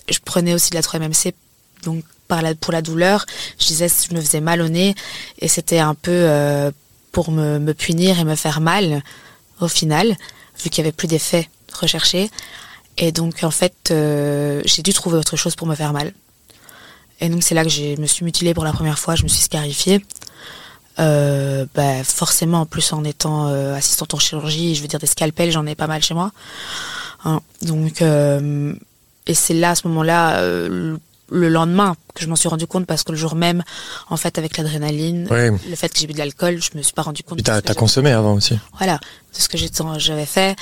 je prenais aussi de la 3-MMC donc par la, pour la douleur. Je disais je me faisais mal au nez et c'était un peu euh, pour me, punir et me faire mal au final, vu qu'il y avait plus d'effets recherchés. Et donc, en fait, euh, j'ai dû trouver autre chose pour me faire mal. Et donc, c'est là que je me suis mutilée pour la première fois, je me suis scarifiée. Euh, bah, forcément, en plus en étant euh, assistante en chirurgie, je veux dire des scalpels, j'en ai pas mal chez moi. Hein, donc, et c'est là, à ce moment-là, le lendemain que je m'en suis rendu compte parce que le jour même, en fait, avec l'adrénaline, Oui. le fait que j'ai bu de l'alcool, je me suis pas rendu compte. T'as consommé avant aussi. Voilà, de ce que j'avais fait.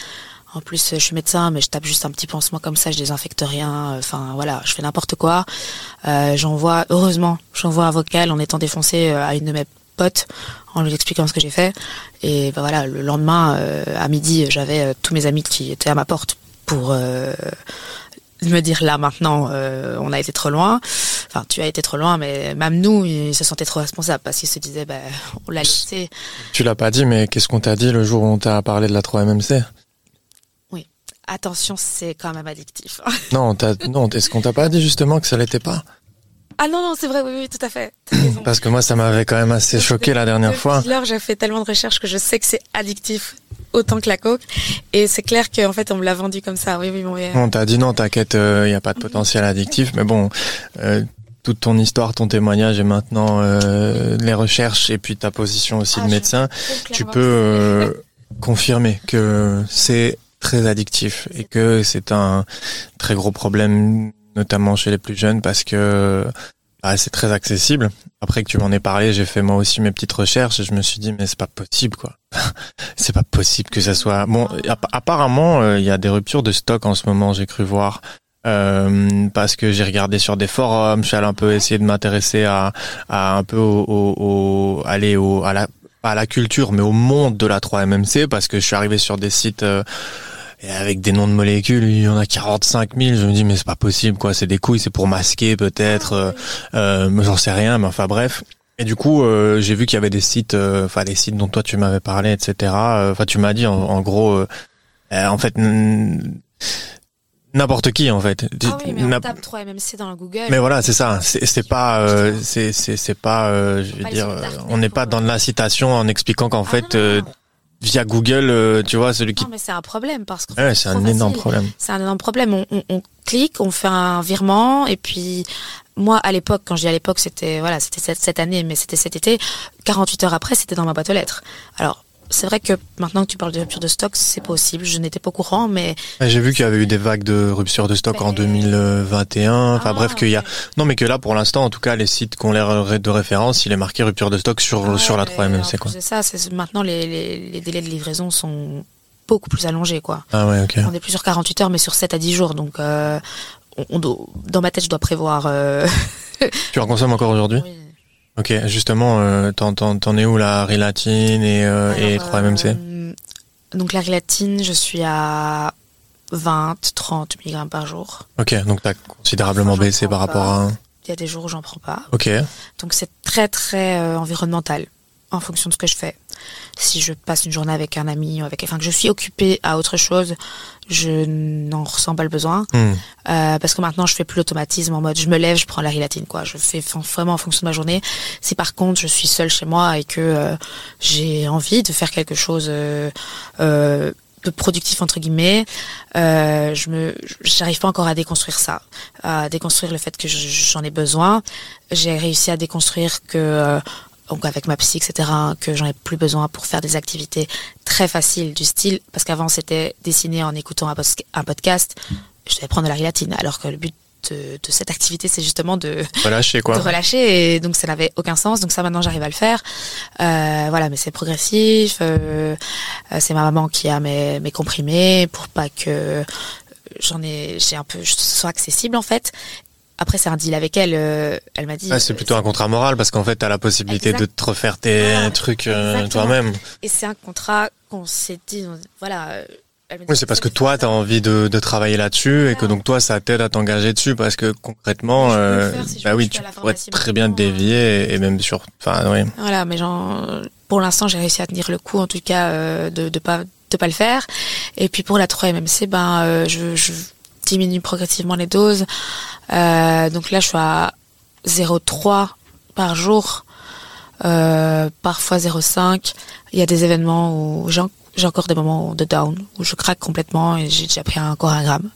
En plus, je suis médecin, mais je tape juste un petit pansement comme ça, je désinfecte rien. Enfin, voilà, je fais n'importe quoi. Euh, j'envoie, heureusement, j'envoie un vocal en étant défoncé euh, à une de mes potes en lui expliquant ce que j'ai fait. Et ben voilà, le lendemain, euh, à midi, j'avais tous mes amis qui étaient à ma porte pour me dire là maintenant, on a été trop loin. Enfin, tu as été trop loin, mais même nous, ils se sentaient trop responsables parce qu'ils se disaient, ben, on l'a laissé. Tu l'as pas dit, mais qu'est-ce qu'on t'a dit le jour où on t'a parlé de la 3MMC Attention, c'est quand même addictif. Non, on t'a- non, est-ce qu'on t'a pas dit justement que ça l'était pas? Ah non, non, c'est vrai, oui, oui, tout à fait. Parce que moi, ça m'avait quand même assez choqué la dernière fois. lors, j'ai fait tellement de recherches que je sais que c'est addictif autant que la coke. Et c'est clair qu'en fait, on me l'a vendu comme ça. Oui, oui, bon, oui. On t'a dit non, t'inquiète, il n'y a pas de potentiel addictif. Mais bon, euh, toute ton histoire, ton témoignage et maintenant euh, les recherches et puis ta position aussi Ah, de médecin, tu peux euh, confirmer que c'est très addictif et que c'est un très gros problème, notamment chez les plus jeunes, parce que bah, c'est très accessible. Après que tu m'en aies parlé, j'ai fait moi aussi mes petites recherches et je me suis dit mais c'est pas possible quoi. c'est pas possible que ça soit bon. app- apparemment, euh, il y a des ruptures de stock en ce moment, j'ai cru voir. Euh, parce que j'ai regardé sur des forums, je suis allé un peu essayer de m'intéresser à, à un peu au, au, au- aller au, à la à la culture, mais au monde de la 3MMC, parce que je suis arrivé sur des sites euh, et avec des noms de molécules, il y en a 45 000. Je me dis mais c'est pas possible quoi, c'est des couilles, c'est pour masquer peut-être, euh, euh, j'en sais rien, mais enfin bref. Et du coup, euh, j'ai vu qu'il y avait des sites, euh, enfin des sites dont toi tu m'avais parlé, etc. Euh, Enfin, tu m'as dit en, en gros, euh, euh, en fait, n'importe qui en fait. Ah oui, mais on tape 3MMC dans le Google. mais voilà, c'est ça. C'est pas, euh, c'est c'est pas, euh, je veux les dire, euh, on n'est pas dans de euh, l'incitation en expliquant qu'en Ah, fait, non, euh, non, non. Via Google, euh, tu vois, celui qui, Non, mais c'est un problème parce que ouais, c'est un énorme facile. problème. C'est un énorme problème. On, on, on clique, on fait un virement et puis moi à l'époque, quand je dis à l'époque, c'était voilà, c'était cette, cette année, mais c'était cet été. 48 heures après, c'était dans ma boîte aux lettres. Alors c'est vrai que maintenant que tu parles de rupture de stock, c'est possible. Je n'étais pas au courant, mais J'ai vu qu'il y avait eu des vagues de rupture de stock en Ben- 2021. Enfin Ah, bref, qu'il y a. Non, mais que là, pour l'instant, en tout cas, les sites qui ont l'air de référence, il est marqué rupture de stock sur Ouais, sur la mais 3MMC en quoi. de ça, c'est maintenant les, les, les délais de livraison sont beaucoup plus allongés, quoi. Ah ouais, ok. On est plus sur 48 heures, mais sur 7 à 10 jours. Donc, euh, on, on doit- dans ma tête, je dois prévoir. euh, Tu en consommes encore aujourd'hui oui. Ok, justement, euh, t'en es où la Rilatine et euh, et Alors, 3MMC euh, donc, la rilatine, je suis à 20, 30 mg par jour. Ok, donc t'as considérablement Enfin, baissé par rapport à. Il y a des jours où j'en prends pas. Ok. Donc c'est très très euh, environnemental en fonction de ce que je fais. Si je passe une journée avec un ami, ou avec, enfin que je suis occupée à autre chose, je n'en ressens pas le besoin Hmm. Euh, parce que maintenant je fais plus l'automatisme en mode je me lève, je prends la rilatine quoi. Je fais vraiment en fonction de ma journée. Si par contre je suis seule chez moi et que euh, j'ai envie de faire quelque chose euh, de productif entre guillemets, euh, je me, j'arrive pas encore à déconstruire ça, à déconstruire le fait que je- j'en ai besoin. J'ai réussi à déconstruire que donc avec ma psy, etc., que j'en ai plus besoin pour faire des activités très faciles du style, parce qu'avant c'était dessiner en écoutant un, podcast, je devais prendre de la rilatine, alors que le but de, de cette activité c'est justement de, Relâché quoi. de relâcher, et donc ça n'avait aucun sens, donc ça maintenant j'arrive à le faire. Euh, voilà, mais c'est progressif, euh, euh, c'est ma maman qui a mes, mes comprimés pour pas que j'en ai, j'ai un peu, je sois accessible en fait. Après, c'est un deal avec elle. euh, elle m'a dit. Ah, c'est plutôt un contrat moral parce qu'en fait, t'as la possibilité Exact. de te refaire tes trucs euh, toi-même. Et c'est un contrat qu'on s'est dit, voilà. euh, elle me dit, Oui, c'est parce que toi, t'as ça. envie de, de travailler là-dessus et que donc toi, ça t'aide à t'engager dessus parce que concrètement, euh, si bah oui, tu pourrais très bien te dévier et, et même sur, enfin, oui. Voilà, mais genre, pour l'instant, j'ai réussi à tenir le coup, en tout cas, euh, de de pas de pas le faire. Et puis pour la 3 MMC, ben, euh, je, je diminue progressivement les doses. Euh, donc là, je suis à 0,3 par jour, euh, parfois 0,5. Il y a des événements où j'ai en- j'ai encore des moments de down où je craque complètement et j'ai déjà pris encore un gramme.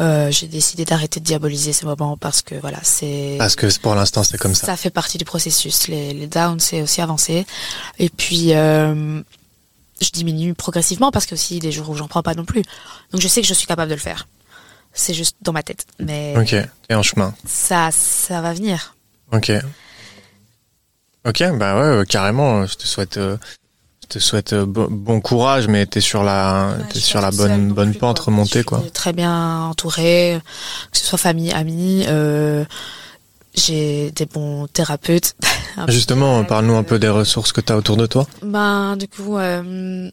Euh, j'ai décidé d'arrêter de diaboliser ces moments parce que voilà, c'est Parce que pour l'instant, c'est comme ça. ça fait partie du processus. Les, les downs, c'est aussi avancé. Et puis, euh, je diminue progressivement parce que aussi des jours où j'en prends pas non plus. Donc je sais que je suis capable de le faire. C'est juste dans ma tête. Mais Ok, t'es en chemin. ça, ça va venir. Ok. Ok, bah ouais, euh, carrément. Je te souhaite, euh, je te souhaite euh, bon, courage, mais t'es sur la, Ouais, t'es sur la bonne, bonne pente quoi. remontée, Je quoi. suis Très bien entourée, que ce soit famille, amis. Euh, j'ai des bons thérapeutes. Justement, parle-nous un peu euh, des ressources que t'as autour de toi. Ben, du coup, euh,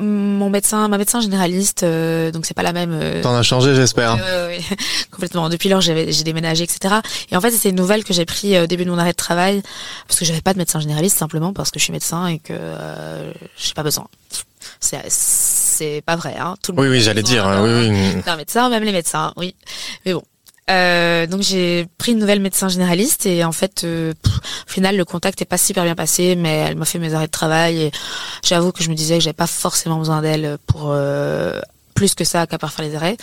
mon médecin, ma médecin généraliste, euh, donc c'est pas la même. euh, T'en as changé, j'espère. Ouais, ouais. complètement. Depuis lors, j'ai déménagé, etc. Et en fait, c'est une nouvelle que j'ai pris euh, au début de mon arrêt de travail parce que j'avais pas de médecin généraliste simplement parce que je suis médecin et que euh, j'ai pas besoin. C'est pas vrai, hein. Tout le Oui, monde oui, j'allais dire, d'un- oui, oui. d'un médecin, même les médecins, oui. Mais bon. Euh, donc j'ai pris une nouvelle médecin généraliste et en fait, euh, au final, le contact est pas super bien passé, mais elle m'a fait mes arrêts de travail et j'avoue que je me disais que j'avais pas forcément besoin d'elle pour euh, plus que ça qu'à part faire les arrêts.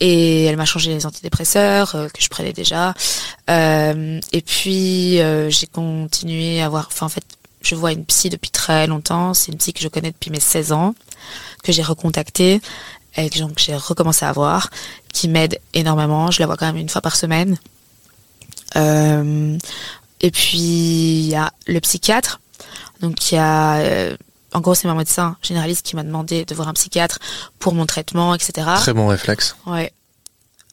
Et elle m'a changé les antidépresseurs que je prenais déjà. Et puis j'ai continué à voir. Enfin en fait, je vois une psy depuis très longtemps. C'est une psy que je connais depuis mes 16 ans que j'ai recontactée et que j'ai recommencé à voir, qui m'aide énormément. Je la vois quand même une fois par semaine. Euh, et puis il y a le psychiatre, donc qui a, euh, en gros c'est mon médecin généraliste qui m'a demandé de voir un psychiatre pour mon traitement, etc. Très bon réflexe. Ouais,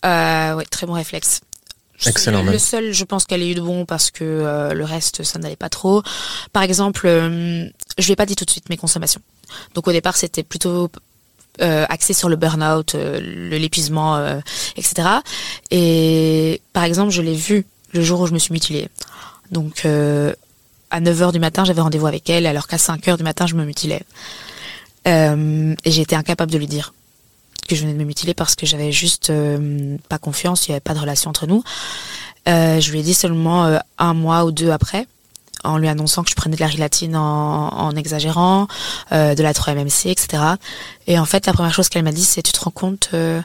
euh, ouais, très bon réflexe. Excellent, Le, même. le seul, je pense qu'elle a eu de bon parce que euh, le reste, ça n'allait pas trop. Par exemple, euh, je lui ai pas dit tout de suite mes consommations. Donc au départ, c'était plutôt euh, axé sur le burn-out, euh, l'épuisement, euh, etc. Et par exemple, je l'ai vu le jour où je me suis mutilée. Donc à 9h du matin, j'avais rendez-vous avec elle, alors qu'à 5h du matin, je me mutilais. Et été incapable de lui dire que je venais de me mutiler parce que j'avais juste pas confiance, il n'y avait pas de relation entre nous. Je lui ai dit seulement un mois ou deux après, en lui annonçant que je prenais de la rilatine en, en exagérant, euh, de la 3-MMC, etc. Et en fait, la première chose qu'elle m'a dit, c'est tu te rends compte euh,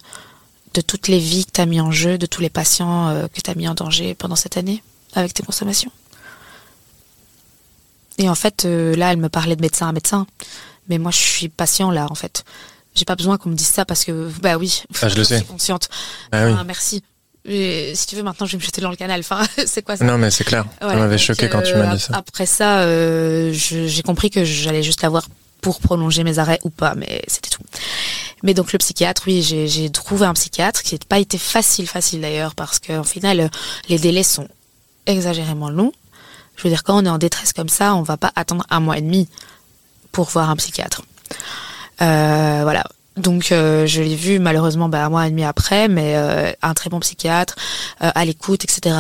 de toutes les vies que tu as mis en jeu, de tous les patients euh, que tu as mis en danger pendant cette année avec tes consommations Et en fait, là, elle me parlait de médecin à médecin. Mais moi, je suis patient là, en fait. J'ai pas besoin qu'on me dise ça parce que, bah oui, ah, je le sais. suis consciente. Ah, oui. merci. Et si tu veux, maintenant, je vais me jeter dans le canal. Enfin, c'est quoi ça Non, mais c'est clair. ça m'avait choqué quand tu m'as dit ça. Après ça, euh, j'ai compris que j'allais juste l'avoir pour prolonger mes arrêts ou pas, mais c'était tout. Mais donc le psychiatre, oui, j'ai trouvé un psychiatre qui n'a pas été facile, facile d'ailleurs, parce qu'en final, les délais sont exagérément longs. Je veux dire, quand on est en détresse comme ça, on va pas attendre un mois et demi pour voir un psychiatre. Euh, voilà. Donc euh, je l'ai vu malheureusement bah, un mois et demi après, mais euh, un très bon psychiatre à l'écoute, etc.,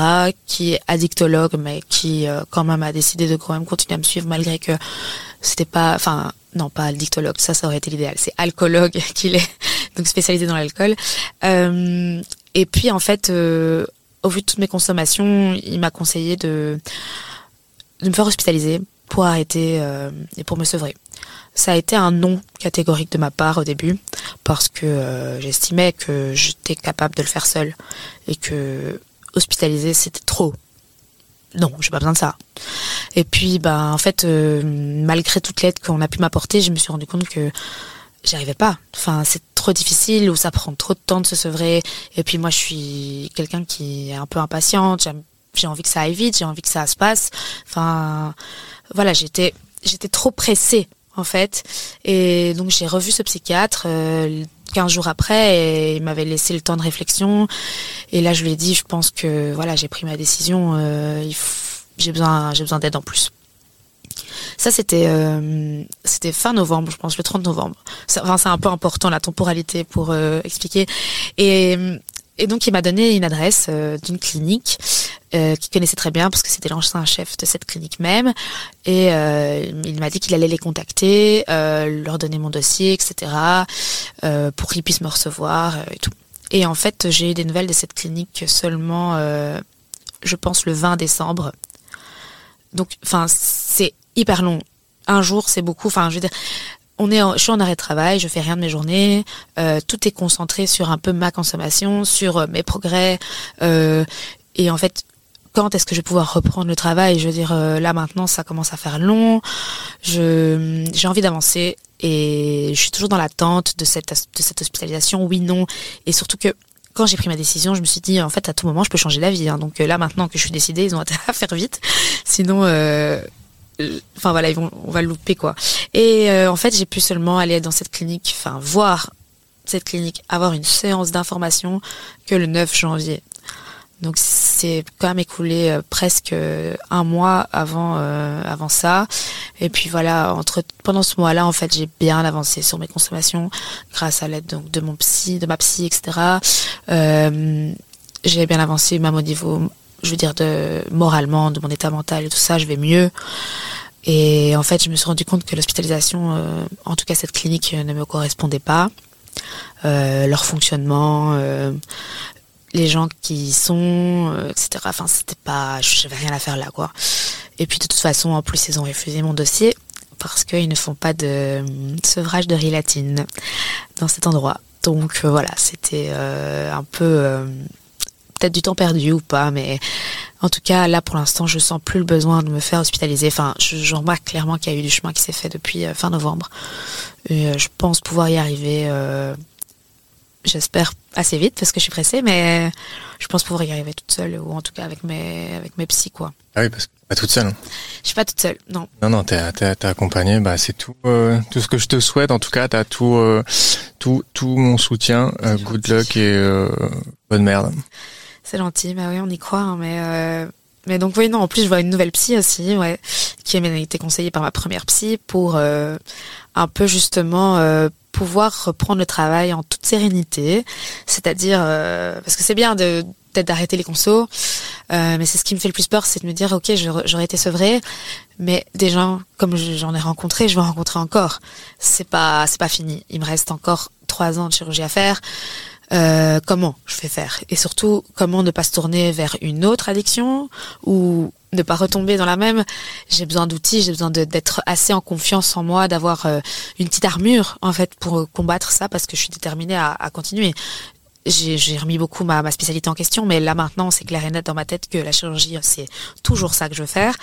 qui est addictologue, mais qui quand même a décidé de quand même continuer à me suivre malgré que c'était pas, enfin non pas addictologue, ça ça aurait été l'idéal, c'est alcoologue qu'il est, donc spécialisé dans l'alcool. et puis en fait, au vu de toutes mes consommations, il m'a conseillé de me faire hospitaliser pour arrêter et pour me sevrer. Ça a été un non catégorique de ma part au début parce que euh, j'estimais que j'étais capable de le faire seule et que hospitaliser c'était trop. Non, j'ai pas besoin de ça. Et puis, ben, en fait, euh, malgré toute l'aide qu'on a pu m'apporter, je me suis rendu compte que j'y arrivais pas. Enfin, c'est trop difficile ou ça prend trop de temps de se sevrer. Et puis moi, je suis quelqu'un qui est un peu impatiente. J'ai envie que ça aille vite, j'ai envie que ça se passe. Enfin, voilà, j'étais trop pressée en fait. Et donc j'ai revu ce psychiatre euh, 15 jours après et il m'avait laissé le temps de réflexion. Et là je lui ai dit, je pense que voilà, j'ai pris ma décision. Euh, j'ai besoin, besoin d'aide en plus. Ça c'était euh, fin novembre, je pense, le 30 novembre. Enfin c'est un peu important la temporalité pour euh, expliquer. Et donc il m'a donné une adresse euh, d'une clinique euh, qu'il connaissait très bien parce que c'était l'ancien chef de cette clinique même. Et euh, il m'a dit qu'il allait les contacter, euh, leur donner mon dossier, etc. Euh, pour qu'ils puissent me recevoir et tout. Et en fait, j'ai eu des nouvelles de cette clinique seulement, je pense, le 20 décembre. Donc, enfin, c'est hyper long. Un jour, c'est beaucoup. Enfin, je veux dire, on est je suis en arrêt de travail, je fais rien de mes journées, tout est concentré sur un peu ma consommation, sur mes progrès, et en fait, quand est-ce que je vais pouvoir reprendre le travail? Je veux dire, là maintenant, ça commence à faire long, j'ai envie d'avancer et je suis toujours dans l'attente de cette hospitalisation, oui non, et surtout que quand j'ai pris ma décision, je me suis dit en fait à tout moment je peux changer la vie. Hein. donc là maintenant que je suis décidée, ils ont à faire vite, sinon enfin voilà, ils vont, on va le louper quoi. Et euh, en fait, j'ai pu seulement aller dans cette clinique, enfin voir cette clinique, avoir une séance d'information que le 9 janvier. Donc c'est quand même écoulé euh, presque euh, un mois avant avant ça. Et puis voilà, entre pendant ce mois-là, en fait, j'ai bien avancé sur mes consommations grâce à l'aide donc de mon psy, de ma psy, etc. j'ai bien avancé même au niveau je veux dire, de moralement, de mon état mental et tout ça, je vais mieux. Et en fait, je me suis rendu compte que l'hospitalisation, euh, en tout cas cette clinique, euh, ne me correspondait pas. Euh, leur fonctionnement, euh, les gens qui y sont, euh, etc. Enfin, c'était pas, j'avais rien à faire là, quoi. Et puis de toute façon, en plus, ils ont refusé mon dossier parce qu'ils ne font pas de sevrage de rilatine dans cet endroit. Donc voilà, c'était un peu peut-être du temps perdu ou pas, mais en tout cas, là, pour l'instant, je sens plus le besoin de me faire hospitaliser. Enfin, je, remarque clairement qu'il y a eu du chemin qui s'est fait depuis euh, fin novembre. Et euh, je pense pouvoir y arriver, euh, j'espère, assez vite, parce que je suis pressée, mais je pense pouvoir y arriver toute seule, ou en tout cas avec mes, avec mes psys, quoi. Ah oui, parce que pas toute seule. Hein. Je suis pas toute seule, non. Non, non, t'es, t'es, accompagnée, bah, c'est tout, tout ce que je te souhaite. En tout cas, t'as tout, tout, tout mon soutien. good luck et bonne merde. C'est gentil, bah oui, on y croit, hein, mais euh, mais donc oui, non, en plus je vois une nouvelle psy aussi, ouais, qui a été conseillée par ma première psy pour euh, un peu justement euh, pouvoir reprendre le travail en toute sérénité, c'est-à-dire parce que c'est bien peut-être d'arrêter les consos, mais c'est ce qui me fait le plus peur, c'est de me dire ok, j'aurais été sevrée, mais des gens comme j'en ai rencontré, je vais en rencontrer encore. C'est pas c'est pas fini, il me reste encore trois ans de chirurgie à faire. Euh, comment je fais faire? Et surtout comment ne pas se tourner vers une autre addiction ou ne pas retomber dans la même. J'ai besoin d'outils, j'ai besoin d'être assez en confiance en moi, d'avoir euh, une petite armure en fait pour combattre ça parce que je suis déterminée à, continuer. j'ai remis beaucoup ma, spécialité en question, mais là maintenant, c'est clair et net dans ma tête que la chirurgie, c'est toujours ça que je veux faire.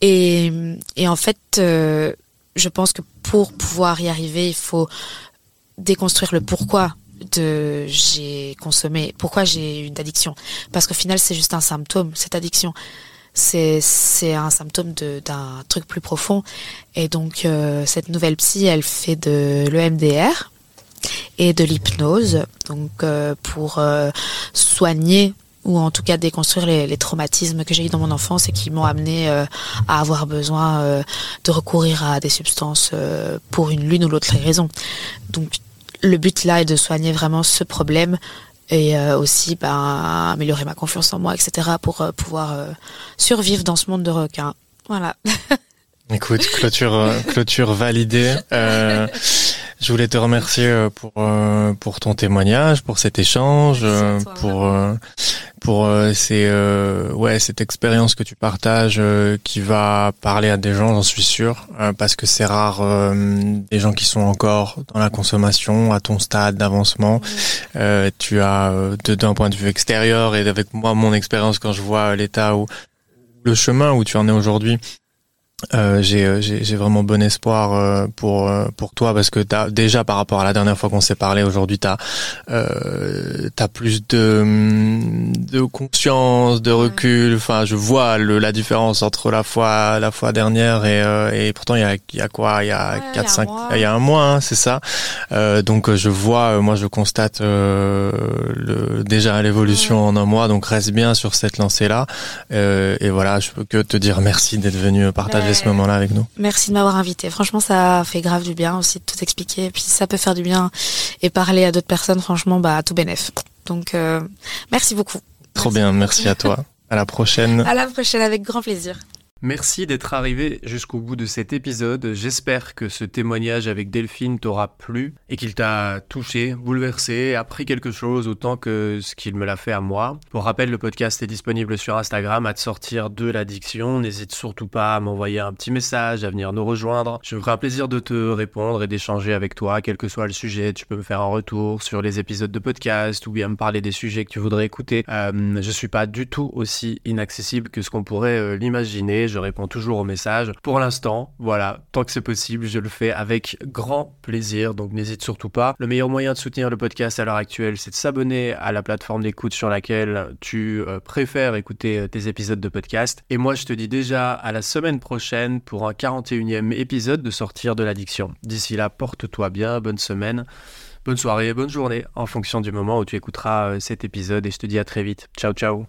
Et, et en fait, euh, je pense que pour pouvoir y arriver, il faut déconstruire le pourquoi de j'ai consommé, pourquoi j'ai une addiction. Parce qu'au final, c'est juste un symptôme, cette addiction. C'est, un symptôme d'un truc plus profond. Et donc, euh, cette nouvelle psy, elle fait de l'EMDR, et de l'hypnose, donc euh, pour euh, soigner ou en tout cas déconstruire les, traumatismes que j'ai eu dans mon enfance et qui m'ont amené à avoir besoin de recourir à des substances pour une l'une ou l'autre raison. Donc le but là est de soigner vraiment ce problème et aussi ben, améliorer ma confiance en moi, etc. pour pouvoir survivre dans ce monde de requins. Voilà. Écoute, clôture, clôture validée. Je voulais te remercier euh, pour euh, pour ton témoignage, pour cet échange, euh, pour pour ces ouais cette expérience que tu partages qui va parler à des gens, j'en suis sûr, parce que c'est rare des gens qui sont encore dans la consommation à ton stade d'avancement. tu as d'un point de vue extérieur et avec moi mon expérience quand je vois l'état où le chemin où tu en es aujourd'hui euh, euh, j'ai, j'ai, vraiment bon espoir euh, pour pour toi parce que t'as déjà par rapport à la dernière fois qu'on s'est parlé aujourd'hui t'as euh, t'as plus de de conscience de recul. Enfin je vois le, la différence entre la fois la fois dernière et et pourtant il y a il y a quoi? Il y a quatre cinq il y a un mois hein, c'est ça. Donc je vois moi je constate le déjà l'évolution en un mois. Donc reste bien sur cette lancée là et voilà je peux que te dire merci d'être venu partager ce moment-là avec nous. Merci de m'avoir invité. Franchement, ça fait grave du bien aussi de tout expliquer. Et puis ça peut faire du bien et parler à d'autres personnes, franchement, bah, à tout bénef. Donc, euh, merci beaucoup. Trop bien, merci à toi. À la prochaine. À la prochaine, avec grand plaisir. Merci d'être arrivé jusqu'au bout de cet épisode. J'espère que ce témoignage avec Delphine t'aura plu et qu'il t'a touché, bouleversé, appris quelque chose autant que ce qu'il me l'a fait à moi. Pour rappel, le podcast est disponible sur Instagram à te sortir de l'addiction. N'hésite surtout pas à m'envoyer un petit message, à venir nous rejoindre. Je ferai un plaisir de te répondre et d'échanger avec toi, quel que soit le sujet. Tu peux me faire un retour sur les épisodes de podcast ou bien me parler des sujets que tu voudrais écouter. Euh, je suis pas du tout aussi inaccessible que ce qu'on pourrait euh, l'imaginer je réponds toujours aux messages. Pour l'instant, voilà, tant que c'est possible, je le fais avec grand plaisir, donc n'hésite surtout pas. Le meilleur moyen de soutenir le podcast à l'heure actuelle, c'est de s'abonner à la plateforme d'écoute sur laquelle tu euh, préfères écouter euh, tes épisodes de podcast. Et moi, je te dis déjà à la semaine prochaine pour un 41e épisode de Sortir de l'addiction. D'ici là, porte-toi bien, bonne semaine. Bonne soirée, bonne journée, en fonction du moment où tu écouteras euh, cet épisode et je te dis à très vite. Ciao ciao